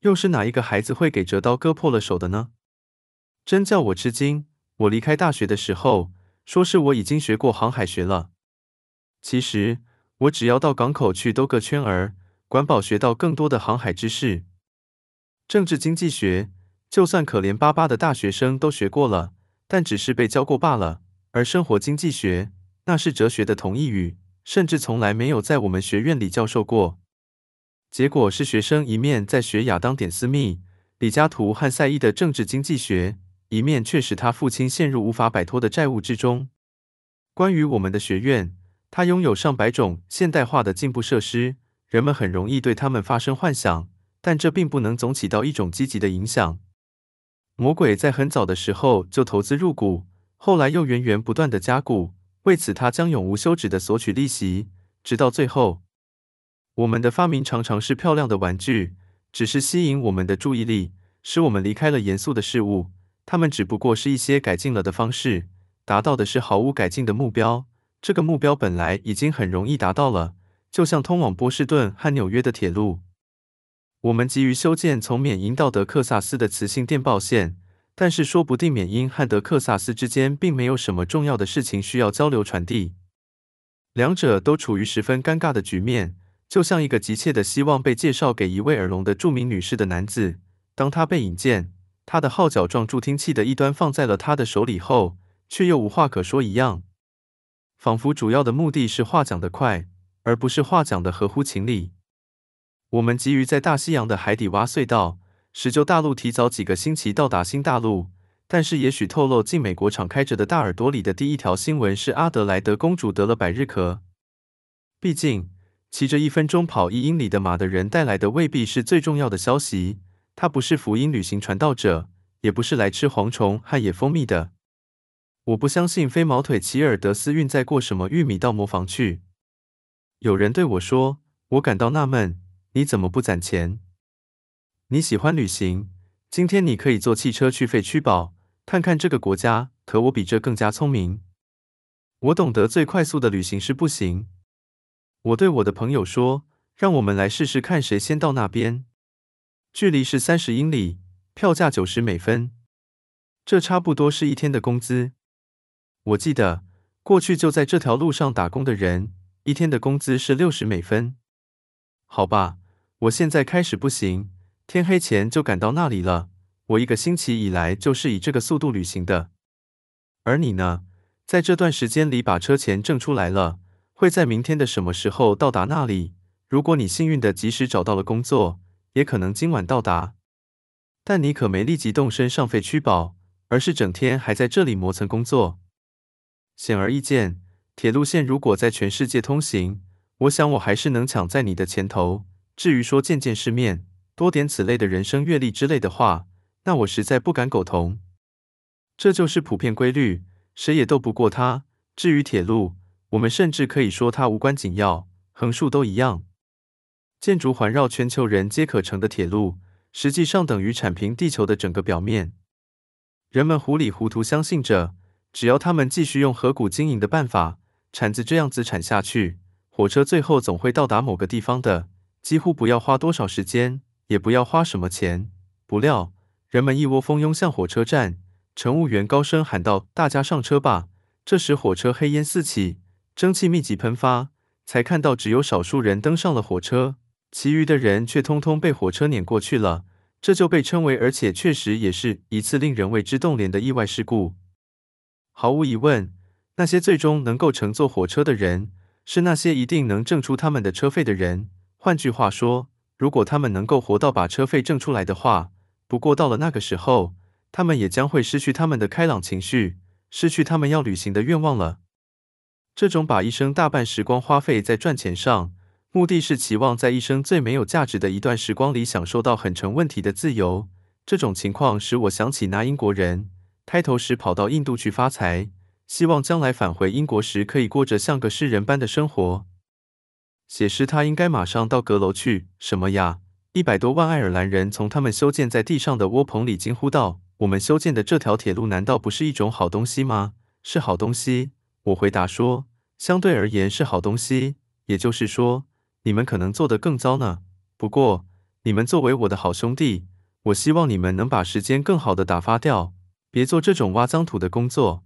又是哪一个孩子会给折刀割破了手的呢？真叫我吃惊！我离开大学的时候，说是我已经学过航海学了。其实，我只要到港口去兜个圈儿，管饱学到更多的航海知识。政治经济学，就算可怜巴巴的大学生都学过了，但只是被教过罢了。而生活经济学，那是哲学的同义语，甚至从来没有在我们学院里教授过。结果是学生一面在学亚当·点斯密、李嘉图和赛义的政治经济学，一面却使他父亲陷入无法摆脱的债务之中。关于我们的学院。它拥有上百种现代化的进步设施，人们很容易对它们发生幻想，但这并不能总起到一种积极的影响。魔鬼在很早的时候就投资入股，后来又源源不断的加固，为此他将永无休止的索取利息，直到最后。我们的发明常常是漂亮的玩具，只是吸引我们的注意力，使我们离开了严肃的事物。它们只不过是一些改进了的方式，达到的是毫无改进的目标。这个目标本来已经很容易达到了，就像通往波士顿和纽约的铁路。我们急于修建从缅因到德克萨斯的磁性电报线，但是说不定缅因和德克萨斯之间并没有什么重要的事情需要交流传递。两者都处于十分尴尬的局面，就像一个急切的希望被介绍给一位耳聋的著名女士的男子，当他被引荐，他的号角状助听器的一端放在了他的手里后，却又无话可说一样。仿佛主要的目的是话讲得快，而不是话讲得合乎情理。我们急于在大西洋的海底挖隧道，使旧大陆提早几个星期到达新大陆。但是，也许透露进美国敞开着的大耳朵里的第一条新闻是阿德莱德公主得了百日咳。毕竟，骑着一分钟跑一英里的马的人带来的未必是最重要的消息。他不是福音旅行传道者，也不是来吃蝗虫和野蜂蜜的。我不相信飞毛腿齐尔德斯运载过什么玉米到磨坊去。有人对我说：“我感到纳闷，你怎么不攒钱？你喜欢旅行，今天你可以坐汽车去废墟堡。”看看这个国家，可我比这更加聪明。我懂得最快速的旅行是步行。我对我的朋友说：“让我们来试试看谁先到那边。”距离是三十英里，票价九十美分，这差不多是一天的工资。我记得过去就在这条路上打工的人，一天的工资是六十美分。好吧，我现在开始步行，天黑前就赶到那里了。我一个星期以来就是以这个速度旅行的，而你呢？在这段时间里把车钱挣出来了，会在明天的什么时候到达那里？如果你幸运的及时找到了工作，也可能今晚到达。但你可没立即动身上废区堡，而是整天还在这里磨蹭工作。显而易见，铁路线如果在全世界通行，我想我还是能抢在你的前头。至于说见见世面、多点此类的人生阅历之类的话，那我实在不敢苟同，这就是普遍规律，谁也斗不过它。至于铁路，我们甚至可以说它无关紧要，横竖都一样。建筑环绕全球人皆可乘的铁路，实际上等于铲平地球的整个表面。人们糊里糊涂相信着，只要他们继续用河谷经营的办法，铲子这样子铲下去，火车最后总会到达某个地方的，几乎不要花多少时间，也不要花什么钱。不料，人们一窝蜂拥向火车站，乘务员高声喊道：“大家上车吧！”这时火车黑烟四起，蒸汽密集喷发，才看到只有少数人登上了火车，其余的人却通通被火车碾过去了。这就被称为，而且确实也是一次令人为之动怜的意外事故。毫无疑问，那些最终能够乘坐火车的人，是那些一定能挣出他们的车费的人。换句话说，如果他们能够活到把车费挣出来的话。不过到了那个时候，他们也将会失去他们的开朗情绪，失去他们要旅行的愿望了。这种把一生大半时光花费在赚钱上，目的是期望在一生最没有价值的一段时光里享受到很成问题的自由。这种情况使我想起那英国人，开头时跑到印度去发财，希望将来返回英国时可以过着像个诗人般的生活。写诗他应该马上到阁楼去，什么呀？一百多万爱尔兰人从他们修建在地上的窝棚里惊呼道：“我们修建的这条铁路难道不是一种好东西吗？”“是好东西。”我回答说，“相对而言是好东西。也就是说，你们可能做得更糟呢。不过，你们作为我的好兄弟，我希望你们能把时间更好的打发掉，别做这种挖脏土的工作。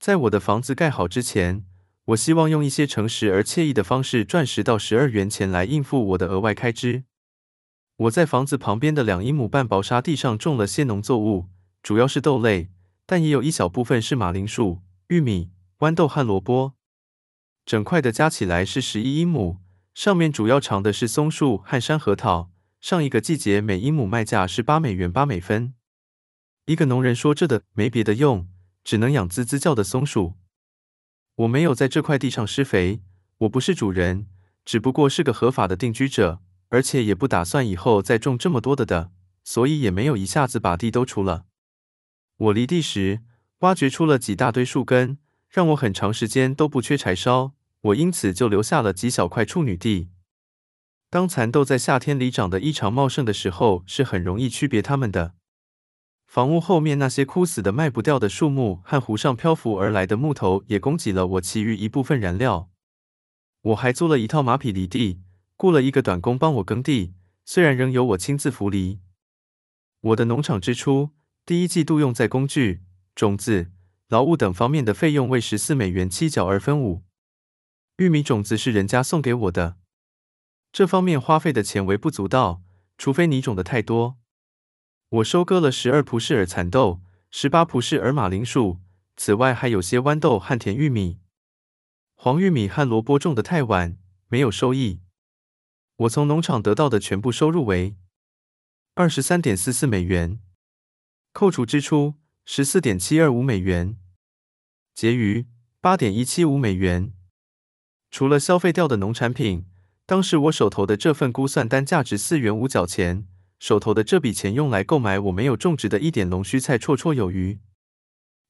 在我的房子盖好之前，我希望用一些诚实而惬意的方式赚十到十二元钱来应付我的额外开支。”我在房子旁边的两英亩半薄沙地上种了些农作物，主要是豆类，但也有一小部分是马铃薯、玉米、豌豆和萝卜。整块的加起来是十一英亩，上面主要长的是松树和山核桃。上一个季节每英亩卖价是八美元八美分。一个农人说：“这的没别的用，只能养吱吱叫的松鼠。”我没有在这块地上施肥，我不是主人，只不过是个合法的定居者。而且也不打算以后再种这么多的的，所以也没有一下子把地都除了。我犁地时，挖掘出了几大堆树根，让我很长时间都不缺柴烧。我因此就留下了几小块处女地。当蚕豆在夏天里长得异常茂盛的时候，是很容易区别它们的。房屋后面那些枯死的卖不掉的树木和湖上漂浮而来的木头，也供给了我其余一部分燃料。我还租了一套马匹犁地。雇了一个短工帮我耕地，虽然仍由我亲自扶犁。我的农场支出，第一季度用在工具、种子、劳务等方面的费用为十四美元七角二分五。玉米种子是人家送给我的，这方面花费的钱微不足道，除非你种的太多。我收割了十二蒲氏耳蚕豆，十八蒲氏耳马铃薯，此外还有些豌豆和甜玉米。黄玉米和萝卜种得太晚，没有收益。我从农场得到的全部收入为二十三点四四美元，扣除支出十四点七二五美元，结余八点一七五美元。除了消费掉的农产品，当时我手头的这份估算单价值四元五角钱，手头的这笔钱用来购买我没有种植的一点龙须菜绰绰有余。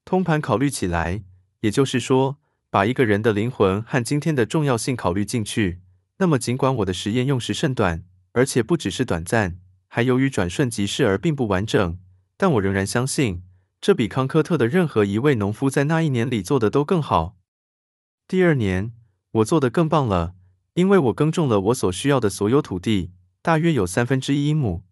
通盘考虑起来，也就是说，把一个人的灵魂和今天的重要性考虑进去，那么尽管我的实验用时甚短，而且不只是短暂，还由于转瞬即逝而并不完整，但我仍然相信，这比康科特的任何一位农夫在那一年里做的都更好。第二年。我做得更棒了，因为我耕种了我所需要的所有土地，大约有三分之一亩。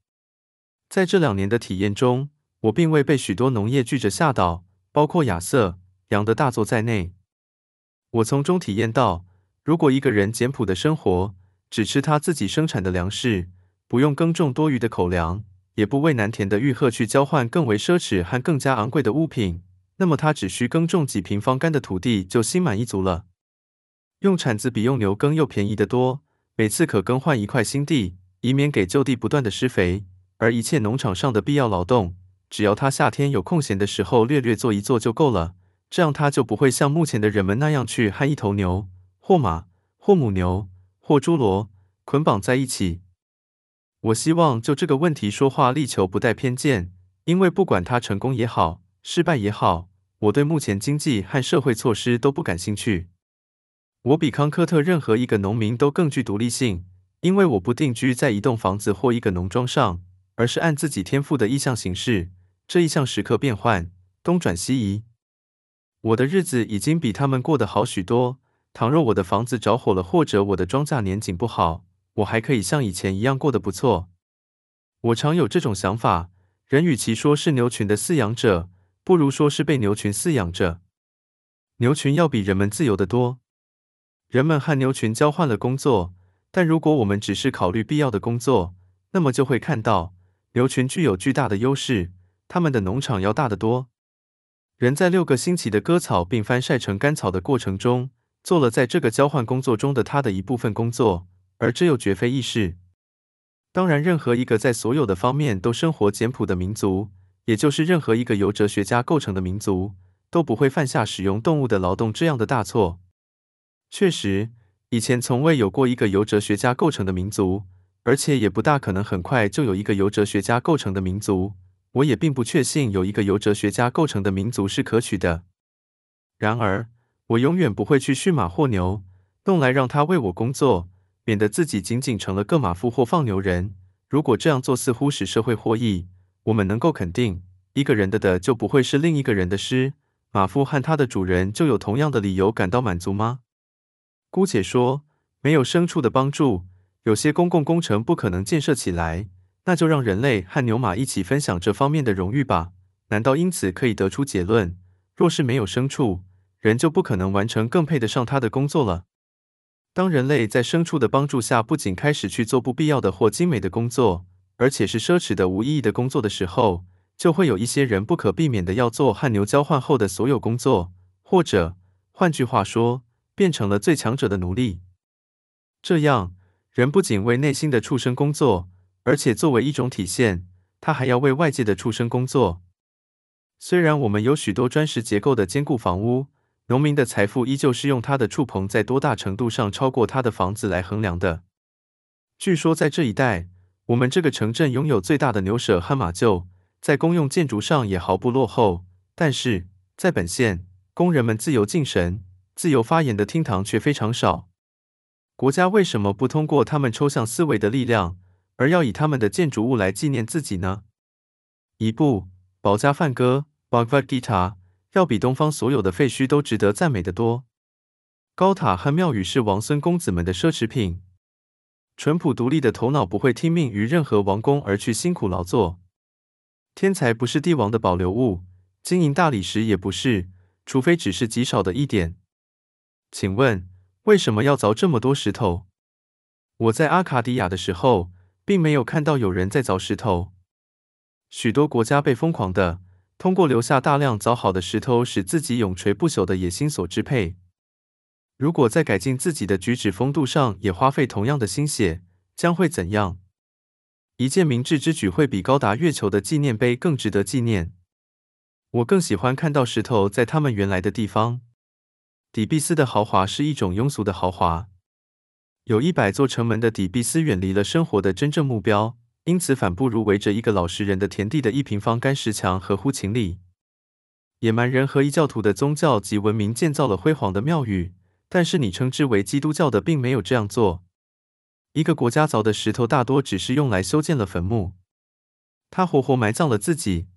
在这两年的体验中，我并未被许多农业巨者吓倒，包括亚瑟·杨的大作在内。我从中体验到，如果一个人简朴的生活，只吃他自己生产的粮食，不用耕种多余的口粮，也不为难田的玉鹤去交换更为奢侈和更加昂贵的物品，那么他只需耕种几平方干的土地就心满意足了。用铲子比用牛耕又便宜得多，每次可更换一块新地，以免给旧地不断的施肥。而一切农场上的必要劳动，只要他夏天有空闲的时候略略做一做就够了。这样他就不会像目前的人们那样去和一头牛、或马、或母牛、或猪骡捆绑在一起。我希望就这个问题说话，力求不带偏见，因为不管他成功也好，失败也好，我对目前经济和社会措施都不感兴趣。我比康科特任何一个农民都更具独立性，因为我不定居在一栋房子或一个农庄上，而是按自己天赋的意向行事。这意向时刻变换，东转西移。我的日子已经比他们过得好许多。倘若我的房子着火了，或者我的庄稼年景不好，我还可以像以前一样过得不错。我常有这种想法：人与其说是牛群的饲养者，不如说是被牛群饲养着。牛群要比人们自由得多。人们和牛群交换了工作，但如果我们只是考虑必要的工作，那么就会看到牛群具有巨大的优势，他们的农场要大得多。人在六个星期的割草并翻晒成干草的过程中，做了在这个交换工作中的他的一部分工作，而这又绝非易事。当然，任何一个在所有的方面都生活简朴的民族，也就是任何一个由哲学家构成的民族，都不会犯下使用动物的劳动这样的大错。确实，以前从未有过一个由哲学家构成的民族，而且也不大可能很快就有一个由哲学家构成的民族。我也并不确信有一个由哲学家构成的民族是可取的。然而，我永远不会去驯马或牛，弄来让他为我工作，免得自己仅仅成了个马夫或放牛人。如果这样做似乎使社会获益，我们能够肯定，一个人的的就不会是另一个人的失。马夫和他的主人就有同样的理由感到满足吗？姑且说，没有牲畜的帮助，有些公共工程不可能建设起来。那就让人类和牛马一起分享这方面的荣誉吧。难道因此可以得出结论：若是没有牲畜，人就不可能完成更配得上他的工作了？当人类在牲畜的帮助下，不仅开始去做不必要的或精美的工作，而且是奢侈的、无意义的工作的时候，就会有一些人不可避免的要做和牛交换后的所有工作，或者，换句话说，变成了最强者的奴隶。这样，人不仅为内心的畜生工作，而且作为一种体现，他还要为外界的畜生工作。虽然我们有许多砖石结构的坚固房屋，农民的财富依旧是用他的畜棚在多大程度上超过他的房子来衡量的。据说在这一带，我们这个城镇拥有最大的牛舍和马厩，在公用建筑上也毫不落后。但是在本县，工人们自由敬神。自由发言的厅堂却非常少。国家为什么不通过他们抽象思维的力量，而要以他们的建筑物来纪念自己呢？一部《保加梵歌》（Bhagavad Gita） 要比东方所有的废墟都值得赞美得多。高塔和庙宇是王孙公子们的奢侈品。淳朴独立的头脑不会听命于任何王公而去辛苦劳作。天才不是帝王的保留物，金银大理石也不是，除非只是极少的一点。请问为什么要凿这么多石头？我在阿卡迪亚的时候，并没有看到有人在凿石头。许多国家被疯狂的通过留下大量凿好的石头，使自己永垂不朽的野心所支配。如果在改进自己的举止风度上也花费同样的心血，将会怎样？一件明智之举会比高达月球的纪念碑更值得纪念。我更喜欢看到石头在他们原来的地方。底比斯的豪华是一种庸俗的豪华。有一百座城门的底比斯远离了生活的真正目标，因此反不如围着一个老实人的田地的一平方干石墙合乎情理。野蛮人和异教徒的宗教及文明建造了辉煌的庙宇，但是你称之为基督教的并没有这样做。一个国家凿的石头大多只是用来修建了坟墓，他活活埋葬了自己。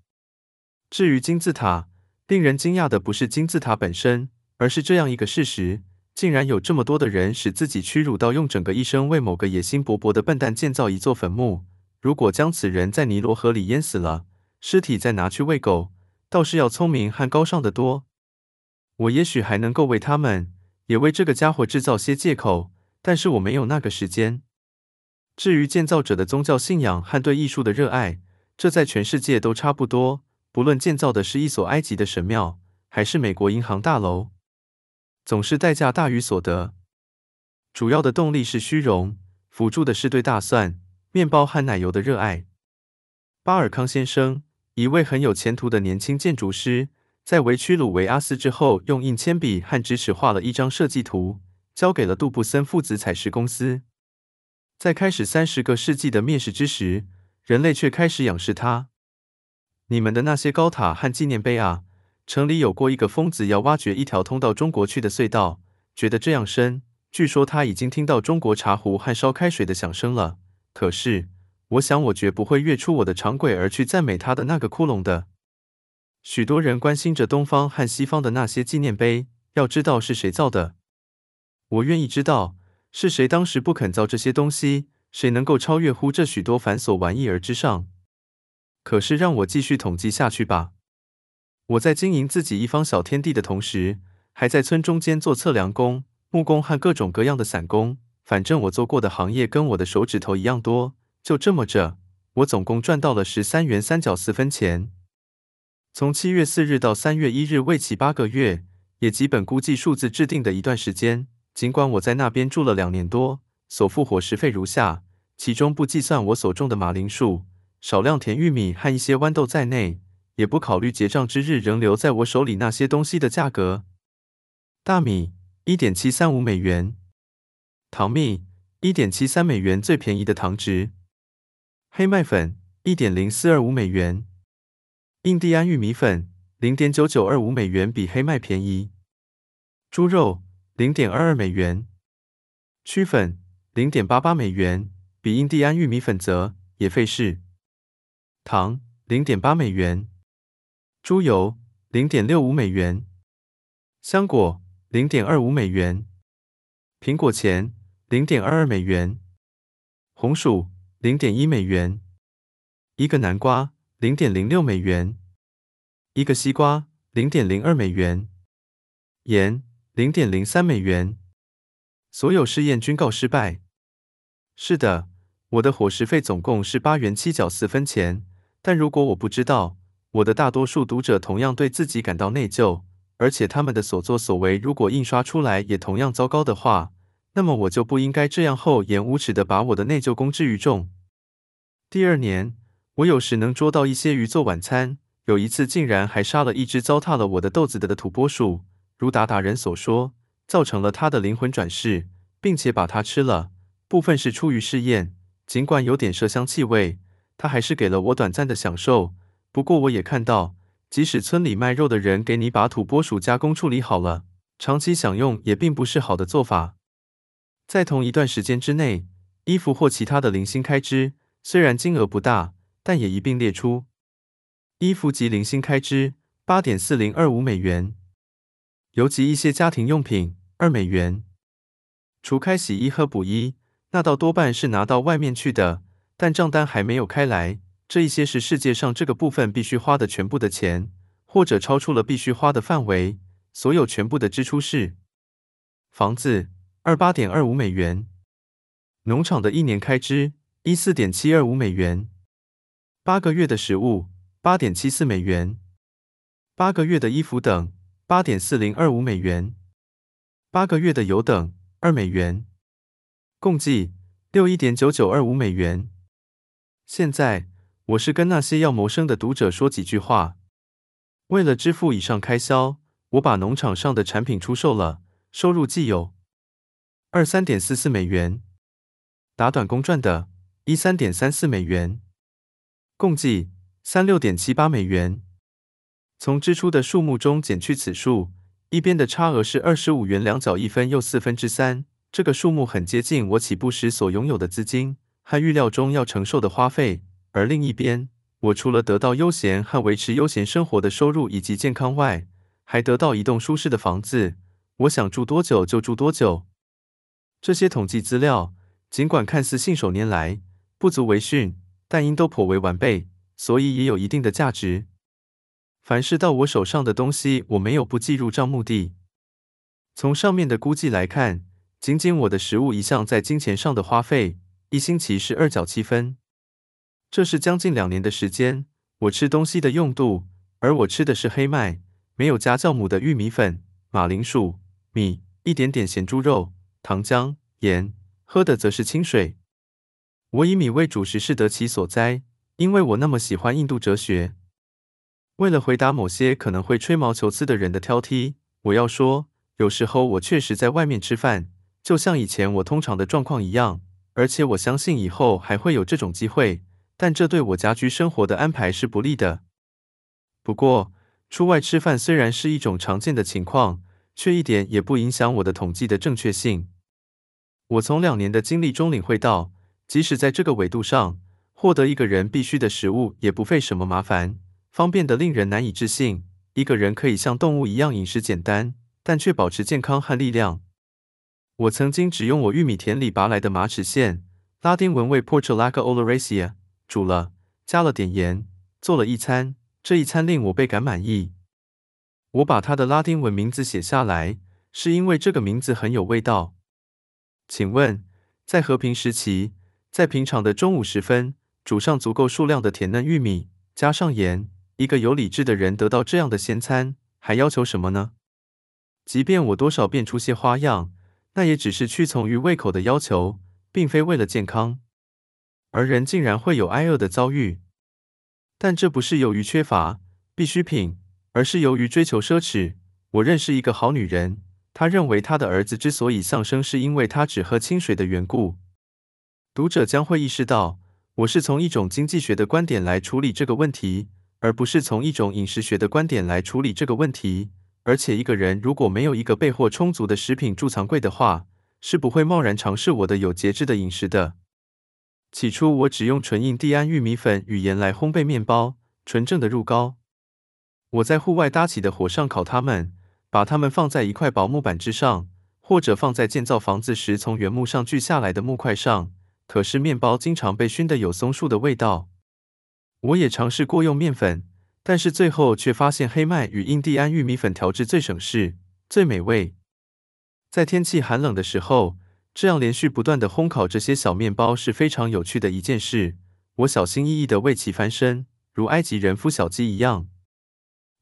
至于金字塔，令人惊讶的不是金字塔本身，而是这样一个事实：竟然有这么多的人使自己屈辱到用整个一生为某个野心勃勃的笨蛋建造一座坟墓。如果将此人在尼罗河里淹死了，尸体再拿去喂狗，倒是要聪明和高尚的多。我也许还能够为他们，也为这个家伙制造些借口，但是我没有那个时间。至于建造者的宗教信仰和对艺术的热爱，这在全世界都差不多。不论建造的是一所埃及的神庙，还是美国银行大楼，总是代价大于所得。主要的动力是虚荣，辅助的是对大蒜、面包和奶油的热爱。巴尔康先生，一位很有前途的年轻建筑师，在维屈鲁维阿斯之后，用硬铅笔和直尺画了一张设计图，交给了杜布森父子采石公司。在开始三十个世纪的灭世之时，人类却开始仰视他。你们的那些高塔和纪念碑啊！城里有过一个疯子要挖掘一条通到中国去的隧道，觉得这样深，据说他已经听到中国茶壶和烧开水的响声了。可是，我想我绝不会跃出我的长轨而去赞美他的那个窟窿的。许多人关心着东方和西方的那些纪念碑，要知道是谁造的。我愿意知道是谁当时不肯造这些东西，谁能够超越乎这许多繁琐玩意儿之上。可是让我继续统计下去吧。我在经营自己一方小天地的同时，还在村中间做测量工、木工和各种各样的散工。反正我做过的行业跟我的手指头一样多。就这么着，我总共赚到了十三元三角四分钱。从七月四日到三月一日，为期八个月，也基本估计数字制定的一段时间。尽管我在那边住了两年多，所付伙食费如下，其中不计算我所种的马铃薯。少量甜玉米和一些豌豆在内，也不考虑结账之日仍留在我手里那些东西的价格。大米一点七三五美元，糖蜜一点七三美元，最便宜的糖值。黑麦粉一点零四二五美元，印第安玉米粉零点九九二五美元，比黑麦便宜。猪肉零点二二美元，曲粉零点八八美元，比印第安玉米粉则也费事。糖零点八美元，猪油零点六五美元，香果零点二五美元，苹果钱零点二二美元，红薯零点一美元，一个南瓜零点零六美元，一个西瓜零点零二美元，盐零点零三美元。所有试验均告失败。是的，我的伙食费总共是八元七角四分钱。但如果我不知道，我的大多数读者同样对自己感到内疚，而且他们的所作所为如果印刷出来也同样糟糕的话，那么我就不应该这样厚颜无耻地把我的内疚公之于众。第二年，我有时能捉到一些鱼做晚餐，有一次竟然还杀了一只糟蹋了我的豆子的的土拨鼠，如达达人所说，造成了他的灵魂转世，并且把它吃了。部分是出于试验，尽管有点麝香气味。他还是给了我短暂的享受，不过我也看到，即使村里卖肉的人给你把土拨鼠加工处理好了，长期享用也并不是好的做法。在同一段时间之内，衣服或其他的零星开支，虽然金额不大，但也一并列出。衣服及零星开支八点四零二五美元，尤其一些家庭用品二美元，除开洗衣和补衣，那倒多半是拿到外面去的。但账单还没有开来，这一些是世界上这个部分必须花的全部的钱，或者超出了必须花的范围。所有全部的支出是：房子二八点二五美元，农场的一年开支一四点七二五美元，八个月的食物八点七四美元，八个月的衣服等八点四零二五美元，八个月的油等二美元，共计。六一点九九二五美元。现在，我是跟那些要谋生的读者说几句话。为了支付以上开销，我把农场上的产品出售了，收入计有二三点四四美元。打短工赚的，一三点三四美元，共计三六点七八美元。从支出的数目中减去此数，一边的差额是二十五元两角一分又四分之三，这个数目很接近我起步时所拥有的资金和预料中要承受的花费，而另一边。我除了得到悠闲和维持悠闲生活的收入以及健康外，还得到一栋舒适的房子。我想住多久就住多久。这些统计资料尽管看似信手拈来、不足为训，但因都颇为完备，所以也有一定的价值。凡是到我手上的东西，我没有不计入账目的。从上面的估计来看，仅仅我的食物一项在金钱上的花费，一星期是二角七分。这是将近两年的时间，我吃东西的用度，而我吃的是黑麦，没有加酵母的玉米粉、马铃薯、米，一点点咸猪肉、糖浆、盐，喝的则是清水。我以米为主食是得其所哉，因为我那么喜欢印度哲学。为了回答某些可能会吹毛求疵的人的挑剔，我要说，有时候我确实在外面吃饭，就像以前我通常的状况一样，而且我相信以后还会有这种机会。但这对我家居生活的安排是不利的。不过，出外吃饭虽然是一种常见的情况，却一点也不影响我的统计的正确性。我从两年的经历中领会到，即使在这个维度上，获得一个人必需的食物也不费什么麻烦，方便得令人难以置信。一个人可以像动物一样饮食简单，但却保持健康和力量。我曾经只用我玉米田里拔来的马齿苋，拉丁文为 Portulaca oleracea。煮了，加了点盐，做了一餐。这一餐令我倍感满意。我把它的拉丁文名字写下来，是因为这个名字很有味道。请问，在和平时期，在平常的中午时分，煮上足够数量的甜嫩玉米，加上盐，一个有理智的人得到这样的鲜餐，还要求什么呢？即便我多少变出些花样，那也只是屈从于胃口的要求，并非为了健康。而人竟然会有挨饿的遭遇，但这不是由于缺乏必需品，而是由于追求奢侈。我认识一个好女人，她认为她的儿子之所以丧生，是因为他只喝清水的缘故。读者将会意识到，我是从一种经济学的观点来处理这个问题，而不是从一种饮食学的观点来处理这个问题。而且，一个人如果没有一个备货充足的食品贮藏柜的话，是不会贸然尝试我的有节制的饮食的。起初，我只用纯印第安玉米粉与盐来烘焙面包，纯正的乳膏。我在户外搭起的火上烤它们，把它们放在一块薄木板之上，或者放在建造房子时从原木上锯下来的木块上。可是面包经常被熏得有松树的味道。我也尝试过用面粉，但是最后却发现黑麦与印第安玉米粉调制最省事、最美味。在天气寒冷的时候。这样连续不断的烘烤这些小面包是非常有趣的一件事。我小心翼翼地为其翻身，如埃及人孵小鸡一样。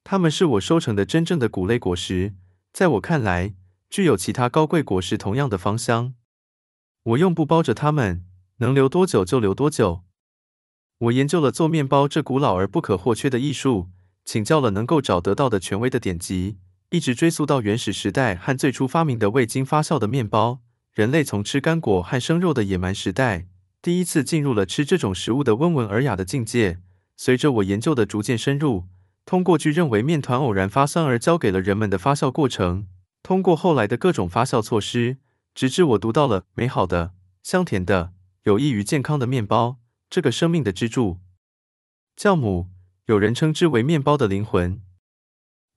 它们是我收成的真正的谷类果实，在我看来，具有其他高贵果实同样的芳香。我用布包着它们，能留多久就留多久。我研究了做面包这古老而不可或缺的艺术，请教了能够找得到的权威的典籍，一直追溯到原始时代和最初发明的未经发酵的面包。人类从吃干果和生肉的野蛮时代，第一次进入了吃这种食物的温文尔雅的境界。随着我研究的逐渐深入，通过据认为面团偶然发酸而教给了人们的发酵过程，通过后来的各种发酵措施，直至我读到了美好的、香甜的、有益于健康的面包这个生命的支柱——酵母，有人称之为面包的灵魂。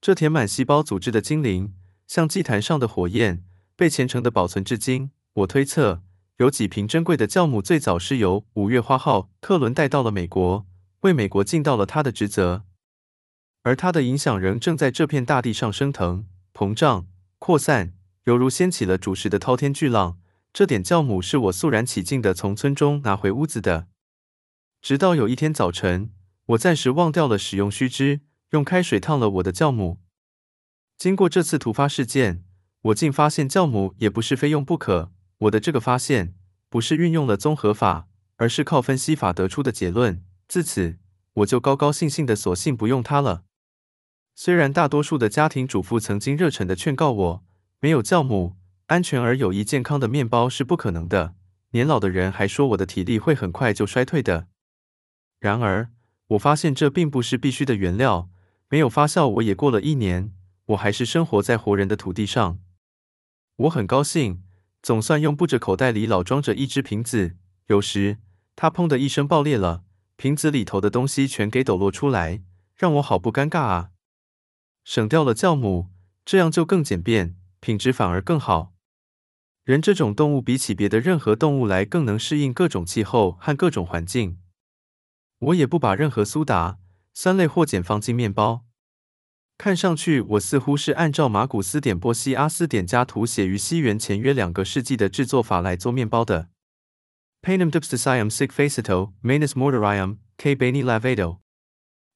这填满细胞组织的精灵，像祭坛上的火焰。被虔诚地保存至今。我推测，有几瓶珍贵的酵母最早是由五月花号客轮带到了美国，为美国尽到了它的职责。而它的影响仍正在这片大地上升腾、膨胀、扩散，犹如掀起了主食的滔天巨浪。这点酵母是我肃然起敬地从村中拿回屋子的。直到有一天早晨，我暂时忘掉了使用须知，用开水烫了我的酵母。经过这次突发事件。我竟发现酵母也不是非用不可。我的这个发现不是运用了综合法，而是靠分析法得出的结论。自此，我就高高兴兴的索性不用它了。虽然大多数的家庭主妇曾经热忱的劝告我，没有酵母，安全而有益健康的面包是不可能的。年老的人还说我的体力会很快就衰退的。然而，我发现这并不是必须的原料。没有发酵，我也过了一年，我还是生活在活人的土地上。我很高兴，总算用不着口袋里老装着一只瓶子。有时，它砰的一声爆裂了，瓶子里头的东西全给抖落出来，让我好不尴尬啊！省掉了酵母，这样就更简便，品质反而更好。人这种动物比起别的任何动物来更能适应各种气候和各种环境。我也不把任何苏打、酸类或碱放进面包。看上去我似乎是按照马古斯点波西阿斯点加图写于西元前约两个世纪的制作法来做面包的。Panem dupsticium sic facito, manus mortarium, que beni lavado.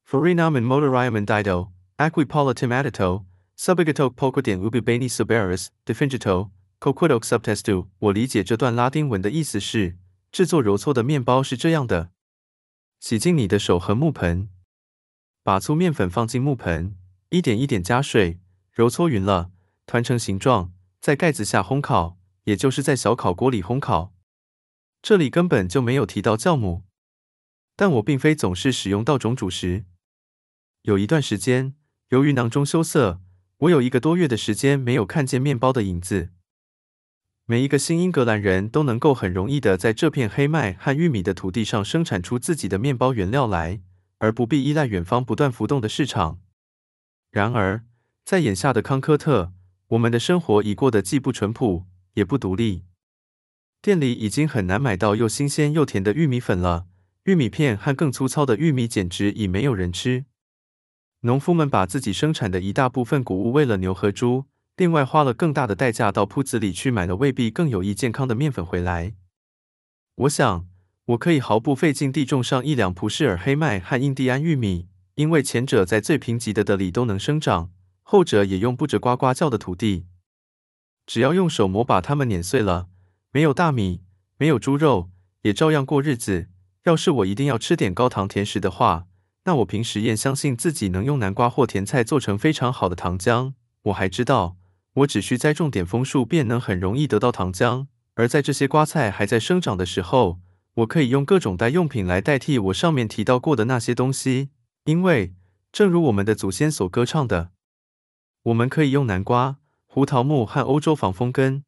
Farinam in mortarium indido, aqui politum addito, subigato poco 点 ubi bene suberis, defingito, coquidoque subtestu。我理解这段拉丁文的意思是：制作揉搓的面包是这样的，洗净你的手和木盆，把粗面粉放进木盆。一点一点加水，揉搓匀了，团成形状，在盖子下烘烤，也就是在小烤锅里烘烤。这里根本就没有提到酵母，但我并非总是使用稻种主食。有一段时间，由于囊中羞涩，我有一个多月的时间没有看见面包的影子。每一个新英格兰人都能够很容易的在这片黑麦和玉米的土地上生产出自己的面包原料来，而不必依赖远方不断浮动的市场。然而，在眼下的康科特，我们的生活已过得既不淳朴，也不独立。店里已经很难买到又新鲜又甜的玉米粉了，玉米片和更粗糙的玉米简直已没有人吃。农夫们把自己生产的一大部分谷物喂了牛和猪，另外花了更大的代价到铺子里去买了未必更有益健康的面粉回来。我想，我可以毫不费劲地种上一两蒲式尔黑麦和印第安玉米。因为前者在最贫瘠的地里都能生长，后者也用不着呱呱叫的土地。只要用手磨把它们碾碎了，没有大米，没有猪肉，也照样过日子。要是我一定要吃点高糖甜食的话，那我凭实验相信自己能用南瓜或甜菜做成非常好的糖浆。我还知道，我只需栽种点枫树，便能很容易得到糖浆。而在这些瓜菜还在生长的时候，我可以用各种代用品来代替我上面提到过的那些东西。因为，正如我们的祖先所歌唱的，我们可以用南瓜、胡桃木和欧洲防风根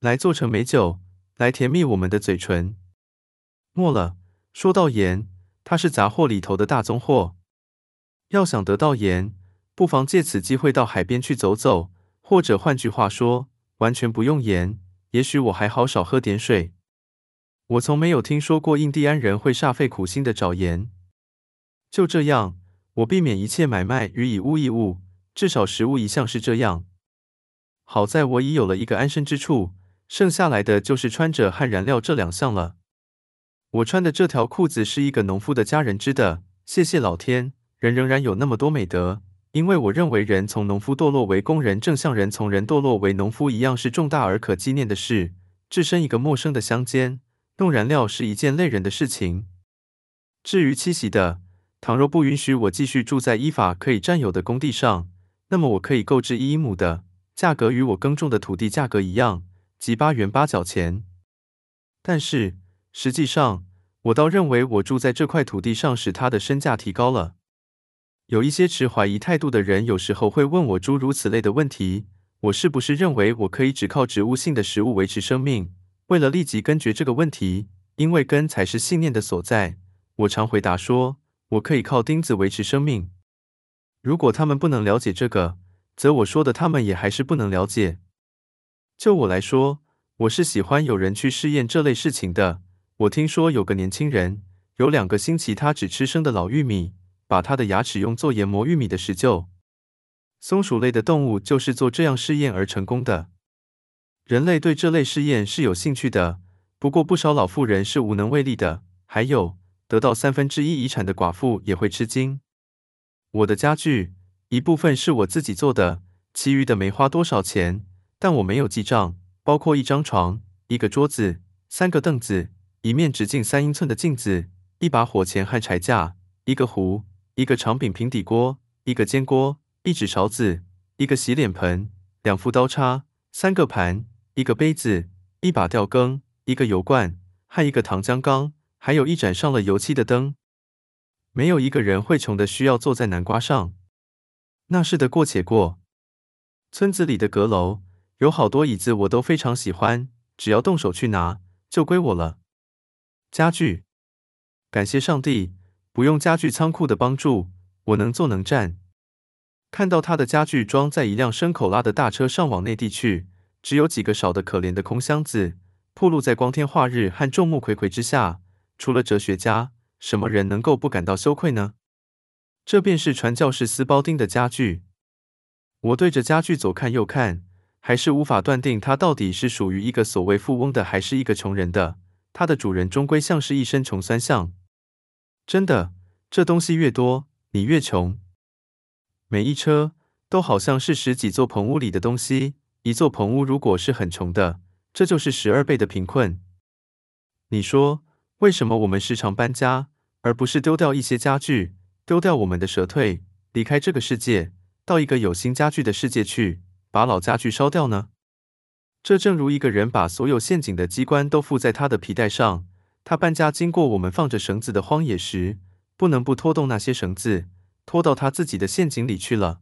来做成美酒，来甜蜜我们的嘴唇。末了，说到盐，它是杂货里头的大宗货。要想得到盐，不妨借此机会到海边去走走，或者换句话说，完全不用盐，也许我还好少喝点水。我从没有听说过印第安人会煞费苦心的找盐。就这样，我避免一切买卖与以物易物，至少食物一向是这样。好在我已有了一个安身之处，剩下来的就是穿着和燃料这两项了。我穿的这条裤子是一个农夫的家人织的，谢谢老天，人仍然有那么多美德。因为我认为人从农夫堕落为工人，正像人从人堕落为农夫一样，是重大而可纪念的事。置身一个陌生的乡间，弄燃料是一件累人的事情。至于栖息的，倘若不允许我继续住在依法可以占有的工地上，那么我可以购置一英亩的，价格与我耕种的土地价格一样，即八元八角钱。但是实际上，我倒认为我住在这块土地上使它的身价提高了。有一些持怀疑态度的人有时候会问我诸如此类的问题：我是不是认为我可以只靠植物性的食物维持生命？为了立即根绝这个问题，因为根才是信念的所在，我常回答说。我可以靠钉子维持生命。如果他们不能了解这个，则我说的他们也还是不能了解。就我来说，我是喜欢有人去试验这类事情的。我听说有个年轻人，有两个星期他只吃生的老玉米，把他的牙齿用作研磨玉米的石臼。松鼠类的动物就是做这样试验而成功的。人类对这类试验是有兴趣的，不过不少老妇人是无能为力的。还有。得到三分之一遗产的寡妇也会吃惊。我的家具一部分是我自己做的，其余的没花多少钱，但我没有记账，包括一张床、一个桌子、三个凳子，一面直径三英寸的镜子，一把火钳和柴架，一个壶，一个长柄平底锅，一个煎锅，一只勺子，一个洗脸盆，两副刀叉，三个盘，一个杯子，一把吊羹，一个油罐，和一个糖浆缸，还有一盏上了油漆的灯。没有一个人会穷的需要坐在南瓜上。那是的过且过。村子里的阁楼有好多椅子，我都非常喜欢，只要动手去拿，就归我了。家具，感谢上帝，不用家具仓库的帮助，我能坐能站。看到他的家具装在一辆牲口拉的大车上往内地去，只有几个少的可怜的空箱子，暴露在光天化日和众目睽睽之下，除了哲学家。什么人能够不感到羞愧呢？这便是传教士斯包丁的家具。我对着家具左看右看，还是无法断定它到底是属于一个所谓富翁的，还是一个穷人的。它的主人终归像是一身穷酸相。真的，这东西越多，你越穷。每一车都好像是十几座棚屋里的东西。一座棚屋如果是很穷的，这就是十二倍的贫困。你说，为什么我们时常搬家？而不是丢掉一些家具，丢掉我们的蛇退，离开这个世界，到一个有新家具的世界去，把老家具烧掉呢？这正如一个人把所有陷阱的机关都附在他的皮带上，他搬家经过我们放着绳子的荒野时，不能不拖动那些绳子，拖到他自己的陷阱里去了。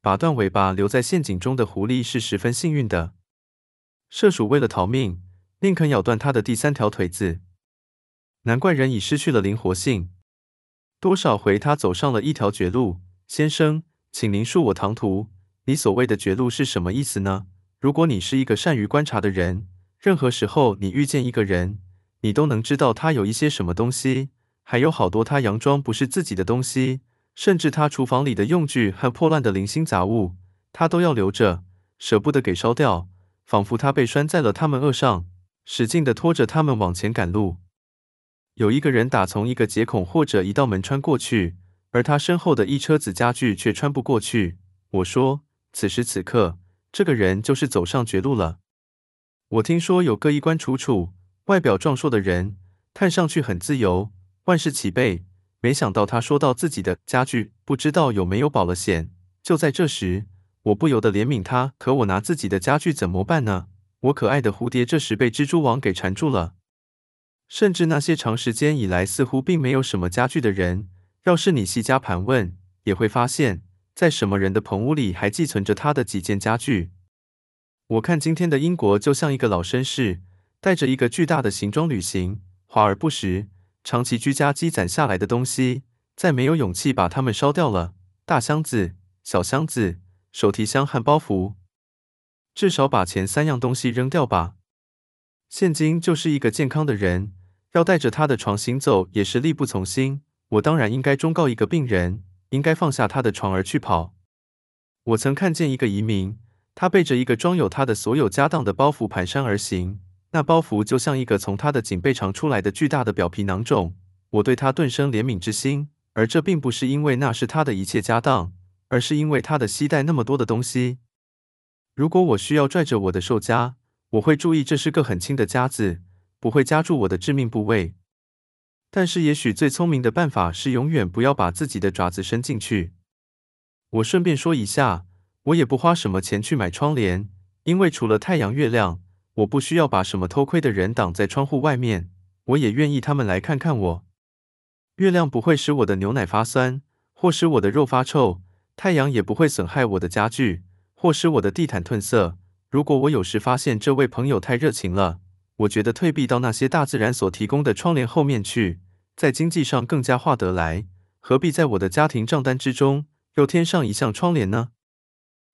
把断尾巴留在陷阱中的狐狸是十分幸运的。射鼠为了逃命，宁肯咬断它的第三条腿子。难怪人已失去了灵活性。多少回他走上了一条绝路。先生，请您恕我唐突。你所谓的绝路是什么意思呢？如果你是一个善于观察的人，任何时候你遇见一个人，你都能知道他有一些什么东西，还有好多他佯装不是自己的东西，甚至他厨房里的用具和破烂的零星杂物，他都要留着，舍不得给烧掉，仿佛他被拴在了他们顎上，使劲地拖着他们往前赶路。有一个人打从一个接孔或者一道门穿过去，而他身后的一车子家具却穿不过去。我说，此时此刻，这个人就是走上绝路了。我听说有个衣冠楚楚、外表壮硕的人，看上去很自由，万事齐备。没想到他说到自己的家具，不知道有没有保了险。就在这时，我不由得怜悯他。可我拿自己的家具怎么办呢？我可爱的蝴蝶这时被蜘蛛网给缠住了。甚至那些长时间以来似乎并没有什么家具的人，要是你细加盘问，也会发现，在什么人的棚屋里还寄存着他的几件家具。我看今天的英国就像一个老绅士，带着一个巨大的行装旅行，华而不实，长期居家积攒下来的东西，再没有勇气把它们烧掉了。大箱子、小箱子、手提箱和包袱，至少把前三样东西扔掉吧。现今就是一个健康的人。要带着他的床行走也是力不从心。我当然应该忠告一个病人，应该放下他的床而去跑。我曾看见一个移民，他背着一个装有他的所有家当的包袱蹒跚而行，那包袱就像一个从他的颈背长出来的巨大的表皮囊肿。我对他顿生怜悯之心，而这并不是因为那是他的一切家当，而是因为他的膝带那么多的东西。如果我需要拽着我的兽夹，我会注意这是个很轻的夹子。不会夹住我的致命部位，但是也许最聪明的办法是永远不要把自己的爪子伸进去。我顺便说一下，我也不花什么钱去买窗帘，因为除了太阳、月亮，我不需要把什么偷窥的人挡在窗户外面。我也愿意他们来看看我。月亮不会使我的牛奶发酸，或使我的肉发臭；太阳也不会损害我的家具，或使我的地毯褪色。如果我有时发现这位朋友太热情了，我觉得退避到那些大自然所提供的窗帘后面去，在经济上更加划得来。何必在我的家庭账单之中又添上一项窗帘呢？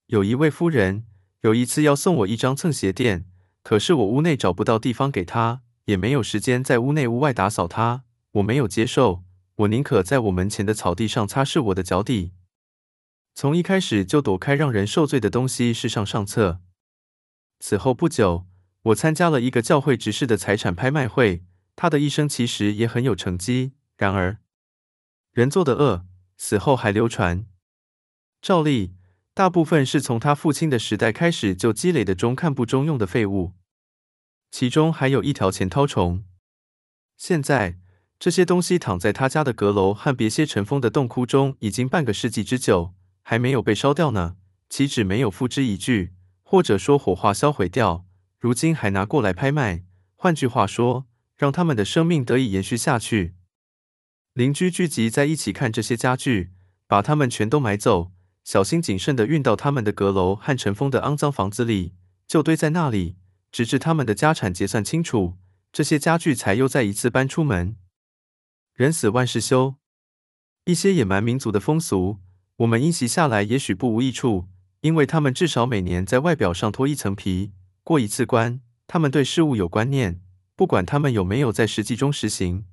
有一位夫人有一次要送我一张蹭鞋垫，可是我屋内找不到地方给她，也没有时间在屋内屋外打扫它。我没有接受，我宁可在我门前的草地上擦拭我的脚底。从一开始就躲开让人受罪的东西是上上策。此后不久。我参加了一个教会执事的财产拍卖会，他的一生其实也很有成绩。然而，人做的恶，死后还流传。照例，大部分是从他父亲的时代开始就积累的中看不中用的废物。其中还有一条钱絛虫。现在，这些东西躺在他家的阁楼和别些尘封的洞窟中，已经半个世纪之久，还没有被烧掉呢。岂止没有付之一炬，或者说火化销毁掉，如今还拿过来拍卖。换句话说，让他们的生命得以延续下去。邻居聚集在一起看这些家具，把它们全都买走，小心谨慎地运到他们的阁楼和尘封的肮脏房子里，就堆在那里，直至他们的家产结算清楚，这些家具才又再一次搬出门。人死万事休，一些野蛮民族的风俗，我们因袭下来也许不无益处。因为他们至少每年在外表上脱一层皮，过一次关。他们对事物有观念，不管他们有没有在实际中实行。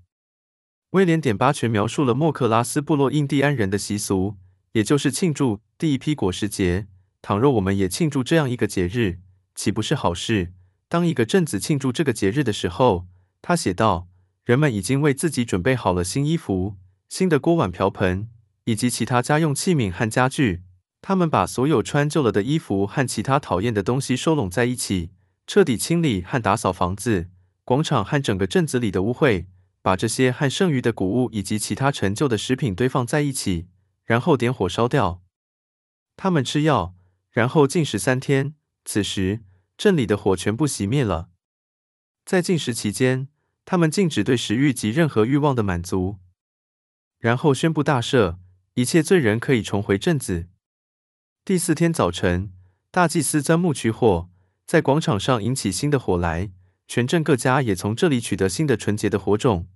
威廉点八全描述了莫克拉斯部落印第安人的习俗，也就是庆祝第一批果实节。倘若我们也庆祝这样一个节日，岂不是好事？当一个镇子庆祝这个节日的时候，他写道：人们已经为自己准备好了新衣服、新的锅碗瓢盆以及其他家用器皿和家具。他们把所有穿旧了的衣服和其他讨厌的东西收拢在一起，彻底清理和打扫房子、广场和整个镇子里的污秽，把这些和剩余的谷物以及其他陈旧的食品堆放在一起，然后点火烧掉。他们吃药，然后禁食三天。此时，镇里的火全部熄灭了。在禁食期间，他们禁止对食欲及任何欲望的满足，然后宣布大赦，一切罪人可以重回镇子。第四天早晨，大祭司钻木取火，在广场上引起新的火来。全镇各家也从这里取得新的纯洁的火种。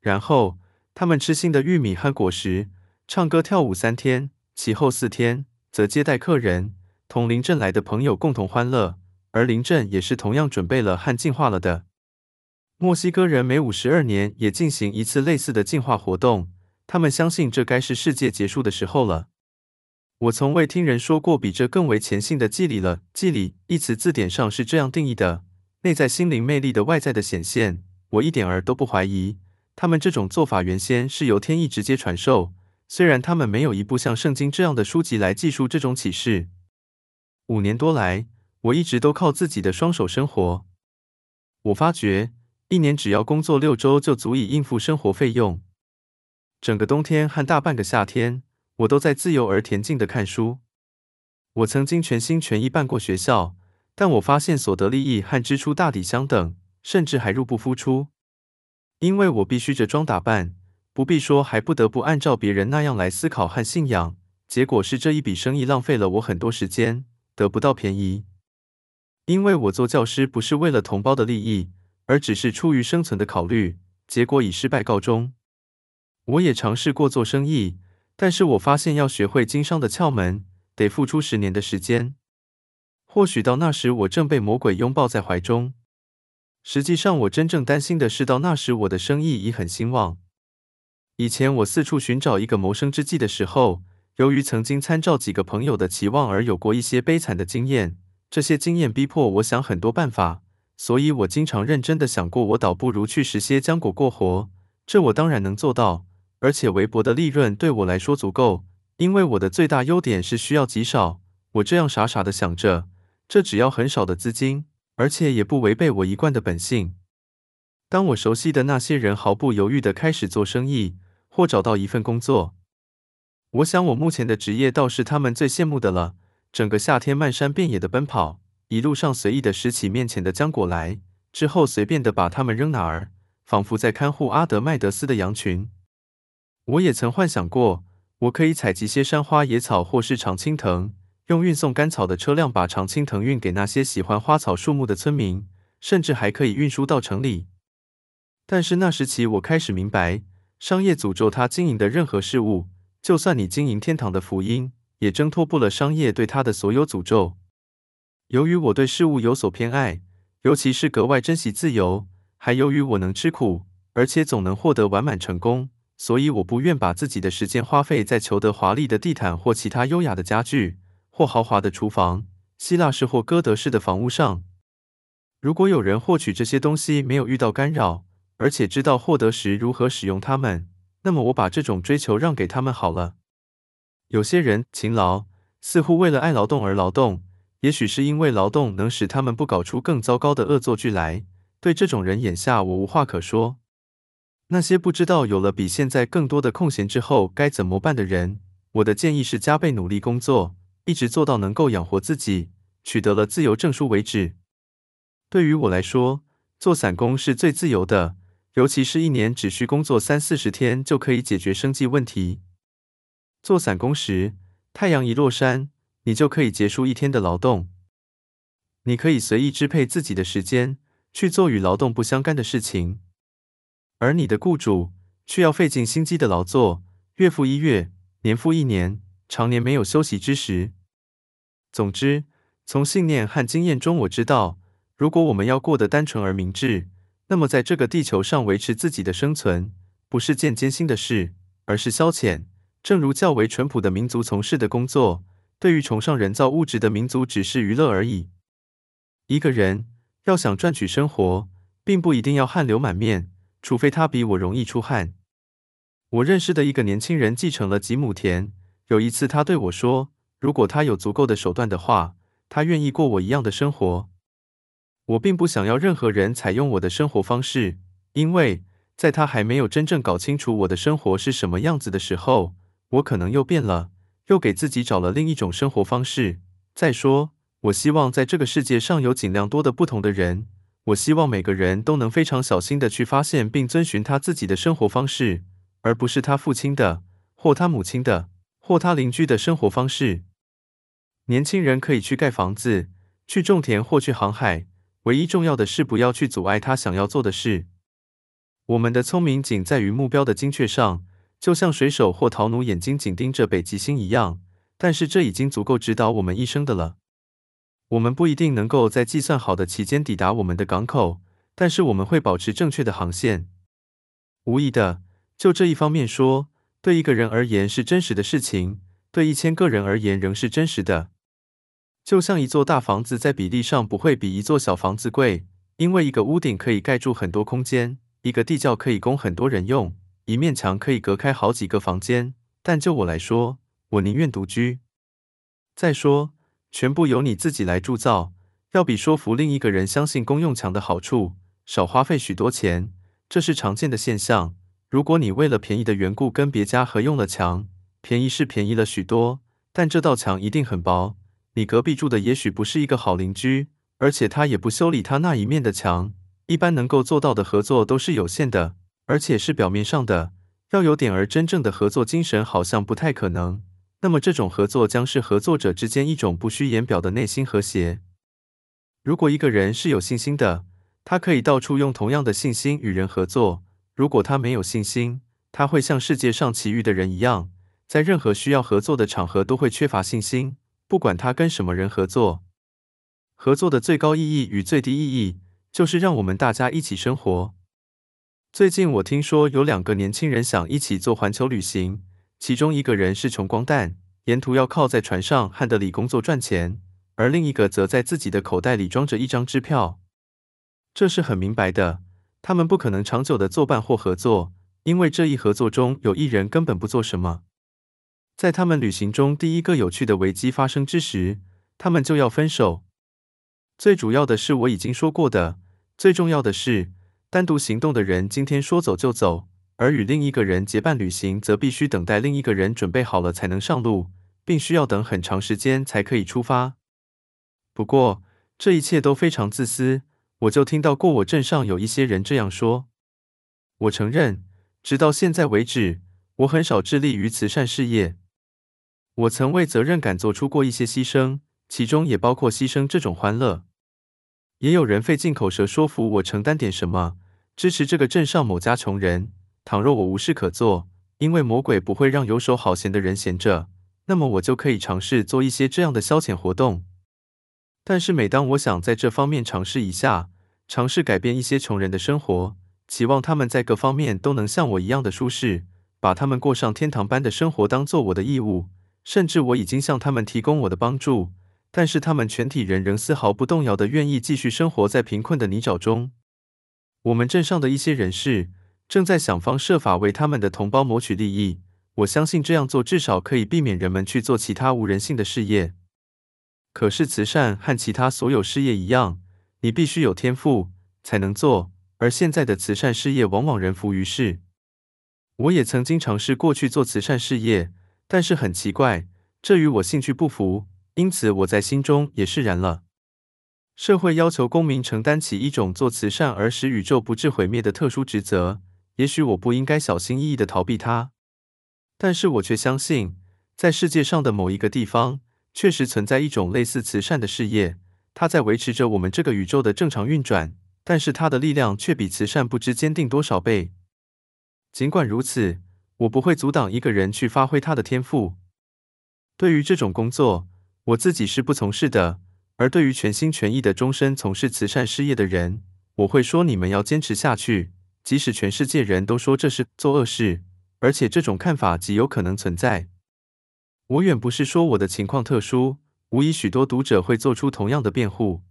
然后，他们吃新的玉米和果实，唱歌跳舞三天。其后四天，则接待客人，同邻镇来的朋友共同欢乐。而邻镇也是同样准备了和净化了的。墨西哥人每五十二年也进行一次类似的净化活动，他们相信这该是世界结束的时候了。我从未听人说过比这更为前信的祭礼了。祭礼一词字典上是这样定义的：内在心灵魅力的外在的显现。我一点儿都不怀疑，他们这种做法原先是由天意直接传授，虽然他们没有一部像圣经这样的书籍来记述这种启示。五年多来，我一直都靠自己的双手生活。我发觉，一年只要工作六周就足以应付生活费用。整个冬天和大半个夏天。我都在自由而恬静地看书。我曾经全心全意办过学校，但我发现所得利益和支出大抵相等，甚至还入不敷出。因为我必须着装打扮，不必说还不得不按照别人那样来思考和信仰。结果是这一笔生意浪费了我很多时间，得不到便宜。因为我做教师不是为了同胞的利益，而只是出于生存的考虑，结果以失败告终。我也尝试过做生意。但是我发现，要学会经商的窍门，得付出十年的时间。或许到那时，我正被魔鬼拥抱在怀中。实际上，我真正担心的是，到那时我的生意已很兴旺。以前我四处寻找一个谋生之计的时候，由于曾经参照几个朋友的期望而有过一些悲惨的经验，这些经验逼迫我想很多办法，所以我经常认真的想过，我倒不如去拾些浆果过活。这我当然能做到。而且微薄的利润对我来说足够，因为我的最大优点是需要极少。我这样傻傻的想着，这只要很少的资金，而且也不违背我一贯的本性。当我熟悉的那些人毫不犹豫的开始做生意，或找到一份工作，我想我目前的职业倒是他们最羡慕的了。整个夏天漫山遍野的奔跑，一路上随意的拾起面前的浆果来，之后随便的把它们扔哪儿，仿佛在看护阿德麦德斯的羊群。我也曾幻想过，我可以采集些山花野草或是常青藤，用运送干草的车辆把常青藤运给那些喜欢花草树木的村民，甚至还可以运输到城里。但是那时起，我开始明白，商业诅咒他经营的任何事物，就算你经营天堂的福音，也挣脱不了商业对他的所有诅咒。由于我对事物有所偏爱，尤其是格外珍惜自由，还由于我能吃苦，而且总能获得完满成功。所以我不愿把自己的时间花费在求得华丽的地毯或其他优雅的家具，或豪华的厨房、希腊式或哥德式的房屋上。如果有人获取这些东西没有遇到干扰，而且知道获得时如何使用它们，那么我把这种追求让给他们好了。有些人勤劳，似乎为了爱劳动而劳动；也许是因为劳动能使他们不搞出更糟糕的恶作剧来。对这种人，眼下我无话可说。那些不知道有了比现在更多的空闲之后该怎么办的人，我的建议是加倍努力工作，一直做到能够养活自己，取得了自由证书为止。对于我来说，做散工是最自由的，尤其是一年只需工作三四十天就可以解决生计问题。做散工时，太阳一落山，你就可以结束一天的劳动。你可以随意支配自己的时间，去做与劳动不相干的事情，而你的雇主却要费尽心机的劳作，月复一月，年复一年，常年没有休息之时。总之，从信念和经验中，我知道，如果我们要过得单纯而明智，那么在这个地球上维持自己的生存，不是件艰辛的事，而是消遣。正如较为淳朴的民族从事的工作，对于崇尚人造物质的民族只是娱乐而已。一个人要想赚取生活，并不一定要汗流满面，除非他比我容易出汗。我认识的一个年轻人继承了几亩田，有一次他对我说：“如果他有足够的手段的话，他愿意过我一样的生活。”我并不想要任何人采用我的生活方式，因为在他还没有真正搞清楚我的生活是什么样子的时候，我可能又变了，又给自己找了另一种生活方式。再说，我希望在这个世界上有尽量多的不同的人。我希望每个人都能非常小心的去发现并遵循他自己的生活方式，而不是他父亲的，或他母亲的，或他邻居的生活方式。年轻人可以去盖房子，去种田或去航海，唯一重要的是不要去阻碍他想要做的事。我们的聪明仅在于目标的精确上。就像水手或陶奴眼睛紧盯着北极星一样，但是这已经足够指导我们一生的了。我们不一定能够在计算好的期间抵达我们的港口，但是我们会保持正确的航线。无疑的，就这一方面说，对一个人而言是真实的事情，对一千个人而言仍是真实的。就像一座大房子在比例上不会比一座小房子贵，因为一个屋顶可以盖住很多空间，一个地窖可以供很多人用。一面墙可以隔开好几个房间，但就我来说，我宁愿独居。再说，全部由你自己来铸造，要比说服另一个人相信公用墙的好处少花费许多钱，这是常见的现象。如果你为了便宜的缘故跟别家合用了墙，便宜是便宜了许多，但这道墙一定很薄。你隔壁住的也许不是一个好邻居，而且他也不修理他那一面的墙。一般能够做到的合作都是有限的。而且是表面上的，要有点儿真正的合作精神，好像不太可能。那么这种合作将是合作者之间一种不需言表的内心和谐。如果一个人是有信心的，他可以到处用同样的信心与人合作；如果他没有信心，他会像世界上其余的人一样，在任何需要合作的场合都会缺乏信心，不管他跟什么人合作。合作的最高意义与最低意义，就是让我们大家一起生活。最近我听说有两个年轻人想一起做环球旅行，其中一个人是穷光蛋，沿途要靠在船上汉德里工作赚钱，而另一个则在自己的口袋里装着一张支票。这是很明白的，他们不可能长久的作伴或合作，因为这一合作中有一人根本不做什么。在他们旅行中第一个有趣的危机发生之时，他们就要分手。最主要的是我已经说过的，最重要的是。单独行动的人今天说走就走，而与另一个人结伴旅行，则必须等待另一个人准备好了才能上路，并需要等很长时间才可以出发。不过，这一切都非常自私。我就听到过我镇上有一些人这样说。我承认，直到现在为止，我很少致力于慈善事业。我曾为责任感做出过一些牺牲，其中也包括牺牲这种欢乐。也有人费尽口舌说服我承担点什么。支持这个镇上某家穷人。倘若我无事可做，因为魔鬼不会让游手好闲的人闲着，那么我就可以尝试做一些这样的消遣活动。但是每当我想在这方面尝试一下，尝试改变一些穷人的生活，期望他们在各方面都能像我一样的舒适，把他们过上天堂般的生活当做我的义务，甚至我已经向他们提供我的帮助，但是他们全体人仍丝毫不动摇的愿意继续生活在贫困的泥沼中。我们镇上的一些人士正在想方设法为他们的同胞谋取利益。我相信这样做至少可以避免人们去做其他无人性的事业。可是慈善和其他所有事业一样，你必须有天赋才能做，而现在的慈善事业往往人浮于事。我也曾经尝试过去做慈善事业，但是很奇怪，这与我兴趣不符，因此我在心中也释然了。社会要求公民承担起一种做慈善而使宇宙不致毁灭的特殊职责，也许我不应该小心翼翼的逃避它，但是我却相信，在世界上的某一个地方。确实存在一种类似慈善的事业，它在维持着我们这个宇宙的正常运转，但是它的力量却比慈善不知坚定多少倍。尽管如此，我不会阻挡一个人去发挥他的天赋。对于这种工作，我自己是不从事的；而对于全心全意的终身从事慈善事业的人，我会说：你们要坚持下去，即使全世界人都说这是做恶事，而且这种看法极有可能存在。我远不是说我的情况特殊，无疑许多读者会做出同样的辩护。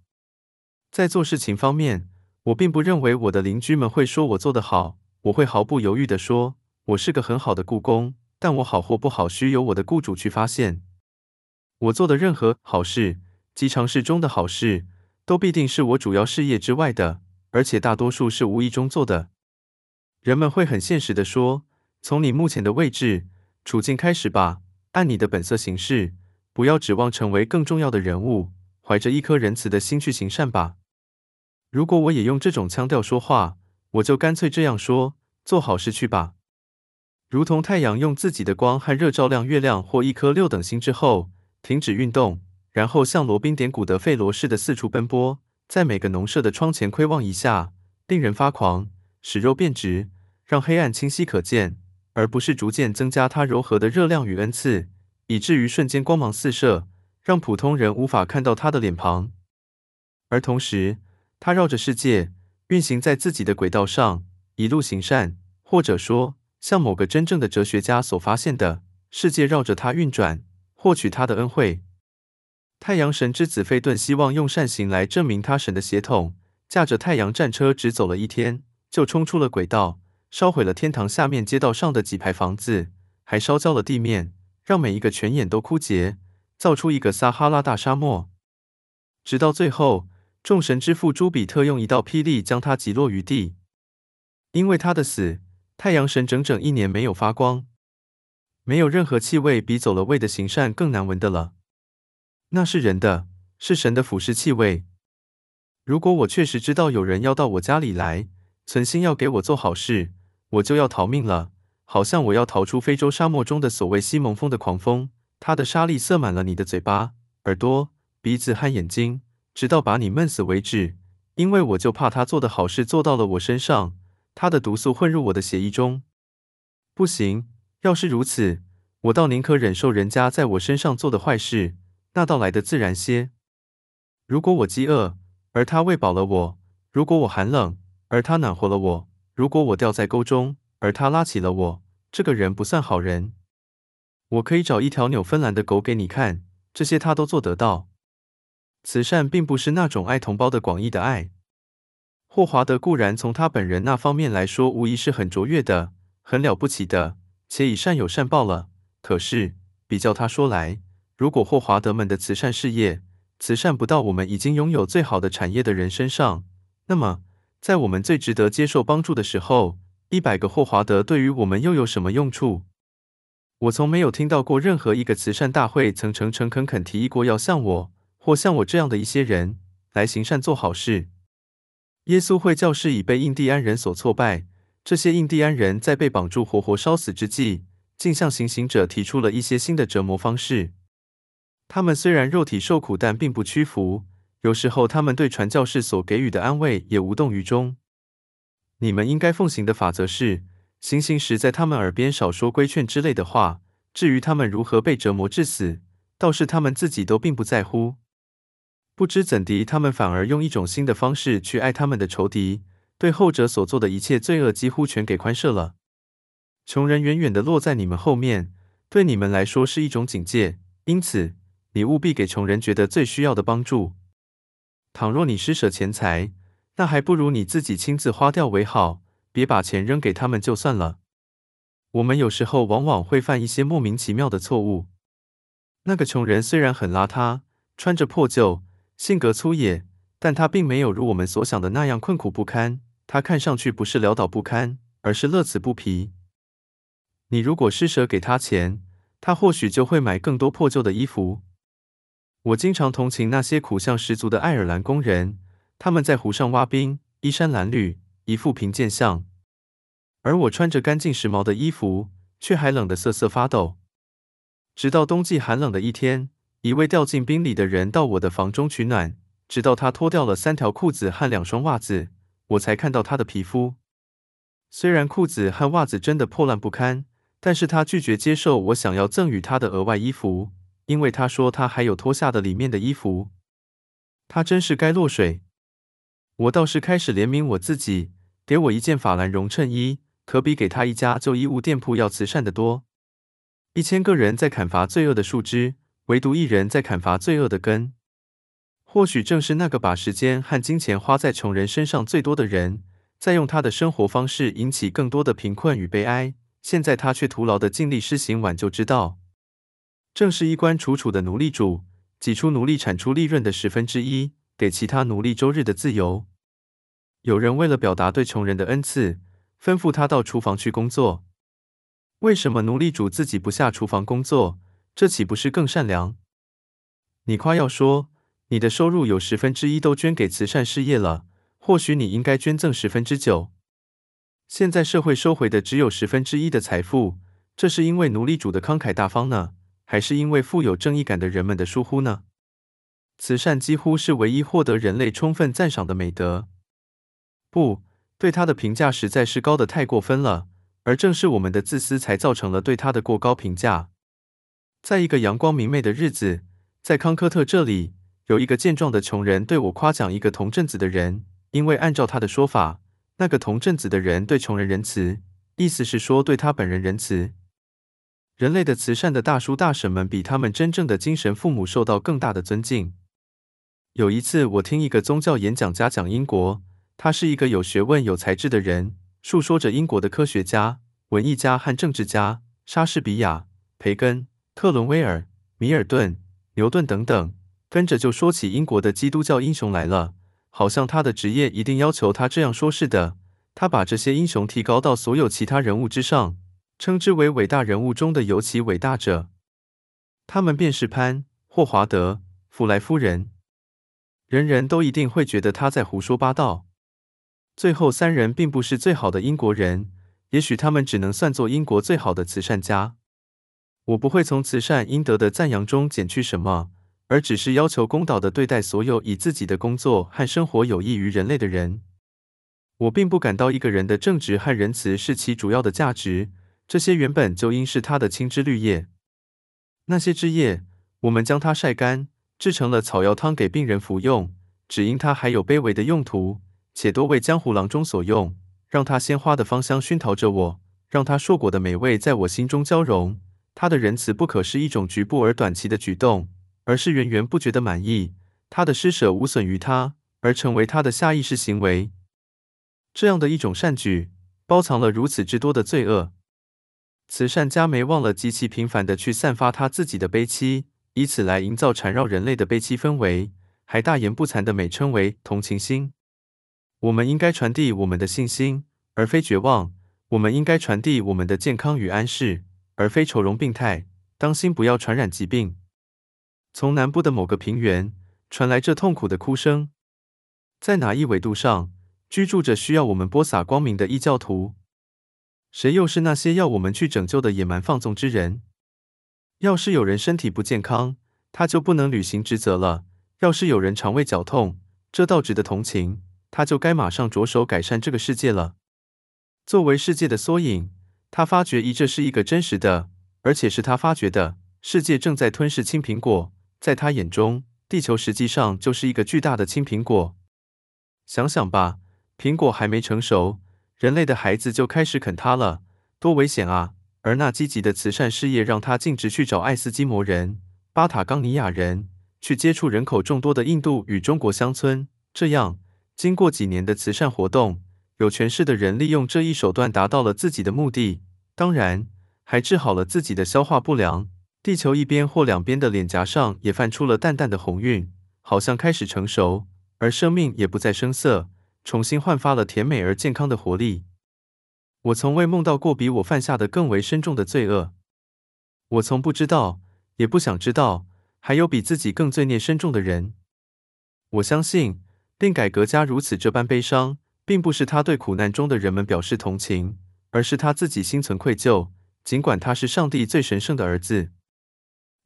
在做事情方面，我并不认为我的邻居们会说我做得好，我会毫不犹豫地说，我是个很好的雇工，但我好或不好，需由我的雇主去发现。我做的任何好事，即尝试中的好事，都必定是我主要事业之外的，而且大多数是无意中做的。人们会很现实地说，从你目前的位置、处境开始吧。按你的本色行事，不要指望成为更重要的人物。怀着一颗仁慈的心去行善吧。如果我也用这种腔调说话，我就干脆这样说：做好事去吧。如同太阳用自己的光和热照亮月亮或一颗六等星之后，停止运动，然后像罗宾点古德费罗似的四处奔波，在每个农舍的窗前窥望一下，令人发狂，使肉变直，让黑暗清晰可见。而不是逐渐增加它柔和的热量与恩赐，以至于瞬间光芒四射，让普通人无法看到他的脸庞。而同时，他绕着世界运行在自己的轨道上，一路行善，或者说，像某个真正的哲学家所发现的，世界绕着他运转，获取他的恩惠。太阳神之子费顿希望用善行来证明他神的血统，驾着太阳战车只走了一天，就冲出了轨道。烧毁了天堂下面街道上的几排房子，还烧焦了地面，让每一个泉眼都枯竭，造出一个撒哈拉大沙漠。直到最后，众神之父朱比特用一道霹雳将他击落于地。因为他的死，太阳神整整一年没有发光。没有任何气味比走了味的行善更难闻的了。那是人的，是神的腐蚀气味。如果我确实知道有人要到我家里来，存心要给我做好事，我就要逃命了，好像我要逃出非洲沙漠中的所谓西蒙风的狂风。它的沙粒塞满了你的嘴巴、耳朵、鼻子和眼睛，直到把你闷死为止。因为我就怕他做的好事做到了我身上，他的毒素混入我的血液中。不行，要是如此，我倒宁可忍受人家在我身上做的坏事，那倒来得自然些。如果我饥饿，而他喂饱了我；如果我寒冷，而他暖和了我。如果我掉在沟中，而他拉起了我，这个人不算好人。我可以找一条纽芬兰的狗给你看，这些他都做得到。慈善并不是那种爱同胞的广义的爱。霍华德固然从他本人那方面来说，无疑是很卓越的、很了不起的，且以善有善报了。可是，比较他说来，如果霍华德们的慈善事业慈善不到我们已经拥有最好的产业的人身上，那么。在我们最值得接受帮助的时候，一百个霍华德对于我们又有什么用处？我从没有听到过任何一个慈善大会曾诚诚恳恳提议过要像我或像我这样的一些人来行善做好事。耶稣会教士已被印第安人所挫败，这些印第安人在被绑住活活烧死之际，竟向行刑者提出了一些新的折磨方式。他们虽然肉体受苦，但并不屈服。有时候，他们对传教士所给予的安慰也无动于衷。你们应该奉行的法则是，行刑时在他们耳边少说规劝之类的话。至于他们如何被折磨致死，倒是他们自己都并不在乎。不知怎的，他们反而用一种新的方式去爱他们的仇敌，对后者所做的一切罪恶几乎全给宽赦了。穷人远远地落在你们后面，对你们来说是一种警戒。因此，你务必给穷人觉得最需要的帮助。倘若你施舍钱财，那还不如你自己亲自花掉为好。别把钱扔给他们就算了。我们有时候往往会犯一些莫名其妙的错误。那个穷人虽然很邋遢，穿着破旧，性格粗野，但他并没有如我们所想的那样困苦不堪。他看上去不是潦倒不堪，而是乐此不疲。你如果施舍给他钱，他或许就会买更多破旧的衣服。我经常同情那些苦相十足的爱尔兰工人，他们在湖上挖冰，衣衫褴褛，一副贫贱相。而我穿着干净时髦的衣服，却还冷得瑟瑟发抖。直到冬季寒冷的一天，一位掉进冰里的人到我的房中取暖，直到他脱掉了三条裤子和两双袜子，我才看到他的皮肤。虽然裤子和袜子真的破烂不堪，但是他拒绝接受我想要赠予他的额外衣服，因为他说他还有脱下的里面的衣服。他真是该落水。我倒是开始怜悯我自己，给我一件法兰绒衬衣。可比给他一家旧衣物店铺要慈善得多。一千个人在砍伐罪恶的树枝，唯独一人在砍伐罪恶的根。或许正是那个把时间和金钱花在穷人身上最多的人，在用他的生活方式引起更多的贫困与悲哀。现在他却徒劳地尽力施行挽救之道。正是衣冠楚楚的奴隶主，挤出奴隶产出利润的十分之一，给其他奴隶周日的自由。有人为了表达对穷人的恩赐。吩咐他到厨房去工作。为什么奴隶主自己不下厨房工作？这岂不是更善良？你夸耀说你的收入有十分之一都捐给慈善事业了，或许你应该捐赠十分之九。现在社会收回的只有十分之一的财富，这是因为奴隶主的慷慨大方呢，还是因为富有正义感的人们的疏忽呢？慈善几乎是唯一获得人类充分赞赏的美德。不。对他的评价实在是高得太过分了，而正是我们的自私才造成了对他的过高评价。在一个阳光明媚的日子，在康科特这里，有一个健壮的穷人对我夸奖一个同镇子的人，因为按照他的说法，那个同镇子的人对穷人仁慈，意思是说对他本人仁慈。人类的慈善的大叔大婶们比他们真正的精神父母受到更大的尊敬。有一次，我听一个宗教演讲家讲英国。他是一个有学问、有才智的人，述说着英国的科学家、文艺家和政治家莎士比亚、培根、克伦威尔、米尔顿、牛顿等等，跟着就说起英国的基督教英雄来了，好像他的职业一定要求他这样说似的。他把这些英雄提高到所有其他人物之上，称之为伟大人物中的尤其伟大者。他们便是潘、霍华德、弗莱夫人。人人都一定会觉得他在胡说八道。最后三人并不是最好的英国人，也许他们只能算作英国最好的慈善家。我不会从慈善应得的赞扬中减去什么，而只是要求公道的对待所有以自己的工作和生活有益于人类的人。我并不感到一个人的正直和仁慈是其主要的价值，这些原本就应是他的青枝绿叶。那些枝叶，我们将它晒干，制成了草药汤给病人服用，只因它还有卑微的用途。且多为江湖郎中所用，让它鲜花的芳香熏陶着我，让它硕果的美味在我心中交融。他的仁慈不可是一种局部而短期的举动，而是源源不绝的满意。他的施舍无损于他，而成为他的下意识行为。这样的一种善举，包藏了如此之多的罪恶。慈善家没忘了极其频繁地去散发他自己的悲戚，以此来营造缠绕人类的悲戚氛围，还大言不惭地美称为同情心。我们应该传递我们的信心，而非绝望；我们应该传递我们的健康与安适，而非愁容病态。当心不要传染疾病。从南部的某个平原传来这痛苦的哭声。在哪一纬度上居住着需要我们播撒光明的异教徒？谁又是那些要我们去拯救的野蛮放纵之人？要是有人身体不健康，他就不能履行职责了；要是有人肠胃绞痛，这倒值得同情。他就该马上着手改善这个世界了。作为世界的缩影，他发觉一这是一个真实的，而且是他发觉的世界正在吞噬青苹果。在他眼中，地球实际上就是一个巨大的青苹果。想想吧，苹果还没成熟，人类的孩子就开始啃它了，多危险啊！而那积极的慈善事业让他径直去找爱斯基摩人、巴塔冈尼亚人，去接触人口众多的印度与中国乡村，这样。经过几年的慈善活动，有权势的人利用这一手段达到了自己的目的，当然还治好了自己的消化不良。地球一边或两边的脸颊上也泛出了淡淡的红晕，好像开始成熟，而生命也不再生涩，重新焕发了甜美而健康的活力。我从未梦到过比我犯下的更为深重的罪恶。我从不知道，也不想知道，还有比自己更罪孽深重的人。我相信，令改革家如此这般悲伤，并不是他对苦难中的人们表示同情，而是他自己心存愧疚，尽管他是上帝最神圣的儿子。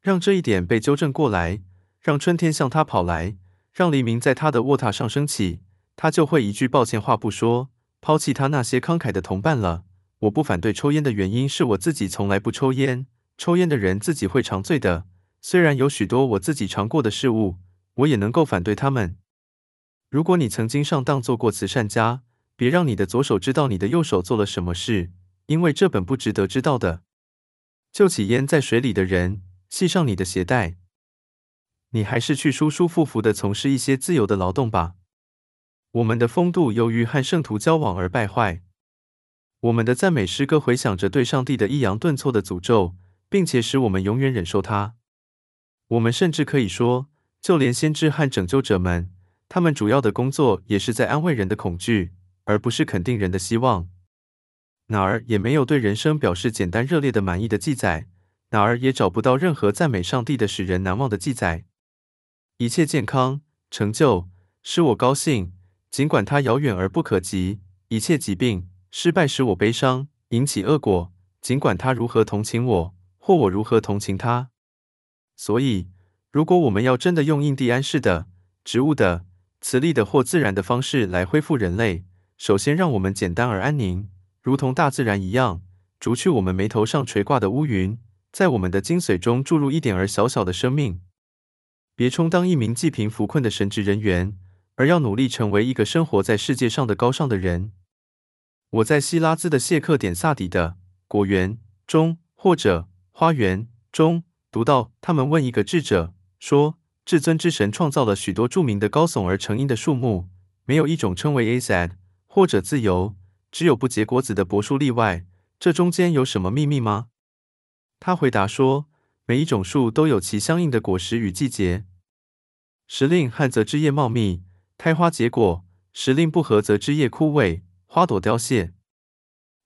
让这一点被纠正过来，让春天向他跑来，让黎明在他的卧榻上升起，他就会一句抱歉话不说，抛弃他那些慷慨的同伴了。我不反对抽烟的原因是我自己从来不抽烟，抽烟的人自己会尝醉的。虽然有许多我自己尝过的事物，我也能够反对他们。如果你曾经上当做过慈善家，别让你的左手知道你的右手做了什么事，因为这本不值得知道的。救起淹在水里的人。系上你的鞋带，你还是去舒舒服服的从事一些自由的劳动吧。我们的风度由于和圣徒交往而败坏，我们的赞美诗歌回响着对上帝的抑扬顿挫的诅咒，并且使我们永远忍受它。我们甚至可以说，就连先知和拯救者们，他们主要的工作也是在安慰人的恐惧，而不是肯定人的希望。哪儿也没有对人生表示简单热烈的满意的记载。哪儿也找不到任何赞美上帝的使人难忘的记载。一切健康、成就使我高兴，尽管它遥远而不可及；一切疾病、失败使我悲伤，引起恶果，尽管他如何同情我，或我如何同情他。所以，如果我们要真的用印第安式的、植物的、磁力的或自然的方式来恢复人类，首先让我们简单而安宁，如同大自然一样，除去我们眉头上垂挂的乌云。在我们的精髓中注入一点儿小小的生命，别充当一名济贫扶困的神职人员，而要努力成为一个生活在世界上的高尚的人。我在希拉兹的谢克点萨底的果园中，或者花园中读到，他们问一个智者说：“至尊之神创造了许多著名的高耸而成荫的树木，没有一种称为 Asad 或者自由，只有不结果子的柏树例外。这中间有什么秘密吗？”他回答说：“每一种树都有其相应的果实与季节。时令旱则枝叶茂密，开花结果；时令不合则枝叶枯萎，花朵凋谢。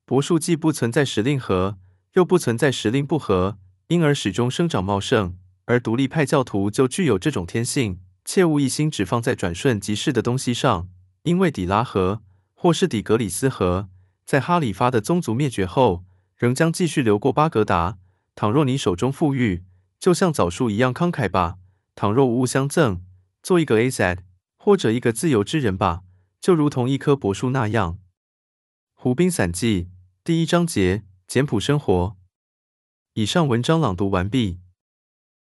柏树既不存在时令合，又不存在时令不合，因而始终生长茂盛。而独立派教徒就具有这种天性，切勿一心只放在转瞬即逝的东西上，因为底拉河或是底格里斯河，在哈里发的宗族灭绝后，仍将继续流过巴格达。”倘若你手中富裕，就像枣树一样慷慨吧；倘若无物相赠，做一个 Asad 或者一个自由之人吧，就如同一棵柏树那样。湖滨散记第一章节简朴生活。以上文章朗读完毕。